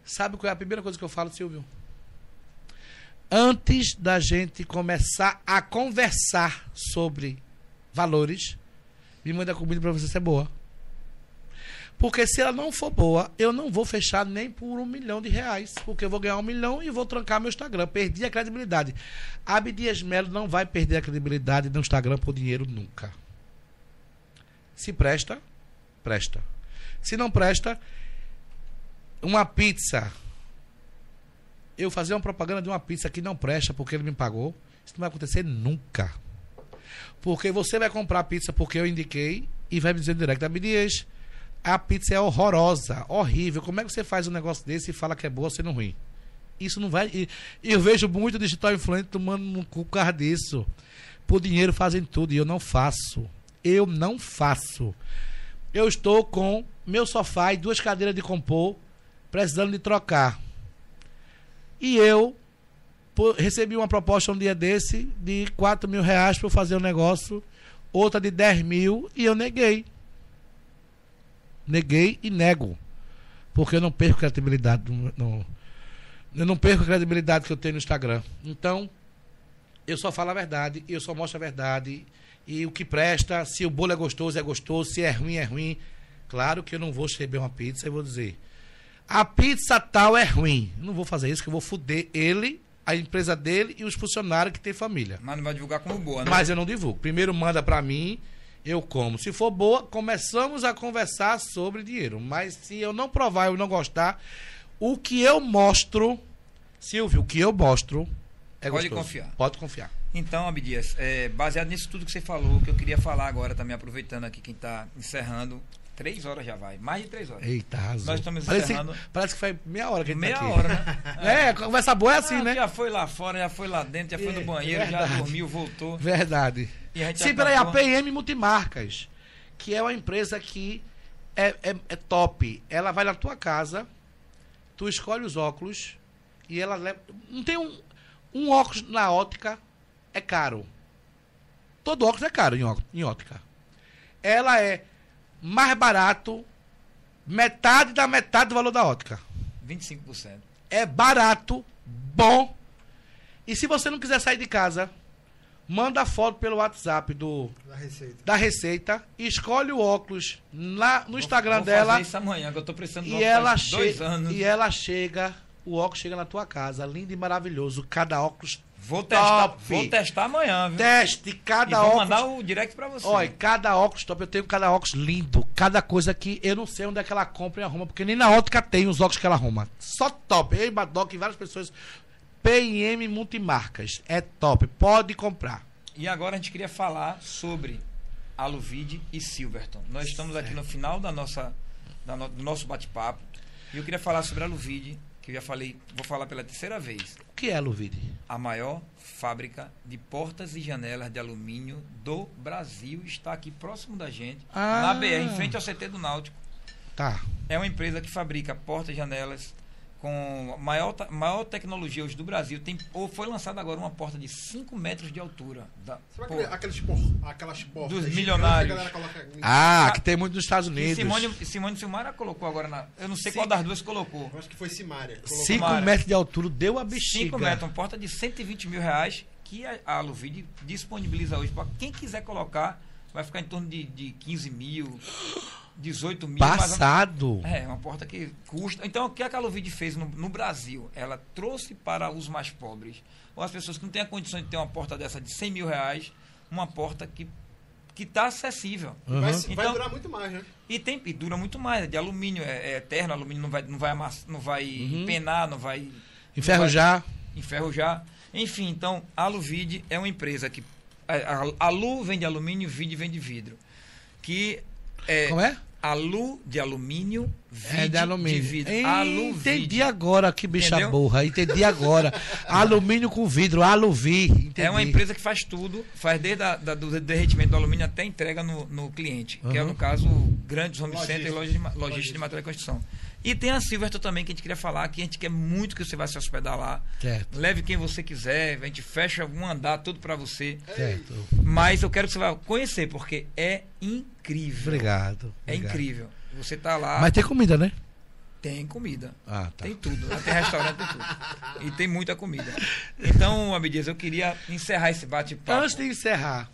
Sabe qual é a primeira coisa que eu falo, Silvio? Antes da gente começar a conversar sobre valores, me manda comida para você ser boa. Porque se ela não for boa, eu não vou fechar nem por um milhão de reais. Porque eu vou ganhar um milhão e vou trancar meu Instagram. Perdi a credibilidade. Abdias Melo não vai perder a credibilidade no Instagram por dinheiro nunca. Se presta, presta. Se não presta, uma pizza. Eu fazer uma propaganda de uma pizza que não presta porque ele me pagou, isso não vai acontecer nunca. Porque você vai comprar pizza porque eu indiquei e vai me dizer direto, Abdias, a pizza é horrorosa, horrível. Como é que você faz um negócio desse e fala que é boa sendo ruim? Isso não vai. E eu vejo muito digital influente tomando no cu por causa disso. Por dinheiro fazem tudo e eu não faço. Eu não faço. Eu estou com meu sofá e duas cadeiras de compor precisando de trocar. E eu recebi uma proposta um dia desse de 4 mil reais para fazer um negócio, outra de 10 mil, e eu neguei. Neguei e nego. Porque eu não perco credibilidade no, no- eu não perco a credibilidade que eu tenho no Instagram. Então, eu só falo a verdade, eu só mostro a verdade. E o que presta, se o bolo é gostoso, é gostoso, se é ruim, é ruim. Claro que eu não vou receber uma pizza e vou dizer, a pizza tal é ruim. Não vou fazer isso, que eu vou foder ele, a empresa dele e os funcionários que têm família. Mas não vai divulgar como boa, né? Mas eu não divulgo. Primeiro manda pra mim, eu como. Se for boa, começamos a conversar sobre dinheiro. Mas se eu não provar, eu não gostar, o que eu mostro, Silvio, o que eu mostro é Pode gostoso. confiar. Pode confiar. Então, Abdias, é, baseado nisso tudo que você falou, que eu queria falar agora também, aproveitando aqui quem está encerrando, três horas já vai, mais de três horas. Eita, arrasou. Nós estamos parece, encerrando. parece que foi meia hora que a gente Meia tá aqui. hora, né? É, conversa boa é assim, Ah, né? Já foi lá fora, já foi lá dentro, já foi no É, banheiro, já verdade. dormiu, voltou. Verdade. Sim, peraí, a. PM Multimarcas, que é uma empresa que é, é, é top. Ela vai na tua casa, tu escolhe os óculos E ela leva. Não tem um. Um óculos na ótica é caro. Todo óculos é caro em, em ótica. Ela é mais barato, metade da metade do valor da ótica. 25%. É barato, bom. E se você não quiser sair de casa, manda foto pelo WhatsApp do, Da receita. da Receita, escolhe o óculos lá no Instagram Vou dela fazer isso amanhã, que eu tô precisando de e óculos ela, dois anos. e ela chega, o óculos chega na tua casa, lindo e maravilhoso, cada óculos Vou testar, top. vou testar amanhã, viu? teste, e cada vou óculos. mandar o direct pra você. Olha, cada óculos top, eu tenho cada óculos lindo, cada coisa que eu não sei onde é que ela compra e arruma, porque nem na ótica tem os óculos que ela arruma. Só top. Eu e Badoc e várias pessoas. P&M Multimarcas. É top. Pode comprar. E agora a gente queria falar sobre Aluvide e Silverton. Nós estamos aqui no final da nossa, da no- do nosso bate-papo. E eu queria falar sobre a Aluvide, que eu já falei, vou falar pela terceira vez. O que é, Luvide? A maior fábrica de portas e janelas de alumínio do Brasil está aqui próximo da gente, Ah. na BR, em frente ao CT do Náutico. Tá. É uma empresa que fabrica portas e janelas com maior, maior tecnologia hoje do Brasil. Tem, ou foi lançada agora uma porta de 5 metros de altura. Da, pô, aquele- aqueles por, aquelas portas Dos milionários. que a galera coloca Ah, que tem muito nos Estados Unidos. Simone, Simone Silmara colocou agora na. Eu não sei Sim. qual das duas colocou. Eu acho que foi Simária. Colocou- 5 Tomara. metros de altura, deu a bexiga. 5 metros, uma porta de 120 mil reais que a, a Aluvide disponibiliza hoje para quem quiser colocar. Vai ficar em torno de, de 15 mil, 18 mil. Passado. É, uma porta que custa. Então, o que a Calovide fez no, no Brasil? Ela trouxe para os mais pobres, ou as pessoas que não têm a condição de ter uma porta dessa de 100 mil reais, uma porta que que está acessível. Vai, Uhum. vai Então- durar muito mais, né? E, tem, e dura muito mais, é de alumínio, é, é eterno, alumínio não vai, não vai, amass- não vai Uhum. penar, não vai Enferrujar. enferrujar. Enfim, então, a Aluvide é uma empresa que. A, a, a Lu vem de alumínio, Vide vem de vidro. Que é. Como é? Alu de alumínio, É de alumínio. vidro. Ei, Aluvide. Entendi agora, que bicha Entendeu? burra. Entendi agora. alumínio com vidro, aluvi. Entendi. É uma empresa que faz tudo, faz desde a, da, do derretimento do alumínio até a entrega no, no cliente, que é, Uhum. no caso, grandes home centers e lojas de, Logística. de material de construção. E tem a Silverton também, que a gente queria falar, que a gente quer muito que você vá se hospedar lá. Certo, Leve quem você quiser, a gente fecha um andar, tudo para você. certo. Mas eu quero que você vá conhecer, porque é incrível. Obrigado. É obrigado. incrível. Você tá lá, Mas tem comida, né? tem comida. Ah, tá. Tem tudo. Tem restaurante, tem tudo. E tem muita comida. Então, Abdias, eu queria encerrar esse bate-papo. Antes de encerrar,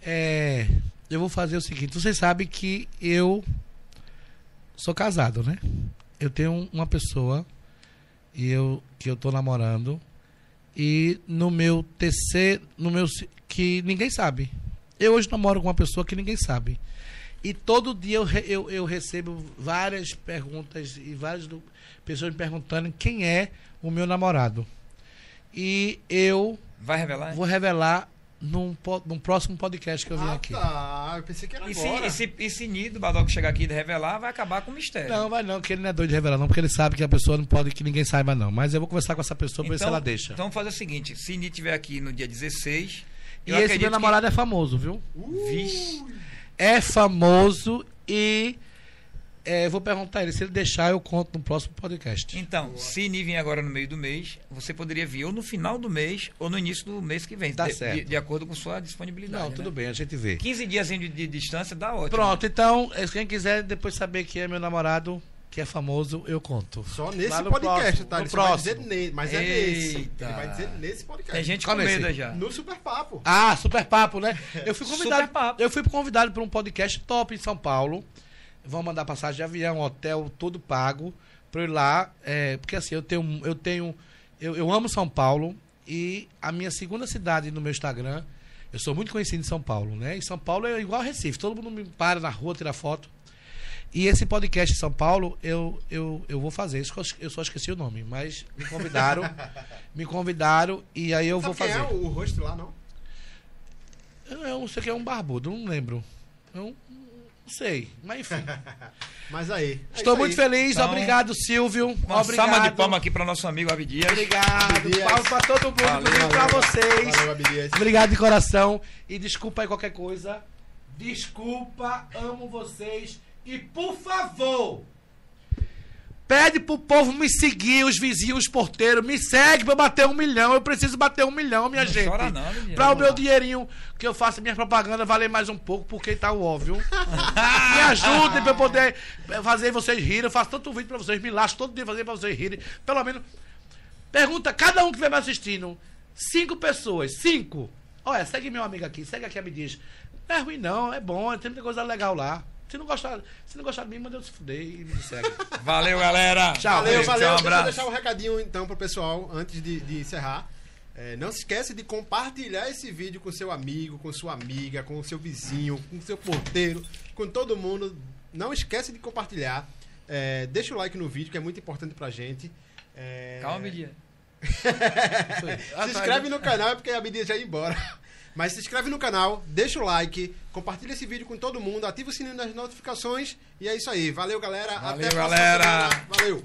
é, eu vou fazer o seguinte: vocês sabem que eu sou casado, né? Eu tenho uma pessoa e eu, que eu tô namorando e no meu terceiro, no meu que ninguém sabe. Eu hoje namoro com uma pessoa que ninguém sabe. E todo dia eu, eu, eu recebo várias perguntas e várias do- pessoas me perguntando quem é o meu namorado. E eu Vai revelar? Vou revelar num, num próximo podcast que eu vim ah, aqui. tá. Eu pensei que era E se, agora. e se, e se Nido Badoc chegar aqui e revelar, vai acabar com o mistério. Não, vai não, que ele não é doido de revelar, não, porque ele sabe que a pessoa não pode que ninguém saiba, não. Mas eu vou conversar com essa pessoa pra ver se ela deixa. Então vamos fazer o seguinte: se Nido estiver aqui no dia 16, e esse meu namorado é famoso, viu? que... Vixe. É famoso e é, eu vou perguntar a ele. Se ele deixar, eu conto no próximo podcast. Então, se Ni vir agora no meio do mês, você poderia vir ou no final do mês ou no início do mês que vem. Tá de, certo. De, de acordo com sua disponibilidade. Não, tudo né? bem, a gente vê. 15 dias de, de distância dá ótimo. Pronto, então, eh, quem quiser depois saber que é meu namorado, que é famoso, eu conto. Só nesse podcast, próximo, tá? no Ele só vai próximo. dizer ne- mas é nesse. Eita. Ele vai dizer nesse podcast. Tem gente Qual com é medo já. No Super Papo. Ah, super papo, né? Eu fui convidado. Super papo. Eu fui convidado para um podcast top em São Paulo. Vão mandar passagem de avião, hotel, tudo pago para ir lá, é, porque assim eu tenho, eu tenho, eu, eu amo São Paulo e a minha segunda cidade no meu Instagram. Eu sou muito conhecido em São Paulo, né? E São Paulo é igual a Recife, todo mundo me para na rua tirar foto. E esse podcast em São Paulo, eu, eu, eu vou fazer. Eu- só esqueci o nome, mas me convidaram. me convidaram e aí eu Sabe vou quem fazer. é o, rosto lá, não? Eu, não sei que é um barbudo, não lembro. Eu não sei, mas enfim. Mas aí. é Estou isso muito aí. feliz, Então, obrigado Silvio. Uma obrigado. salva de palma aqui para nosso amigo Abdias. Obrigado, palmas pra todo mundo, Valeu, valeu. vocês. Valeu, Abdias. Obrigado de coração. E desculpa aí qualquer coisa. Desculpa, amo vocês. E por favor, Pede pro povo me seguir, os vizinhos, os porteiros. Me segue pra eu bater um milhão. Eu preciso bater um milhão, minha Não gente. chora não, menino. Pra o meu dinheirinho que eu faço minha propaganda valer mais um pouco, porque tá o óbvio. me ajudem pra eu poder fazer vocês rirem. Eu faço tanto vídeo pra vocês, me lasco todo dia fazer pra vocês rirem. Pelo menos. Pergunta, cada um que estiver me assistindo, cinco pessoas, cinco. Olha, segue meu amigo aqui, segue aqui a me diz. Não é ruim não, é bom, tem muita coisa legal lá. Se não gostar, se não gostar de mim, manda eu se fuder e me segue. Valeu, galera. Tchau, Valeu, beijo, valeu. um Deixa eu deixar um recadinho então pro pessoal antes de, de encerrar. É, não se esqueça de compartilhar esse vídeo com seu amigo, com sua amiga, com seu vizinho, com seu porteiro, com todo mundo. Não esquece de compartilhar. É, deixa o like no vídeo, que é muito importante pra gente. É, Calma, Midia. Ah, se inscreve no canal, porque a Abdias já ia embora. Mas se inscreve no canal, deixa o like, compartilha esse vídeo com todo mundo, ativa o sininho das notificações e é isso aí. Valeu, galera. Valeu, Até a próxima galera. semana. Valeu.